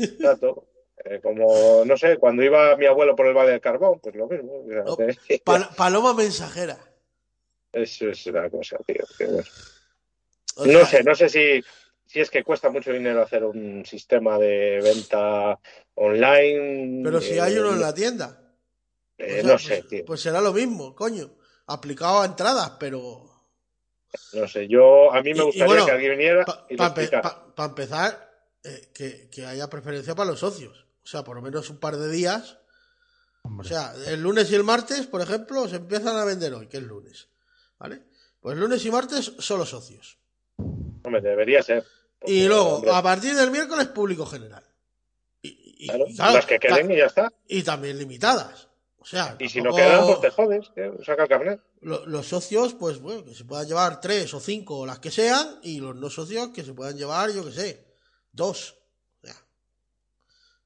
exacto, eh, como, no sé, cuando iba mi abuelo por el Valle del Carbón, pues lo mismo. No, Pal- paloma mensajera. Eso es una cosa, tío. que bueno. O No sé, no sé si, si es que cuesta mucho dinero hacer un sistema de venta online. Pero si eh, hay uno en la tienda. eh, O sea, no sé, pues, tío. pues será lo mismo, coño. Aplicado a entradas, pero. No sé, yo a mí me y gustaría bueno, que alguien viniera Para empezar, eh, que, que haya preferencia para los socios. O sea, por lo menos un par de días. O sea, el lunes y el martes, por ejemplo, se empiezan a vender hoy, que es lunes. ¿Vale? Pues lunes y martes solo socios. Hombre, debería ser. Y luego, hombre, a partir del miércoles, público general. Y, y- claro, claro, las que queden y ya está. y también limitadas. O sea, Y si no quedan, pues te jodes, tío, saca el carnet. lo- los socios, pues bueno, que se puedan llevar tres o cinco o las que sean, y los no socios que se puedan llevar, yo que sé, dos.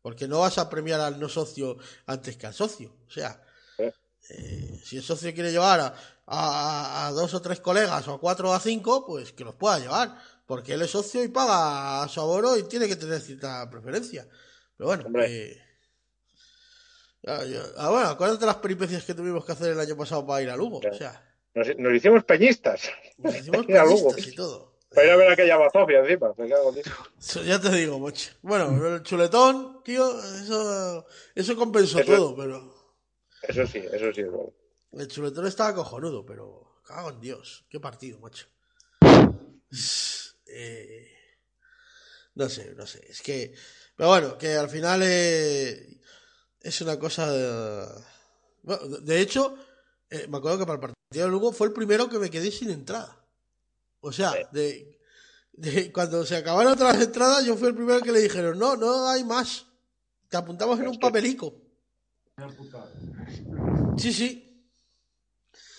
Porque no vas a premiar al no socio antes que al socio. O sea, Sí. eh, si el socio quiere llevar a, a- a dos o tres colegas o a cuatro o a cinco, pues que los pueda llevar. Porque él es socio y paga su abono y tiene que tener cierta preferencia. Pero bueno, eh, ah, ah, bueno, acuérdate las peripecias que tuvimos que hacer el año pasado para ir a Lugo. Claro. O sea, Nos, nos hicimos peñistas. nos hicimos a peñistas y todo. Para ir a ver aquella bazofia encima. me cago en. Eso ya te digo, mocho. Bueno, el chuletón, tío, eso, eso compensó Eso- todo, pero Eso sí, eso sí es bueno. el chuletón estaba cojonudo, pero cago en Dios, qué partido, macho. Eh, no sé, no sé, es que, pero bueno, que al final eh, es una cosa, de, bueno, de- de hecho, eh, me acuerdo que para el partido de Lugo fue el primero que me quedé sin entrada. O sea, Sí. de, de- cuando se acabaron todas las entradas, yo fui el primero que le dijeron, no, no hay más. Te apuntamos en un papelico. Sí, sí.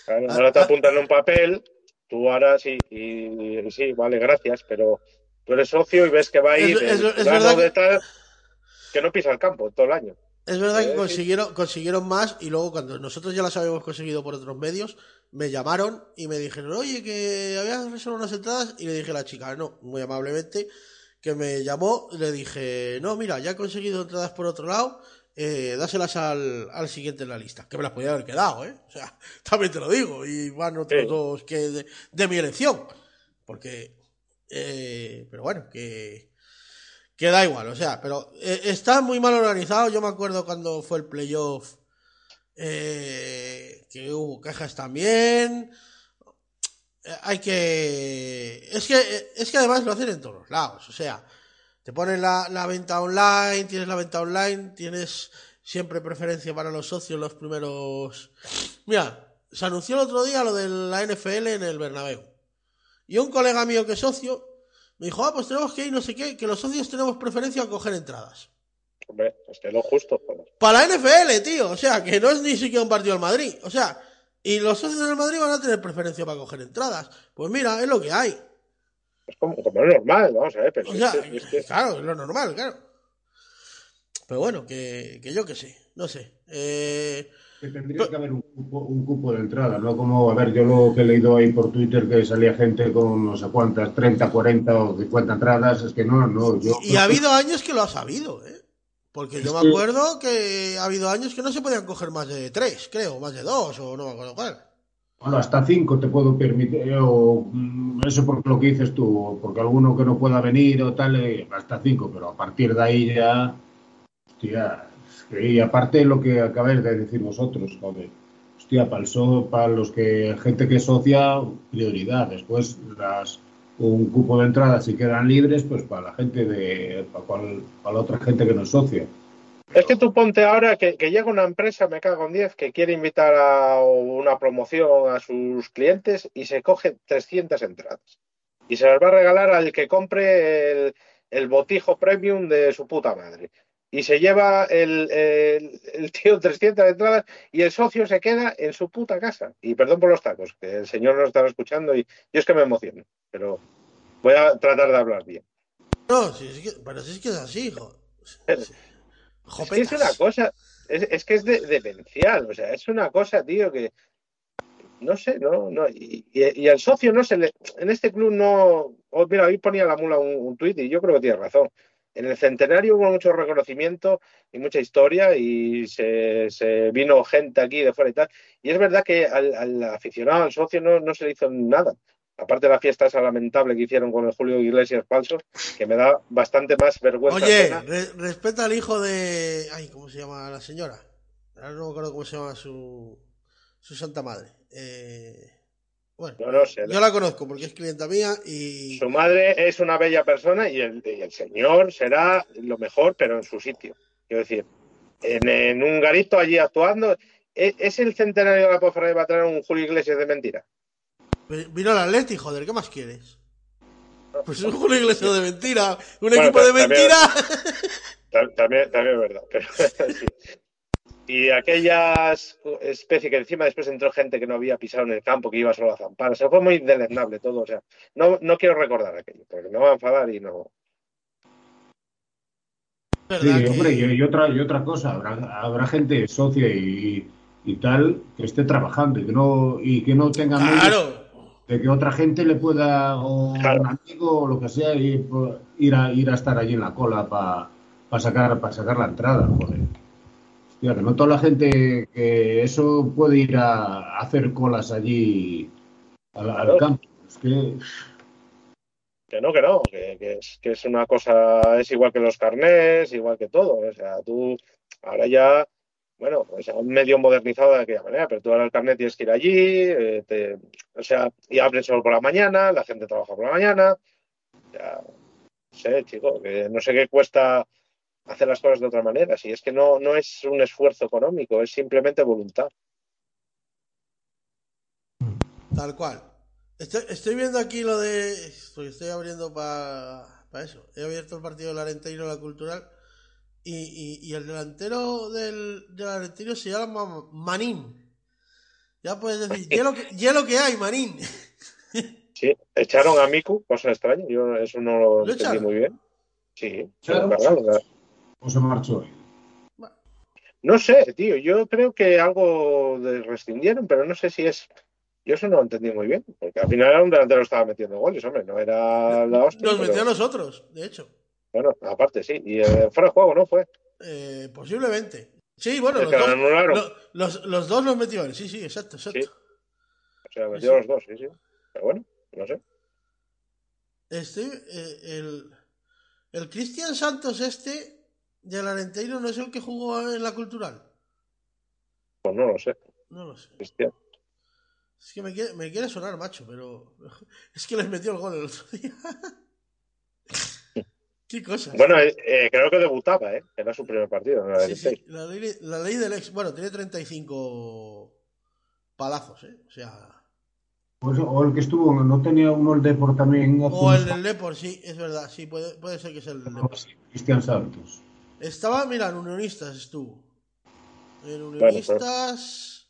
Claro, Ah, ahora te ah. apuntan en un papel, tú ahora sí, y, y sí, vale, gracias, pero tú eres socio y ves que va a ir Es- verdad que- de tal que no pisa el campo todo el año. Es verdad que consiguieron, consiguieron más y luego cuando nosotros ya las habíamos conseguido por otros medios, me llamaron y me dijeron, oye, que habías reservado unas entradas y le dije a la chica, no, muy amablemente, que me llamó, le dije, no, mira, ya he conseguido entradas por otro lado, eh, dáselas al, al siguiente en la lista, que me las podía haber quedado, ¿eh? O sea, también te lo digo, y van otros Sí. dos que de, de mi elección, porque, eh, pero bueno, que... Que da igual, o sea, pero eh, está muy mal organizado. Yo me acuerdo cuando fue el playoff eh, que hubo quejas también. Eh, hay que. Es que es que además lo hacen en todos lados. O sea, te ponen la, la venta online, tienes la venta online, tienes siempre preferencia para los socios los primeros. Mira, se anunció el otro día lo de la NFL en el Bernabéu. Y un colega mío que es socio me dijo, ah, pues tenemos que ir, no sé qué, que los socios tenemos preferencia a coger entradas. Hombre, es que lo justo, joder. Para la NFL, tío. O sea, que no es ni siquiera un partido del Madrid. O sea, y los socios del Madrid van a tener preferencia para coger entradas. Pues mira, es lo que hay. Es como, como es normal, vamos a ver, pero O es sea, que- es que- claro, es lo normal, claro. Pero bueno, que, que yo que sé, no sé. Eh, Que tendría que haber un cupo, un cupo de entrada, ¿no? Como, a ver, yo lo que he leído ahí por Twitter que salía gente con no sé cuántas, 30, 40 o 50 entradas, es que no, no, yo... y ha habido años que lo ha sabido, ¿eh? Porque yo me acuerdo que ha habido años que no se podían coger más de tres, creo, más de dos, o no me acuerdo cuál. Bueno, hasta 5 te puedo permitir, o mm, eso por lo que dices tú, porque alguno que no pueda venir o tal, eh, hasta 5, pero a partir de ahí ya, hostia, y aparte lo que acabáis de decir vosotros, joder, hostia, para, el so- para los que, gente que es socia, prioridad, después las un cupo de entrada si quedan libres, pues para la gente de, para, cual- para la otra gente que no es socia. Es que tú ponte ahora que, llega una empresa, me cago en 10, que quiere invitar a una promoción a sus clientes y se coge 300 entradas. Y se las va a regalar al que compre el botijo premium de su puta madre. Y se lleva el, el, el tío 300 entradas y el socio se queda en su puta casa. Y perdón por los tacos, que el señor nos estaba escuchando y yo es que me emociono. Pero voy a tratar de hablar bien. No, si es que, pero si es que es así, hijo. Es que es una cosa, es, es que es de- demencial, o sea, es una cosa, tío, que no sé, no, no, y, y, y al socio no se le, en este club no, oh, mira, hoy ponía la mula un, un tuit y yo creo que tiene razón. En el centenario hubo mucho reconocimiento y mucha historia y se, se vino gente aquí de fuera y tal. Y es verdad que al, al aficionado, al socio, no, no se le hizo nada. Aparte de la fiesta esa lamentable que hicieron con el Julio Iglesias falso, que me da bastante más vergüenza. Oye, re- respeta al hijo de. Ay, ¿cómo se llama la señora? Ahora no me acuerdo cómo se llama su, su santa madre. Eh, bueno, No, no sé. yo la conozco porque es clienta mía y. Su madre es una bella persona y el, y el señor será lo mejor, pero en su sitio. Quiero decir, en, en un garito allí actuando. ¿Es, es el centenario de la Ponferrada y va a traer un Julio Iglesias de mentira? Vino el Atleti, joder, ¿qué más quieres? Pues un Julio Iglesias de mentira, un Bueno, equipo de también- mentira. Ta- También, también es verdad. Pero, sí. Y aquellas especie que encima después entró gente que no había pisado en el campo, que iba solo a zampar. O sea, fue muy deleznable todo. O sea, no, no quiero recordar aquello, porque me va a enfadar y no. Sí, ¿Verdad que- hombre, y, y otra, y otra cosa, habrá, habrá gente socia y, y tal que esté trabajando y que no, y que no tenga medios Claro. de que otra gente le pueda, o Claro. un amigo o lo que sea, ir, por- ir, a, ir a estar allí en la cola para sacar, para sacar la entrada, joder. No toda la gente que eso puede ir a, hacer colas allí al, campo. Es que, Que no, que no, que, que es, que es una cosa, es igual que los carnés, igual que todo. O sea, tú ahora ya, bueno, o sea, medio modernizado de aquella manera, pero tú ahora el carnet tienes que ir allí, eh, te- o sea, y abren solo por la mañana, la gente trabaja por la mañana. Ya, no sé, chico, que no sé qué cuesta hacer las cosas de otra manera. Si es que no, no es un esfuerzo económico, es simplemente voluntad. Tal cual. Estoy, estoy viendo aquí lo de. Estoy, estoy abriendo para eso. He abierto el partido del Arenteiro, la cultural. Y, y, y el delantero del, del Arenteiro se llama Manín. Ya puedes decir, hielo que, hielo que hay, Manín. Sí, echaron a Miku, cosa extraña. Yo eso no lo, ¿Lo entendí echaron? muy bien. Sí, Claro. lo cargaron. ¿O se marchó? No sé, tío. Yo creo que algo de rescindieron, pero no sé si es. Yo eso no lo entendí muy bien. Porque al final era un delantero que estaba metiendo goles, hombre. No era la hostia. Nos pero- metió a nosotros, de hecho. Bueno, aparte sí. Y eh, fuera de juego, ¿no? Fue. Eh, posiblemente. Sí, bueno, los que dos, lo- los, los dos los metió él. Sí, sí, exacto, exacto. Sí. O sea, metió a los dos, sí, sí. Pero bueno, no sé. Este, eh, el, el Cristian Santos este del Arenteiro no es el que jugó en la cultural. Pues no lo sé. No lo sé. Cristian. Es que me quiere, me quiere sonar, macho, pero es que les metió el gol el otro día. Qué cosas. Bueno, eh, eh, creo que debutaba, ¿eh? Era su primer partido. ¿no? Sí, sí, la, ley, la ley del ex. Bueno, tiene 35 palazos, ¿eh? O sea. Pues, o el que estuvo, no tenía uno el Depor también. O el del Depor, sí, es verdad. Sí, puede, puede ser que sea el del Depor. Cristian Santos. Estaba, mira, en Unionistas estuvo. En Unionistas.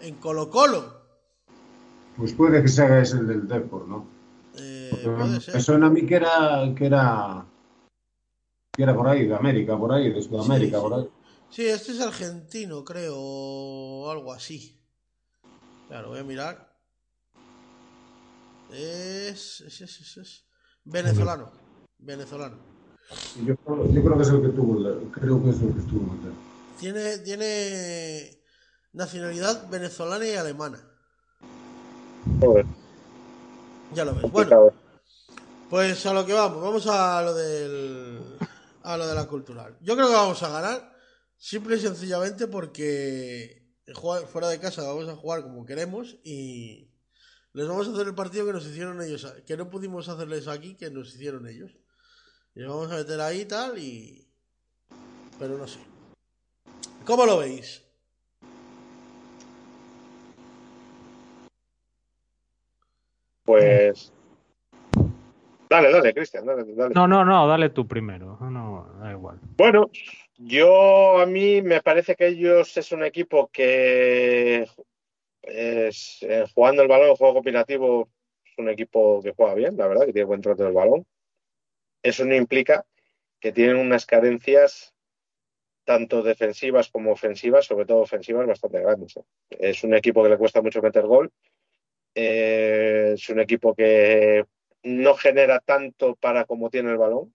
En Colo Colo. Pues puede que sea ese el del Depor, ¿no? Eh, puede me ser. suena a mí que era, que era que era por ahí, de América, por ahí, de Sudamérica, Sí, sí. por ahí. Sí, este es argentino, creo, o algo así. Claro, voy a mirar. Es, es, es, es- es venezolano. Venezolano. Yo, creo- yo creo que es el que tuvo, el- creo que es el que estuvo. Tiene, tiene nacionalidad venezolana y alemana. Joder, Ya lo ves. Bueno, pues a lo que vamos. Vamos a lo del. A lo de la cultural. Yo creo que vamos a ganar. Simple y sencillamente porque fuera de casa vamos a jugar como queremos y les vamos a hacer el partido que nos hicieron ellos, que no pudimos hacerles aquí, que nos hicieron ellos. Y vamos a meter ahí y tal y... Pero no sé. ¿Cómo lo veis? Pues. Dale, dale, Cristian, dale, dale. No, no, no, dale tú primero. No, da igual. Bueno, yo a mí me parece que ellos es un equipo que es, eh, jugando el balón, juego combinativo, es un equipo que juega bien, la verdad, que tiene buen trato del balón. Eso no implica que tienen unas carencias tanto defensivas como ofensivas, sobre todo ofensivas, bastante grandes. ¿eh? Es un equipo que le cuesta mucho meter gol. Eh, es un equipo que no genera tanto para como tiene el balón.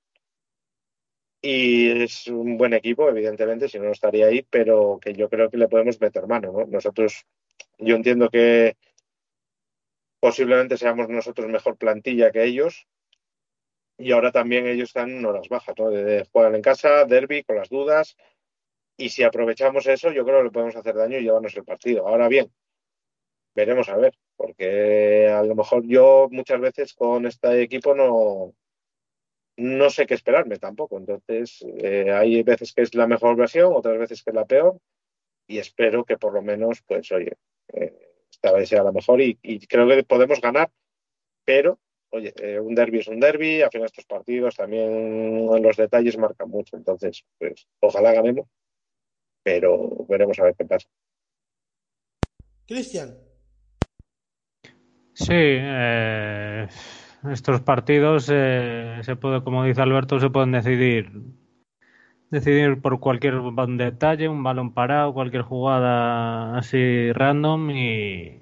Y es un buen equipo, evidentemente, si no, no estaría ahí, pero que yo creo que le podemos meter mano, ¿no? Nosotros, yo entiendo que posiblemente seamos nosotros mejor plantilla que ellos. Y ahora también ellos están en horas bajas, ¿no? Juegan en casa, derby, con las dudas. Y si aprovechamos eso, yo creo que le podemos hacer daño y llevarnos el partido. Ahora bien, veremos a ver, porque a lo mejor yo muchas veces con este equipo no, no sé qué esperarme tampoco. Entonces, eh, hay veces que es la mejor versión, otras veces que es la peor, y espero que por lo menos, pues, oye, eh, esta vez sea la mejor y creo que podemos ganar, pero, oye, eh, un derby es un derby, al final estos partidos también los detalles marcan mucho, entonces, pues, ojalá ganemos, pero veremos a ver qué pasa. Cristian, Sí, eh, estos partidos eh, se puede, como dice Alberto, se pueden decidir decidir por cualquier detalle, un balón parado, cualquier jugada así random y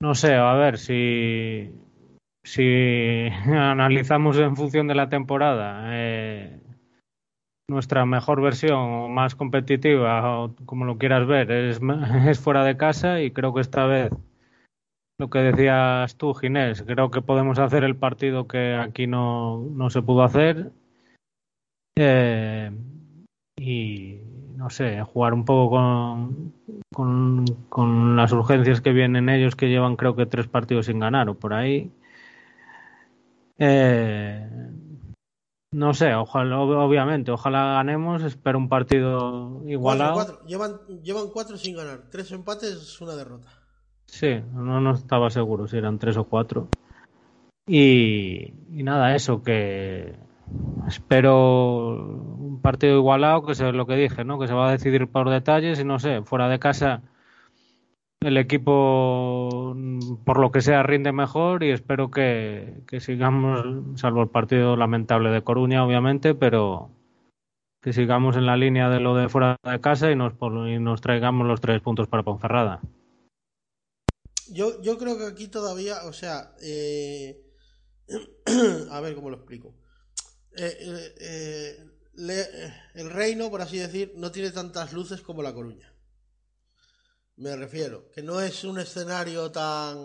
no sé, a ver si si analizamos en función de la temporada eh, nuestra mejor versión más competitiva o como lo quieras ver es, es fuera de casa y creo que esta vez lo que decías tú, Ginés, creo que podemos hacer el partido que aquí no, no se pudo hacer. Eh, y no sé, jugar un poco con, con, con las urgencias que vienen ellos, que llevan creo que tres partidos sin ganar o por ahí. Eh, no sé, ojalá, ob- obviamente, ojalá ganemos. Espero un partido cuatro, igualado. cuatro. Llevan, llevan cuatro sin ganar. Tres empates, una derrota. Sí, no, no estaba seguro si eran tres o cuatro. Y, y nada, eso, que espero un partido igualado, que es lo que dije, ¿no? Que se va a decidir por detalles y no sé, fuera de casa el equipo, por lo que sea, rinde mejor y espero que, sigamos, salvo el partido lamentable de Coruña, obviamente, pero que sigamos en la línea de lo de fuera de casa y nos, y nos traigamos los tres puntos para Ponferrada. Yo, yo creo que aquí todavía, o sea, eh, a ver cómo lo explico. Eh, eh, eh, el reino, por así decir, no tiene tantas luces como La Coruña. Me refiero, que no es un escenario tan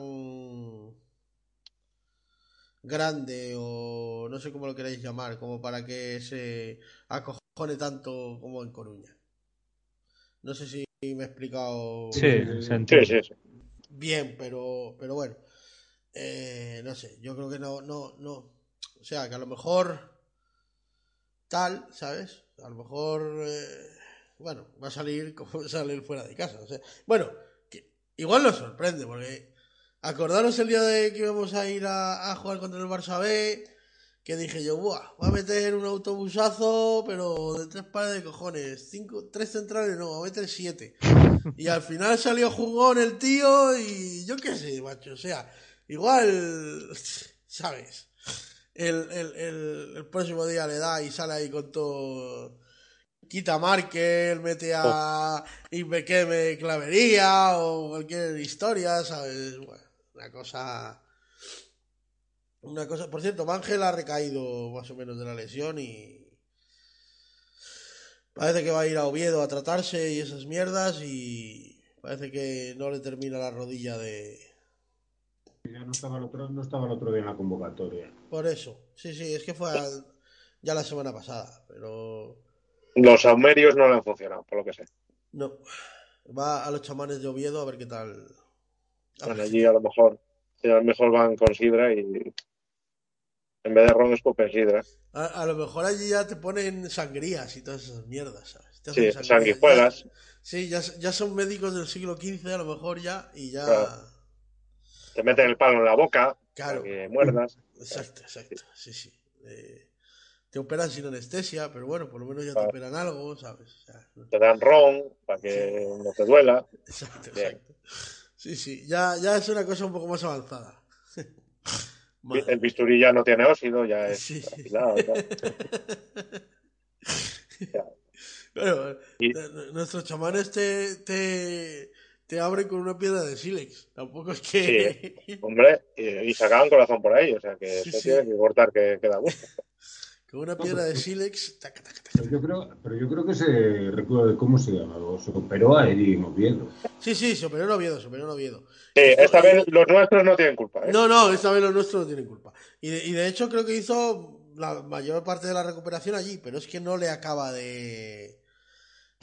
grande o no sé cómo lo queréis llamar, como para que se acojone tanto como en Coruña. No sé si me he explicado Sí, se Sí, entiende. sí, sí. bien, pero, pero bueno. Eh, no sé, yo creo que no, no, no. O sea, que a lo mejor tal, ¿sabes? A lo mejor, eh, bueno, va a salir como sale el fuera de casa. O sea, bueno, que igual nos sorprende, porque acordaros el día de que íbamos a ir a, a jugar contra el Barça B, que dije yo, Buah, voy a meter un autobusazo, pero de tres pares de cojones, cinco, tres centrales no, voy a meter siete. Y al final salió jugón el tío y yo qué sé, macho, o sea, igual, ¿sabes? El, el, el, el próximo día le da y sale ahí con todo... Quita Markel, mete a Inbequeme Clavería o cualquier historia, ¿sabes? Bueno, una cosa... Una cosa... Por cierto, Ángel ha recaído más o menos de la lesión y... Parece que va a ir a Oviedo a tratarse y esas mierdas y parece que no le termina la rodilla de... Ya no estaba, el otro, no estaba el otro día en la convocatoria. Por eso. Sí, sí, es que fue al- ya la semana pasada, pero Los saumerios no le han funcionado, por lo que sé. no. Va a los chamanes de Oviedo a ver qué tal. A Bueno, allí a lo mejor, a lo mejor van con sidra y en vez de ron escupen sidra. A, a lo mejor allí ya te ponen sangrías y todas esas mierdas, ¿sabes? Te Sí, hacen sanguijuelas. Ya- sí, ya, ya son médicos del siglo XV a lo mejor ya y ya... Claro. Te meten el palo en la boca Claro. para que muerdas. Exacto, exacto. Sí, sí. Eh, te operan sin anestesia, pero bueno, por lo menos ya te Claro. operan algo, ¿sabes? O sea, Te dan ron para que no te duela. Exacto, Bien. exacto. Sí, sí, ya, ya es una cosa un poco más avanzada. El bisturí ya no tiene óxido, ya es Sí, sí. y tal. Bueno, Y- n- nuestros chamanes te, te, te abren con una piedra de sílex. Tampoco es que. Hombre, y, y sacaban corazón por ahí, o sea que Sí, sí. tiene que cortar que queda gusto. Con una piedra de sílex. taca, taca, taca. Pero yo creo, pero yo creo que se recuerda de cómo se llama, se operó allí en Oviedo. Sí, sí, se operó en Oviedo, se operó en Oviedo. Sí, esta vez los nuestros no tienen culpa, ¿eh? No, no, esta vez los nuestros no tienen culpa. Y de, y de hecho creo que hizo la mayor parte de la recuperación allí, pero es que no le acaba de,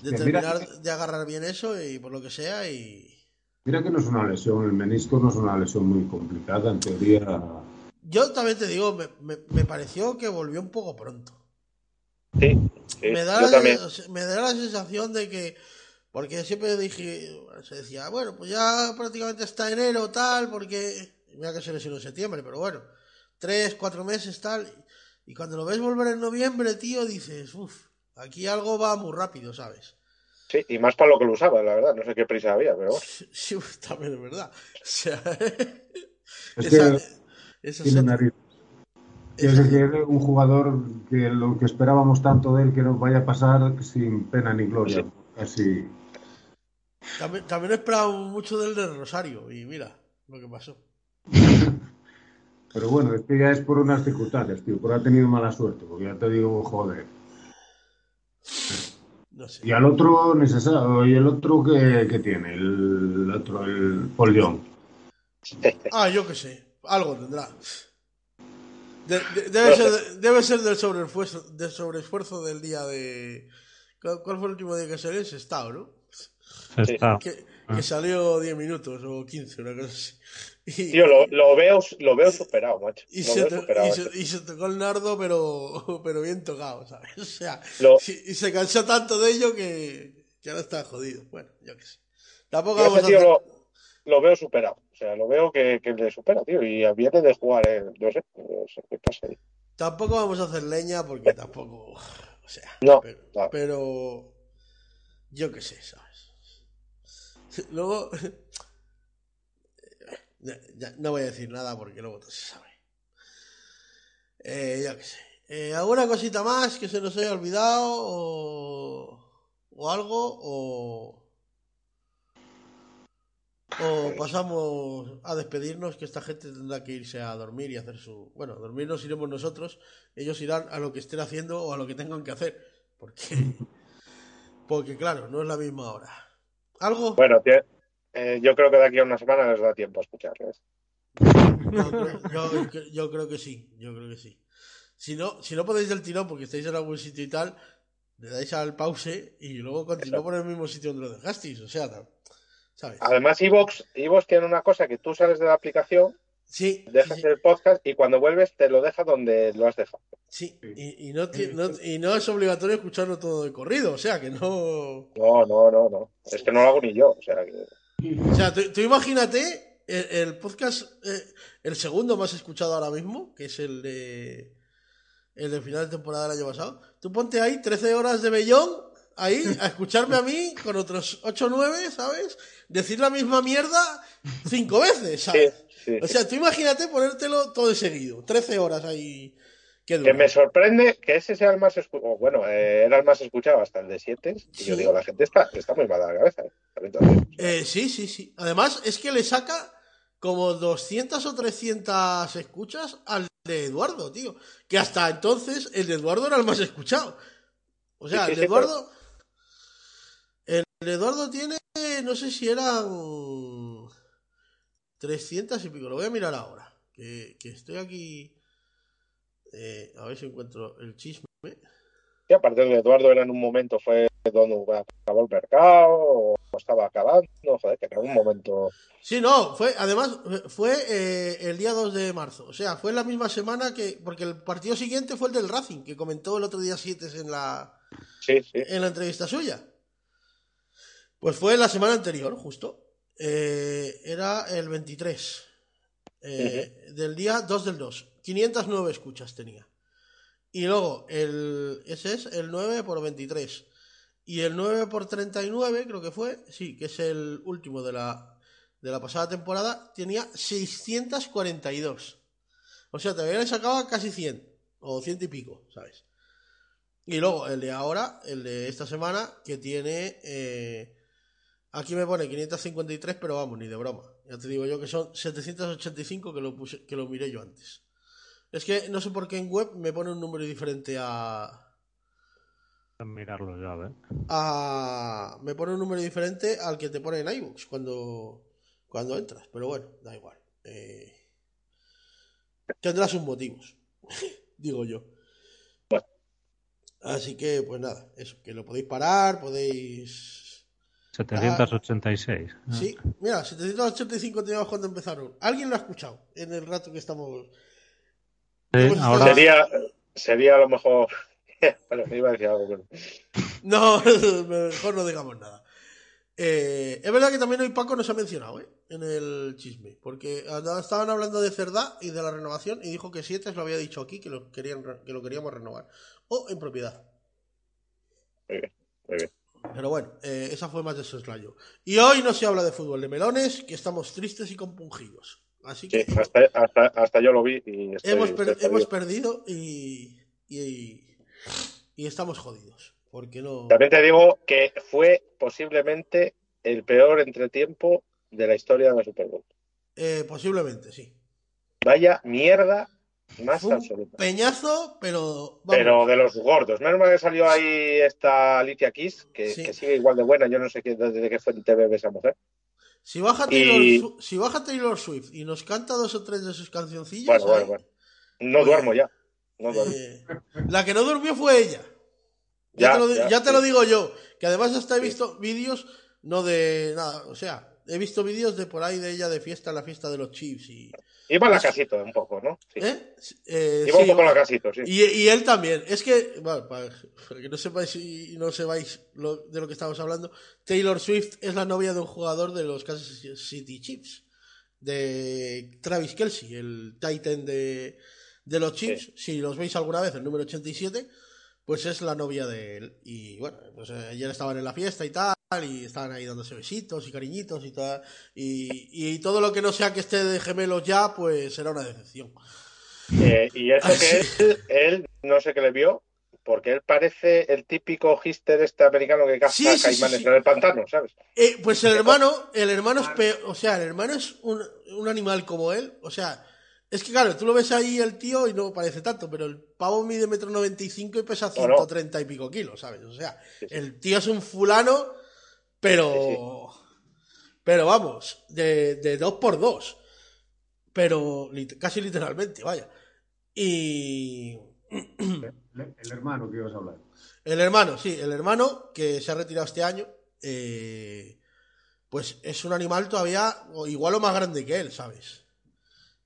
de terminar que- de agarrar bien eso y por lo que sea y... Mira que no es una lesión, el menisco no es una lesión muy complicada, en teoría. Yo también te digo, me, me- me pareció que volvió un poco pronto. Sí, sí, me, da yo la, también. me da la sensación de que, porque siempre dije, se decía, bueno, pues ya prácticamente está enero, tal, porque, mira que se lesionó en septiembre, pero bueno, tres, cuatro meses, tal, y cuando lo ves volver en noviembre, tío, dices, uff, aquí algo va muy rápido, ¿sabes? Sí, y más para lo que lo usaba, la verdad. No sé qué prisa había, pero bueno. Sí, también es verdad. O sea, Es esa, que esa es que es un jugador que lo que esperábamos tanto de él que nos vaya a pasar sin pena ni gloria. Casi. también, también esperaba mucho del de Rosario, y mira lo que pasó. Pero bueno, es que ya es por unas circunstancias, tío, por haber tenido mala suerte, porque ya te digo, joder. No sé. Y al otro, sabe, y el otro que, que tiene, el otro, el Polión. Ah, yo qué sé, algo tendrá. De- de- debe, ser, debe ser del sobreesfuerzo, del sobreesfuerzo del día de. ¿Cuál fue el último día que salió? Ese estado, ¿no? Está. Que, que salió 10 minutos o 15, una cosa así. Y, Tío, lo, lo veo, lo veo superado, macho. y, Lo se veo to- superado. y se- y se tocó el nardo, pero, pero bien tocado, ¿sabes? O sea, Lo- y, y se cansó tanto de ello que, que ahora está jodido. Bueno, yo qué sé. Tampoco vamos a tío lo veo superado. O sea, lo veo que, que le supera, tío. Y viene de jugar, eh, no sé, no sé qué pasa ahí. Tampoco vamos a hacer leña porque tampoco. O sea. No, Pero, no. pero yo qué sé, ¿sabes? Luego. ya- ya no voy a decir nada porque luego todo se sabe. Eh, yo qué sé. Eh, ¿Alguna cosita más que se nos haya olvidado o, o algo? O, o pasamos a despedirnos que esta gente tendrá que irse a dormir y hacer su... Bueno, a dormir nos iremos nosotros, ellos irán a lo que estén haciendo o a lo que tengan que hacer. Porque, porque claro, no es la misma hora. ¿Algo? Bueno, tie- eh, yo creo que de aquí a una semana les da tiempo a escucharles. Yo creo, yo- yo creo que sí, yo creo que sí. Si no, si no podéis del tirón porque estáis en algún sitio y tal, le dais al pause y luego continuó por el mismo sitio donde lo dejasteis. O sea, tal, ¿sabes? Además, Evox, Evox tiene una cosa que tú sales de la aplicación, Sí, dejas sí, sí. el podcast y cuando vuelves te lo deja donde lo has dejado. Sí, y, y no, no- y no es obligatorio escucharlo todo de corrido, o sea que no. No, no, no, no. Es que no lo hago ni yo. O sea, que... O sea, tú, tú imagínate el, el podcast, eh, el segundo más escuchado ahora mismo, que es el de. El de final de temporada del año pasado. Tú ponte ahí 13 horas de Bellón, ahí, a escucharme a mí con otros 8 o 9, ¿sabes? Decir la misma mierda cinco veces, ¿sabes? sí. O sea, tú imagínate ponértelo todo de seguido. 13 horas ahí. Que me sorprende que ese sea el más escuchado. Bueno, eh, era el más escuchado hasta el de 7. Y yo digo, la gente está, está muy mala de la cabeza. ¿eh? Eh, sí, sí, sí. Además, es que le saca como 200 o 300 escuchas al de Eduardo, tío. Que hasta entonces el de Eduardo era el más escuchado. O sea, Sí, sí, el de Eduardo. Eduardo tiene, no sé si eran 300 y pico. Lo voy a mirar ahora. Que, que estoy aquí. eh, a ver si encuentro el chisme. Y aparte de Eduardo era en un momento, fue donde acabó el mercado, o estaba acabando, joder, que en algún momento. Sí, no, fue, además, fue eh, el día 2 de marzo. O sea, fue la misma semana que. Porque el partido siguiente fue el del Racing, que comentó el otro día 7 en la, Sí, sí. en la entrevista suya. Pues fue la semana anterior, justo. Eh, era el 23. eh, Del día 2 del 2. 509 escuchas tenía. Y luego, el, ese es el 9 por 23. Y el 9 por 39, creo que fue, sí, que es el último de la, de la pasada temporada, tenía 642. O sea, te habían sacado casi 100, o 100 y pico, ¿sabes? Y luego el de ahora, el de esta semana, que tiene... eh, aquí me pone 553, pero vamos, ni de broma. Ya te digo yo que son 785 que lo, puse, que lo miré yo antes. Es que no sé por qué en web me pone un número diferente a... Mirarlo ya, ¿ves? a me pone un número diferente al que te pone en iBooks cuando, cuando entras. Pero bueno, da igual. Eh, tendrá sus motivos, digo yo. Así que, pues nada, eso, que lo podéis parar, podéis... 786. Ah. Sí, mira, 785 teníamos cuando empezaron. ¿Alguien lo ha escuchado en el rato que estamos... Sí, ahora Sería, sería a lo mejor. bueno, me iba a decir algo, pero. No, mejor no digamos nada. Eh, es verdad que también hoy Paco nos ha mencionado ¿eh? en el chisme, porque estaban hablando de Cerdá y de la renovación y dijo que Siete lo había dicho aquí que lo, querían, que lo queríamos renovar. O en propiedad. Muy bien, muy bien. Pero bueno, eh, esa fue más de soslayo. Y hoy no se habla de fútbol de melones, que estamos tristes y compungidos. Así Sí, que hasta, hasta, hasta yo lo vi y estoy, hemos, per- estoy hemos perdido y, y, y estamos jodidos. Porque no... También te digo que fue posiblemente el peor entretiempo de la historia de la Super Bowl. Eh, posiblemente, sí. Vaya mierda más Fue un absoluta. peñazo, pero... vamos. Pero de los gordos. Menos mal que salió ahí esta Alicia Keys, que, Sí. que sigue igual de buena. Yo no sé qué, desde qué fuente bebe esa mujer. Si baja, Taylor, Y- si baja Taylor Swift y nos canta dos o tres de sus cancioncillas, Bueno, bueno, bueno. No Oye. duermo ya. No duermo. eh, la que no durmió fue ella. Ya, Ya, te, lo, di- ya, ya te sí. lo digo yo, que además hasta he Sí. visto vídeos no de nada, o sea, He visto vídeos de por ahí de ella de fiesta en la fiesta de los Chiefs y... Iba a la casito un poco, ¿no? Sí. ¿Eh? Eh, Iba un sí, poco a la casito, sí. y, y él también. Es que, bueno, para, para que no sepáis y no sepáis lo- de lo que estamos hablando, Taylor Swift es la novia de un jugador de los Kansas City Chiefs, de Travis Kelsey, el Titan de, de los Chiefs. Si los veis alguna vez, el número 87, pues es la novia de él. Y bueno, pues eh, ayer estaban en la fiesta y tal, y estaban ahí dándose besitos y cariñitos y tal. Y, y todo lo que no sea que esté de gemelos ya, pues será una decepción. Eh, y eso que él, él no sé qué le vio, porque él parece el típico hister este americano que caza Sí, sí, sí, caimanes sí. en el pantano, ¿sabes? Eh, pues el hermano, el hermano es peor, o sea, el hermano es un, un animal como él, o sea, es que claro, tú lo ves ahí el tío y no parece tanto, pero el pavo mide metro noventa y cinco y pesa No, no. 130 y pico kilos, ¿sabes? O sea, el tío es un fulano, pero, pero vamos, de, de dos por dos, pero casi literalmente, vaya. Y El, el hermano que ibas a hablar. el hermano, sí, el hermano que se ha retirado este año, eh, pues es un animal todavía o igual o más grande que él, ¿sabes?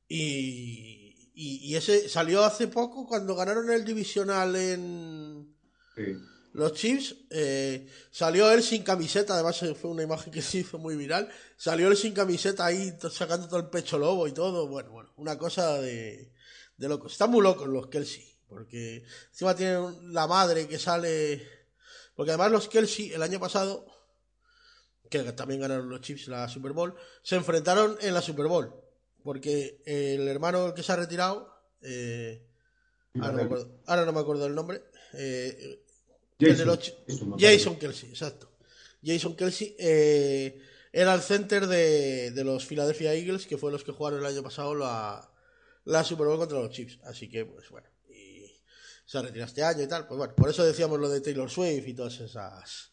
Y, y, y ese salió hace poco cuando ganaron el divisional en Sí. Los Chiefs. eh, salió él sin camiseta, además fue una imagen que se hizo muy viral. Salió él sin camiseta ahí sacando todo el pecho lobo y todo. Bueno, bueno, una cosa de, de locos. Están muy locos los Kelsey, porque encima tienen la madre que sale. Porque además los Kelsey el año pasado, que también ganaron los Chiefs la Super Bowl, se enfrentaron en la Super Bowl. Porque el hermano que se ha retirado, eh, ahora, no me acuerdo, ahora no me acuerdo del nombre, eh, el Jason, Kelsey, exacto. Jason Kelsey eh, era el center de, de los Philadelphia Eagles, que fue los que jugaron el año pasado la, la Super Bowl contra los Chiefs. Así que, pues bueno, y se ha retirado este año y tal. Pues bueno, por eso decíamos lo de Taylor Swift y todas esas,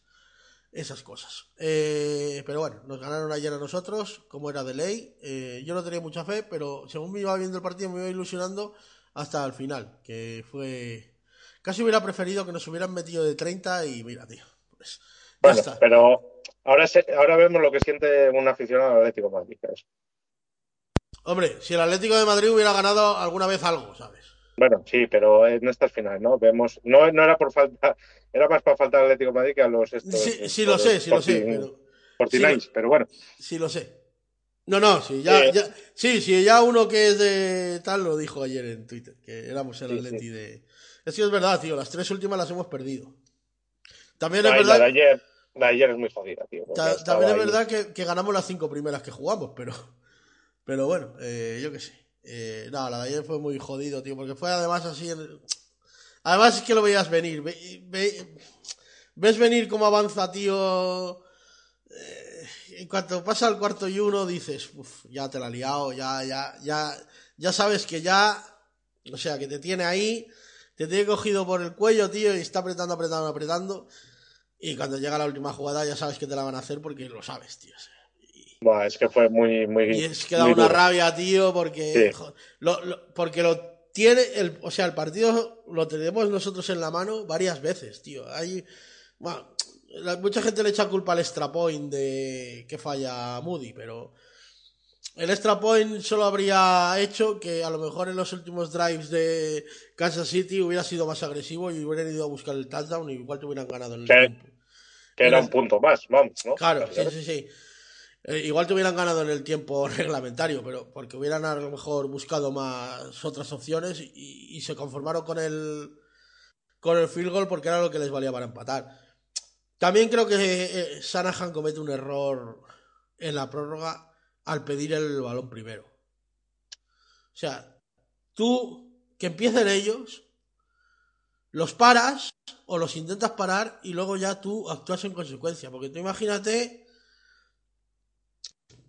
esas cosas. Eh, pero bueno, nos ganaron ayer a nosotros, como era de ley. Eh, yo no tenía mucha fe, pero según me iba viendo el partido, me iba ilusionando hasta el final, que fue. Casi hubiera preferido que nos hubieran metido de 30 y mira, tío. Pues Bueno, está. pero ahora, se- ahora vemos lo que siente un aficionado al Atlético de Madrid. ¿sabes? Hombre, si el Atlético de Madrid hubiera ganado alguna vez algo, ¿sabes? Bueno, sí, pero en estas finales, ¿no? Vemos, no, no era por falta, era más para faltar al Atlético de Madrid que a los estos, Sí, sí lo sé, sí lo sé, pero. 49, sí pero bueno. Sí lo sé. No, no, sí, ya, Eh. ya, sí, sí, ya uno que es de tal lo dijo ayer en Twitter, que éramos el Sí, Atleti sí. de... Es que es verdad, tío, las tres últimas las hemos perdido. También es y la de verdad, ayer, la de ayer es muy jodida, tío. ta- también es ahí. verdad que, que ganamos las cinco primeras que jugamos, pero, pero bueno, eh, yo qué sé. Eh, no, la de ayer fue muy jodido, tío, porque fue además así. en- Además es que lo veías venir. ve- ve- ves venir cómo avanza, tío. Eh, en cuanto pasa el cuarto y uno, dices, uff, ya te la ha liado, ya, ya, ya, ya sabes que ya, o sea, que te tiene ahí, te tiene cogido por el cuello, tío, y está apretando, apretando, apretando. Y cuando llega la última jugada, ya sabes que te la van a hacer porque lo sabes, tío. es que fue muy, muy. y es que da una duro. rabia, tío, porque, Sí. lo- lo- porque lo tiene, el, o sea, el partido lo tenemos nosotros en la mano varias veces, tío. Hay, bueno, mucha gente le echa culpa al extra point de que falla Moody, pero el extra point solo habría hecho que a lo mejor en los últimos drives de Kansas City hubiera sido más agresivo y hubieran ido a buscar el touchdown y igual te hubieran ganado en el tiempo. Que era un punto más, vamos, ¿no? Claro, sí, sí, sí. Eh, igual te hubieran ganado en el tiempo reglamentario, pero porque hubieran a lo mejor buscado más otras opciones y, y se conformaron con el con el field goal porque era lo que les valía para empatar. También creo que eh, Shanahan comete un error en la prórroga al pedir el balón primero. O sea, tú que empiecen ellos, los paras o los intentas parar y luego ya tú actúas en consecuencia. Porque tú imagínate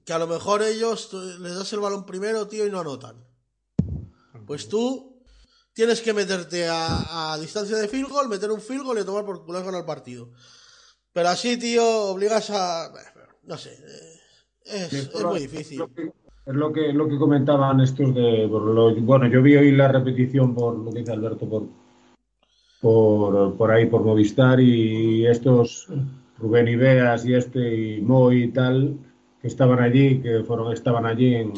que a lo mejor ellos les das el balón primero, tío, y no anotan. Pues tú tienes que meterte a, distancia de field goal, meter un field goal y tomar por culo con el partido. Pero así, tío, obligas a... No sé. Es, es muy difícil. lo que- Es lo que, lo que comentaban estos de. lo- bueno, yo vi hoy la repetición por lo que dice Alberto por, por, por ahí, por Movistar, y estos Rubén Ibeas y este y Moy y tal, que estaban allí, que fueron, estaban allí en,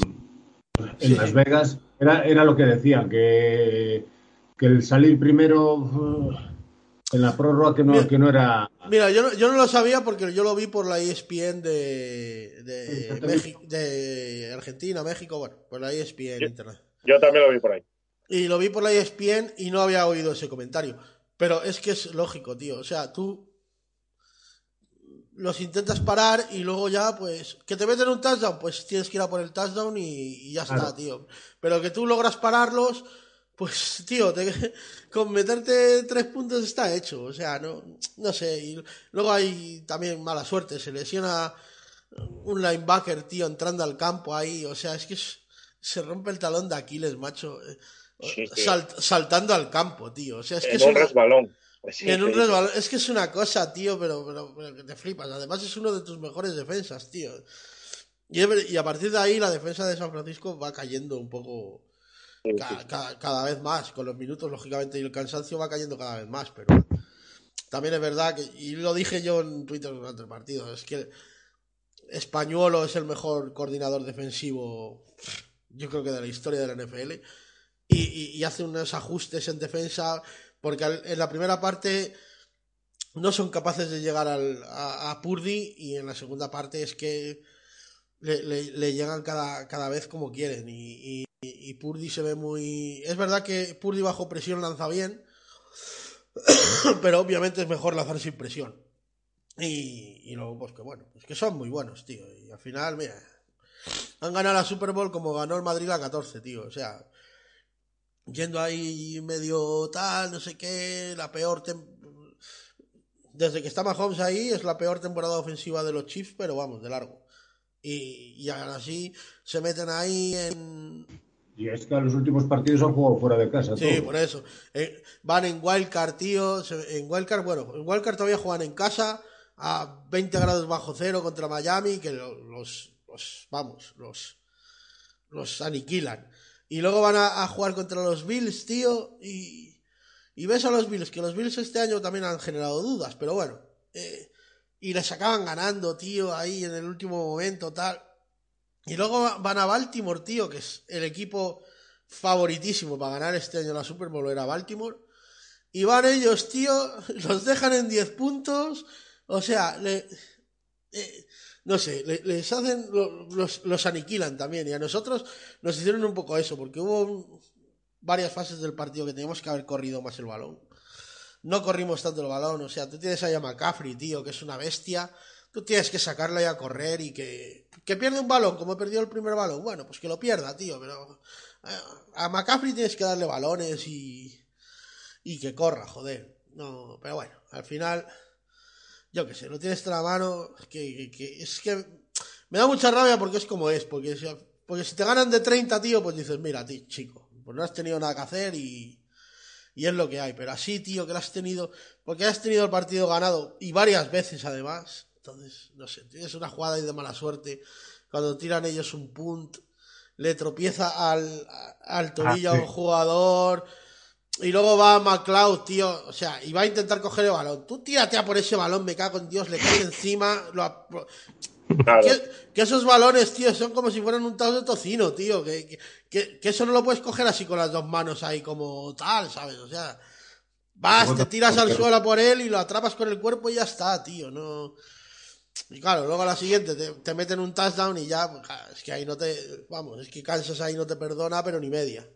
en Las Vegas, era, era lo que decían, que, que el salir primero en la prórroga que no, Mira. que no era... Mira, yo no, yo no lo sabía porque yo lo vi por la ESPN de, de. México- Argentina, México, bueno, por la ESPN Yo- Internet. Yo también lo vi por ahí. Y lo vi por la ESPN y no había oído ese comentario. Pero es que es lógico, tío. O sea, tú los intentas parar y luego ya, pues, que te meten un touchdown, pues tienes que ir a por el touchdown y, y ya está, tío. Pero que tú logras pararlos, pues, tío, te- con meterte tres puntos está hecho. O sea, no, no sé. Y luego hay también mala suerte. Se lesiona un linebacker, tío, entrando al campo ahí. O sea, es que es- se rompe el talón de Aquiles, macho. eh, Sí, tío. salt- saltando al campo, tío. O sea, es que en es un resbalón. Sí, en un sí. resbalón. Es que es una cosa, tío, pero, pero, pero que te flipas. Además, es uno de tus mejores defensas, tío. Y a partir de ahí, la defensa de San Francisco va cayendo un poco. Ca- ca- cada vez más. Con los minutos, lógicamente, y el cansancio va cayendo cada vez más. Pero también es verdad que. Y lo dije yo en Twitter durante el partido. Es que Españolo es el mejor coordinador defensivo, yo creo que de la historia de la NFL. Y, y- y hace unos ajustes en defensa, porque en la primera parte no son capaces de llegar al, a, a Purdy y en la segunda parte es que le, le- le llegan cada, cada vez como quieren. Y, y, y Purdy se ve muy... Es verdad que Purdy bajo presión lanza bien, pero obviamente es mejor lanzar sin presión. Y, luego, pues que bueno, pues que son muy buenos, tío. Y al final, mira, han ganado la Super Bowl como ganó el Madrid la 14, tío. O sea, yendo ahí medio tal, no sé qué, la peor... Desde que está Mahomes ahí es la peor temporada ofensiva de los Chiefs, pero vamos, de largo. Y, y así se meten ahí en, Y es que los últimos partidos han jugado fuera de casa. Sí, por eso. Eh, van en Wildcard, tío. En Wildcard, bueno, en Wildcard todavía juegan en casa a 20 grados bajo cero contra Miami, que lo- los, los vamos, los, los aniquilan. Y luego van a, a jugar contra los Bills, tío, y, y ves a los Bills, que los Bills este año también han generado dudas, pero bueno. eh, y les acaban ganando, tío, ahí en el último momento, tal. Y luego van a Baltimore, tío, que es el equipo favoritísimo para ganar este año la Super Bowl era Baltimore. Y van ellos, tío, los dejan en 10 puntos. O sea, le, eh, no sé, le- les hacen, lo- los, los aniquilan también. Y a nosotros nos hicieron un poco eso, porque hubo un- varias fases del partido que teníamos que haber corrido más el balón. No corrimos tanto el balón, o sea, tú tienes ahí a McCaffrey, tío, que es una bestia. Tú tienes que sacarla y a correr y que, que pierde un balón, como perdió el primer balón. Bueno, pues que lo pierda, tío, pero eh, a McCaffrey tienes que darle balones y, y que corra, joder. No, pero bueno, al final, yo qué sé, lo tienes en la mano, que, que- que- es que me da mucha rabia porque es como es, porque si, porque si te ganan de 30, tío, pues dices, mira, ti, chico, pues no has tenido nada que hacer y, y es lo que hay. Pero así, tío, que lo has tenido, porque has tenido el partido ganado y varias veces además, entonces, no sé, tienes una jugada ahí de mala suerte, cuando tiran ellos un punt, le tropieza al, al tobillo Ah, a un jugador. Y luego va McLeod, tío. O sea, y va a intentar coger el balón. Tú tírate a por ese balón, me cago en Dios, le caes encima. Lo, Claro. que, que esos balones, tío, son como si fueran un tazo de tocino, tío. Que, que- que, que eso no lo puedes coger así con las dos manos ahí como tal, ¿sabes? O sea, vas, te tiras al suelo a por él y lo atrapas con el cuerpo y ya está, tío. No. Y claro, luego a la siguiente te, te meten un touchdown y ya, pues, es que ahí no te. Vamos, es que Kansas ahí no te perdona, pero ni media.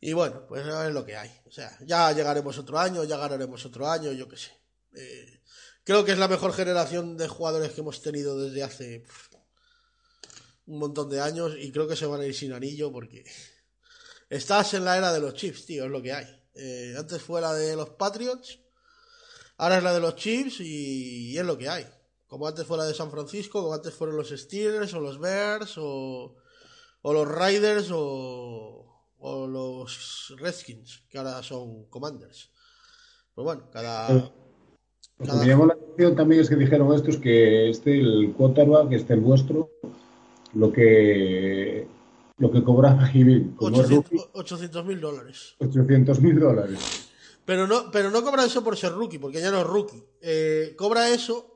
Y bueno, pues es lo que hay. O sea, ya llegaremos otro año, ya ganaremos otro año, yo qué sé. Eh, creo que es la mejor generación de jugadores que hemos tenido desde hace un montón de años y creo que se van a ir sin anillo porque estás en la era de los Chiefs, tío, es lo que hay. Eh, antes fue la de los Patriots, ahora es la de los Chiefs y, y es lo que hay. Como antes fue la de San Francisco, como antes fueron los Steelers o los Bears o, o los Riders o, o los Redskins, que ahora son Commanders. Pues bueno, cada... Lo que me llamó la atención también es que dijeron estos que este, el quarterback, este el vuestro, lo que lo que cobraba Hibbing como es rookie, 800 mil dólares. 800 mil dólares. Pero no, pero no cobra eso por ser rookie, porque ya no es rookie. Eh, cobra eso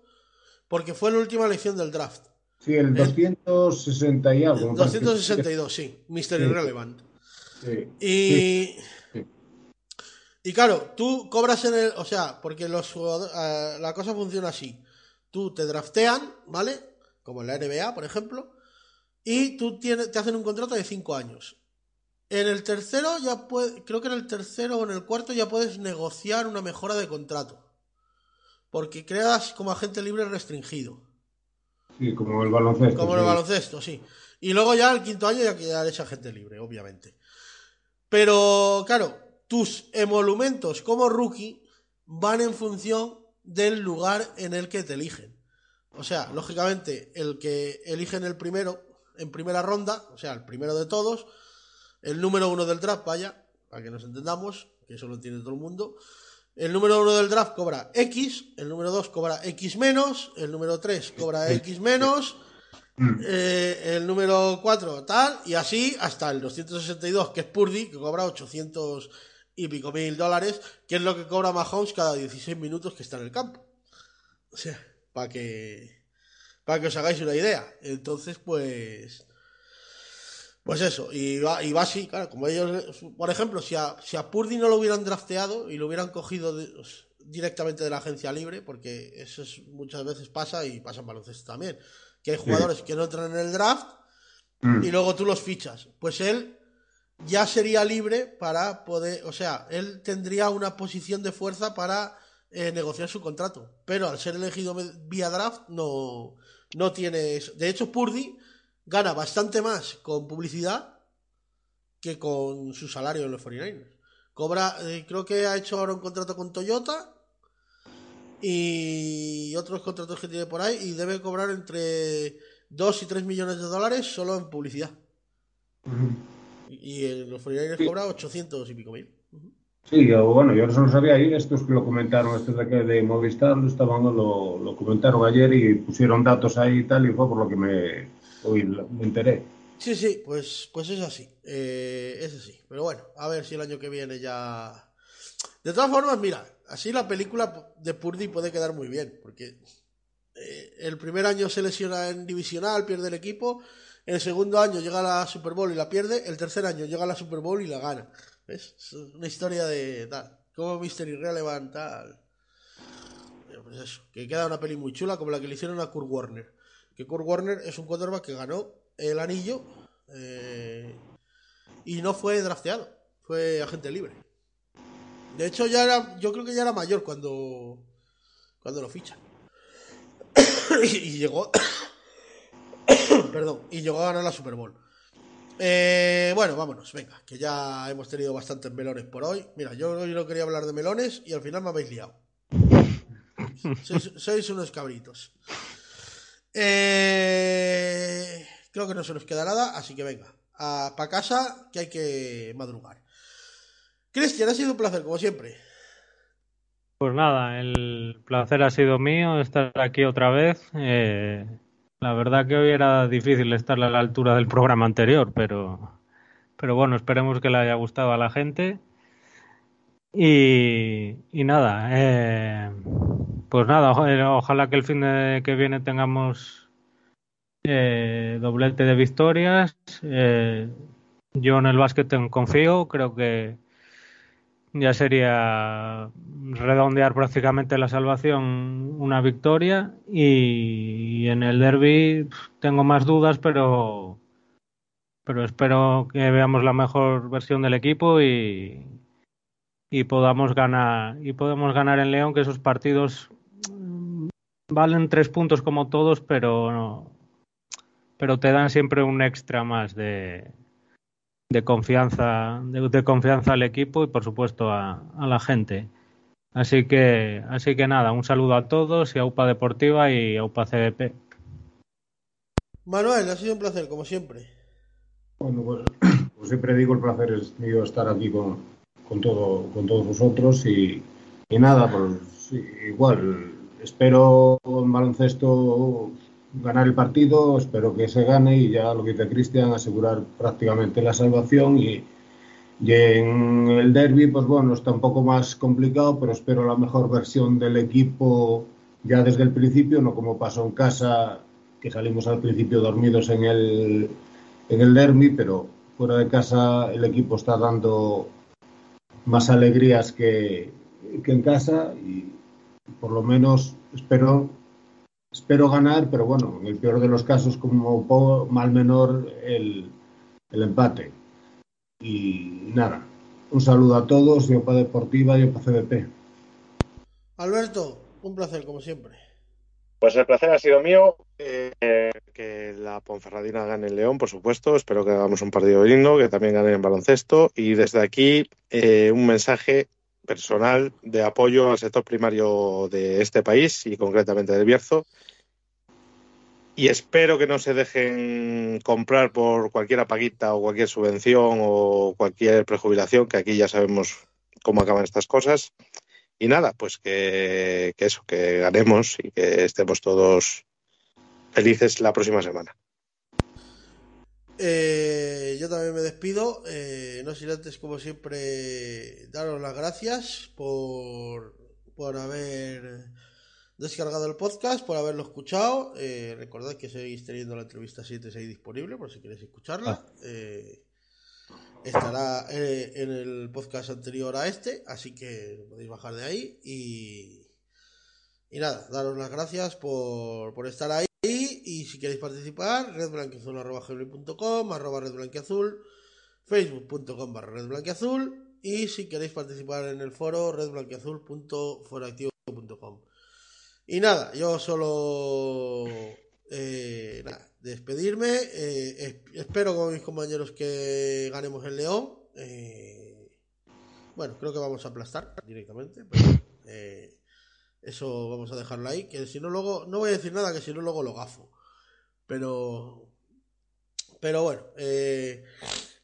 porque fue la última elección del draft. Sí, el 260 y algo. me parece. 262, sí. Mr. Sí. Irrelevant. Sí. Y. Sí. Y claro, tú cobras en el. O sea, porque los jugadores. eh, la cosa funciona así. Tú te draftean, ¿vale? Como en la NBA, por ejemplo. Y tú tienes, te hacen un contrato de 5 años. En el tercero ya puedes. Creo que en el tercero o en el cuarto ya puedes negociar una mejora de contrato. Porque creas como agente libre restringido. Sí, como el baloncesto. Como en el sí. baloncesto, sí. Y luego ya el quinto año ya que ya eres agente libre, obviamente. Pero, claro, tus emolumentos como rookie van en función del lugar en el que te eligen. O sea, lógicamente, el que eligen el primero en primera ronda, o sea, el primero de todos, el número uno del draft, vaya, para que nos entendamos, que eso lo entiende todo el mundo. El número uno del draft cobra X, el número dos cobra X menos, el número tres cobra X menos, eh, el número 4 tal, y así hasta el 262, que es Purdy, que cobra 800 y pico mil dólares, que es lo que cobra Mahomes cada 16 minutos que está en el campo. O sea, para que, para que os hagáis una idea. Entonces, pues... Pues eso, y va, y va así, claro, como ellos, por ejemplo, si a, si a Purdy no lo hubieran drafteado y lo hubieran cogido de- directamente de la agencia libre, porque eso es- muchas veces pasa y pasa en baloncesto también, que hay jugadores que no entran en el draft Mm. y luego tú los fichas. Pues él ya sería libre para poder, o sea, él tendría una posición de fuerza para eh, negociar su contrato. Pero al ser elegido vía draft, no, no tiene eso. De hecho, Purdy gana bastante más con publicidad que con su salario en los 49ers. Cobra, eh, creo que ha hecho ahora un contrato con Toyota y otros contratos que tiene por ahí y debe cobrar entre 2 y 3 millones de dólares solo en publicidad. Y en los 49ers Sí. cobra 800 y pico mil. Sí, yo, bueno, yo eso lo sabía y estos que lo comentaron, estos de, aquí de Movistar, lo, estaban, lo, lo comentaron ayer y pusieron datos ahí y tal, y fue por lo que me, Sí, sí, pues, pues es así. Eh, es así. Pero bueno, a ver si el año que viene ya. De todas formas, mira, así la película de Purdy puede quedar muy bien, porque eh, el primer año se lesiona en divisional, pierde el equipo. El segundo año llega a la Super Bowl y la pierde. El tercer año llega a la Super Bowl y la gana. ¿Ves? Es una historia de tal. Como Mr. Irrelevant, tal. Pues eso, que queda una peli muy chula como la que le hicieron a Kurt Warner. Que Kurt Warner es un quarterback que ganó el anillo eh, y no fue drafteado, fue agente libre. De hecho, ya era, yo creo que ya era mayor cuando, cuando lo fichan. y, y llegó, perdón, y llegó a ganar la Super Bowl. Eh, bueno, vámonos, venga, que ya hemos tenido bastantes melones por hoy. Mira, yo hoy no quería hablar de melones y al final me habéis liado. sois, sois unos cabritos. Eh, creo que no se nos queda nada, así que venga, para casa que hay que madrugar. Cristian, ha sido un placer, como siempre. Pues nada, el placer ha sido mío estar aquí otra vez. Eh, la verdad que hoy era difícil estar a la altura del programa anterior, pero, pero bueno, esperemos que le haya gustado a la gente. Y, y nada, eh, pues nada, oja- ojalá que el fin de que viene tengamos eh, doblete de victorias. Eh, yo en el básquet confío, creo que ya sería redondear prácticamente la salvación una victoria y en el derby tengo más dudas, pero pero espero que veamos la mejor versión del equipo y, y podamos ganar y podemos ganar en León que esos partidos valen tres puntos como todos, pero no- pero te dan siempre un extra más de de confianza, de, de confianza al equipo y por supuesto a, a la gente. Así que, así que nada, un saludo a todos y a UPA Deportiva y a UPA CDP. Manuel, ha sido un placer, como siempre. Bueno, pues, como siempre digo, el placer es mío estar aquí con, con, todo, con todos vosotros y, y nada, pues igual, espero en baloncesto ganar el partido, espero que se gane y ya lo que dice Cristian, asegurar prácticamente la salvación y, y en el derby, pues bueno, está un poco más complicado, pero espero la mejor versión del equipo ya desde el principio, no como pasó en casa que salimos al principio dormidos en el, en el derby, pero fuera de casa el equipo está dando más alegrías que, que en casa y por lo menos espero espero ganar, pero bueno, en el peor de los casos como mal menor el, el empate. Y nada, un saludo a todos, Yopa Deportiva y Yopa CDP. Alberto, un placer como siempre. Pues el placer ha sido mío. Eh, que la Ponferradina gane el León, por supuesto. Espero que hagamos un partido digno, que también gane en baloncesto. Y desde aquí, eh, un mensaje personal de apoyo al sector primario de este país y concretamente del Bierzo. Y espero que no se dejen comprar por cualquier apaguita o cualquier subvención o cualquier prejubilación, que aquí ya sabemos cómo acaban estas cosas. Y nada, pues que, que eso, que ganemos y que estemos todos felices la próxima semana. Eh, yo también me despido. Eh, no sin antes, como siempre, daros las gracias por, por haber descargado el podcast, por haberlo escuchado. Eh, recordad que seguís teniendo la entrevista 7 ahí disponible por si queréis escucharla. Eh, estará eh, en el podcast anterior a este, así que podéis bajar de ahí. Y, y nada, daros las gracias por, por estar ahí. Y si queréis participar, redblanquiazul.com, arroba redblanquiazul, facebook.com barra redblanquiazul y si queréis participar en el foro, redblanquiazul.foroactivo.com. Y nada, yo solo eh, despedirme. Eh, es- espero con mis compañeros que ganemos el León. Eh, bueno, creo que vamos a aplastar directamente. Pero, eso vamos a dejarlo ahí. Que si no, luego. No voy a decir nada, que si no, luego lo gafo. Pero. Pero bueno, eh,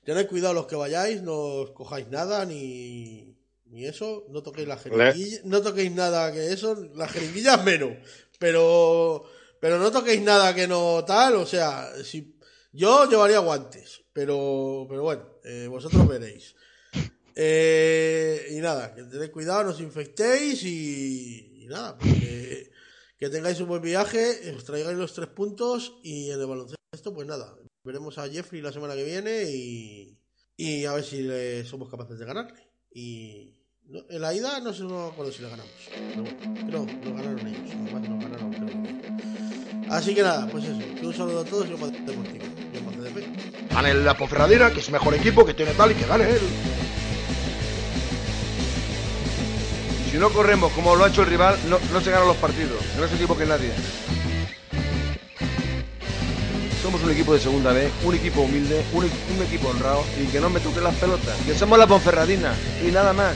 tened cuidado los que vayáis, no os cojáis nada ni, ni eso, no toquéis la jeringuilla, no toquéis nada que eso, las jeringuillas menos, pero pero no toquéis nada que no tal, o sea, si yo llevaría guantes, pero pero bueno, eh, vosotros veréis. Eh, y nada, que tened cuidado, no os infectéis y, y nada, pues que, tengáis un buen viaje, os traigáis los tres puntos y en el baloncesto, pues nada, veremos a Jeffrey la semana que viene y, y a ver si le somos capaces de ganarle. Y en la ida no sé, no acuerdo si le ganamos. Pero creo nos ganaron ellos. Además nos ganaron, creo. Así que nada, pues eso. que un saludo a todos y para Deportivo. Yo. Gane la Ponferradina, que es mejor equipo, que tiene tal y que gane él. Si no corremos como lo ha hecho el rival, no, no se ganan los partidos. No es equipo que nadie. Somos un equipo de segunda B, un equipo humilde, un, un equipo honrado y que no me toque las pelotas. Que somos la Ponferradina y nada más.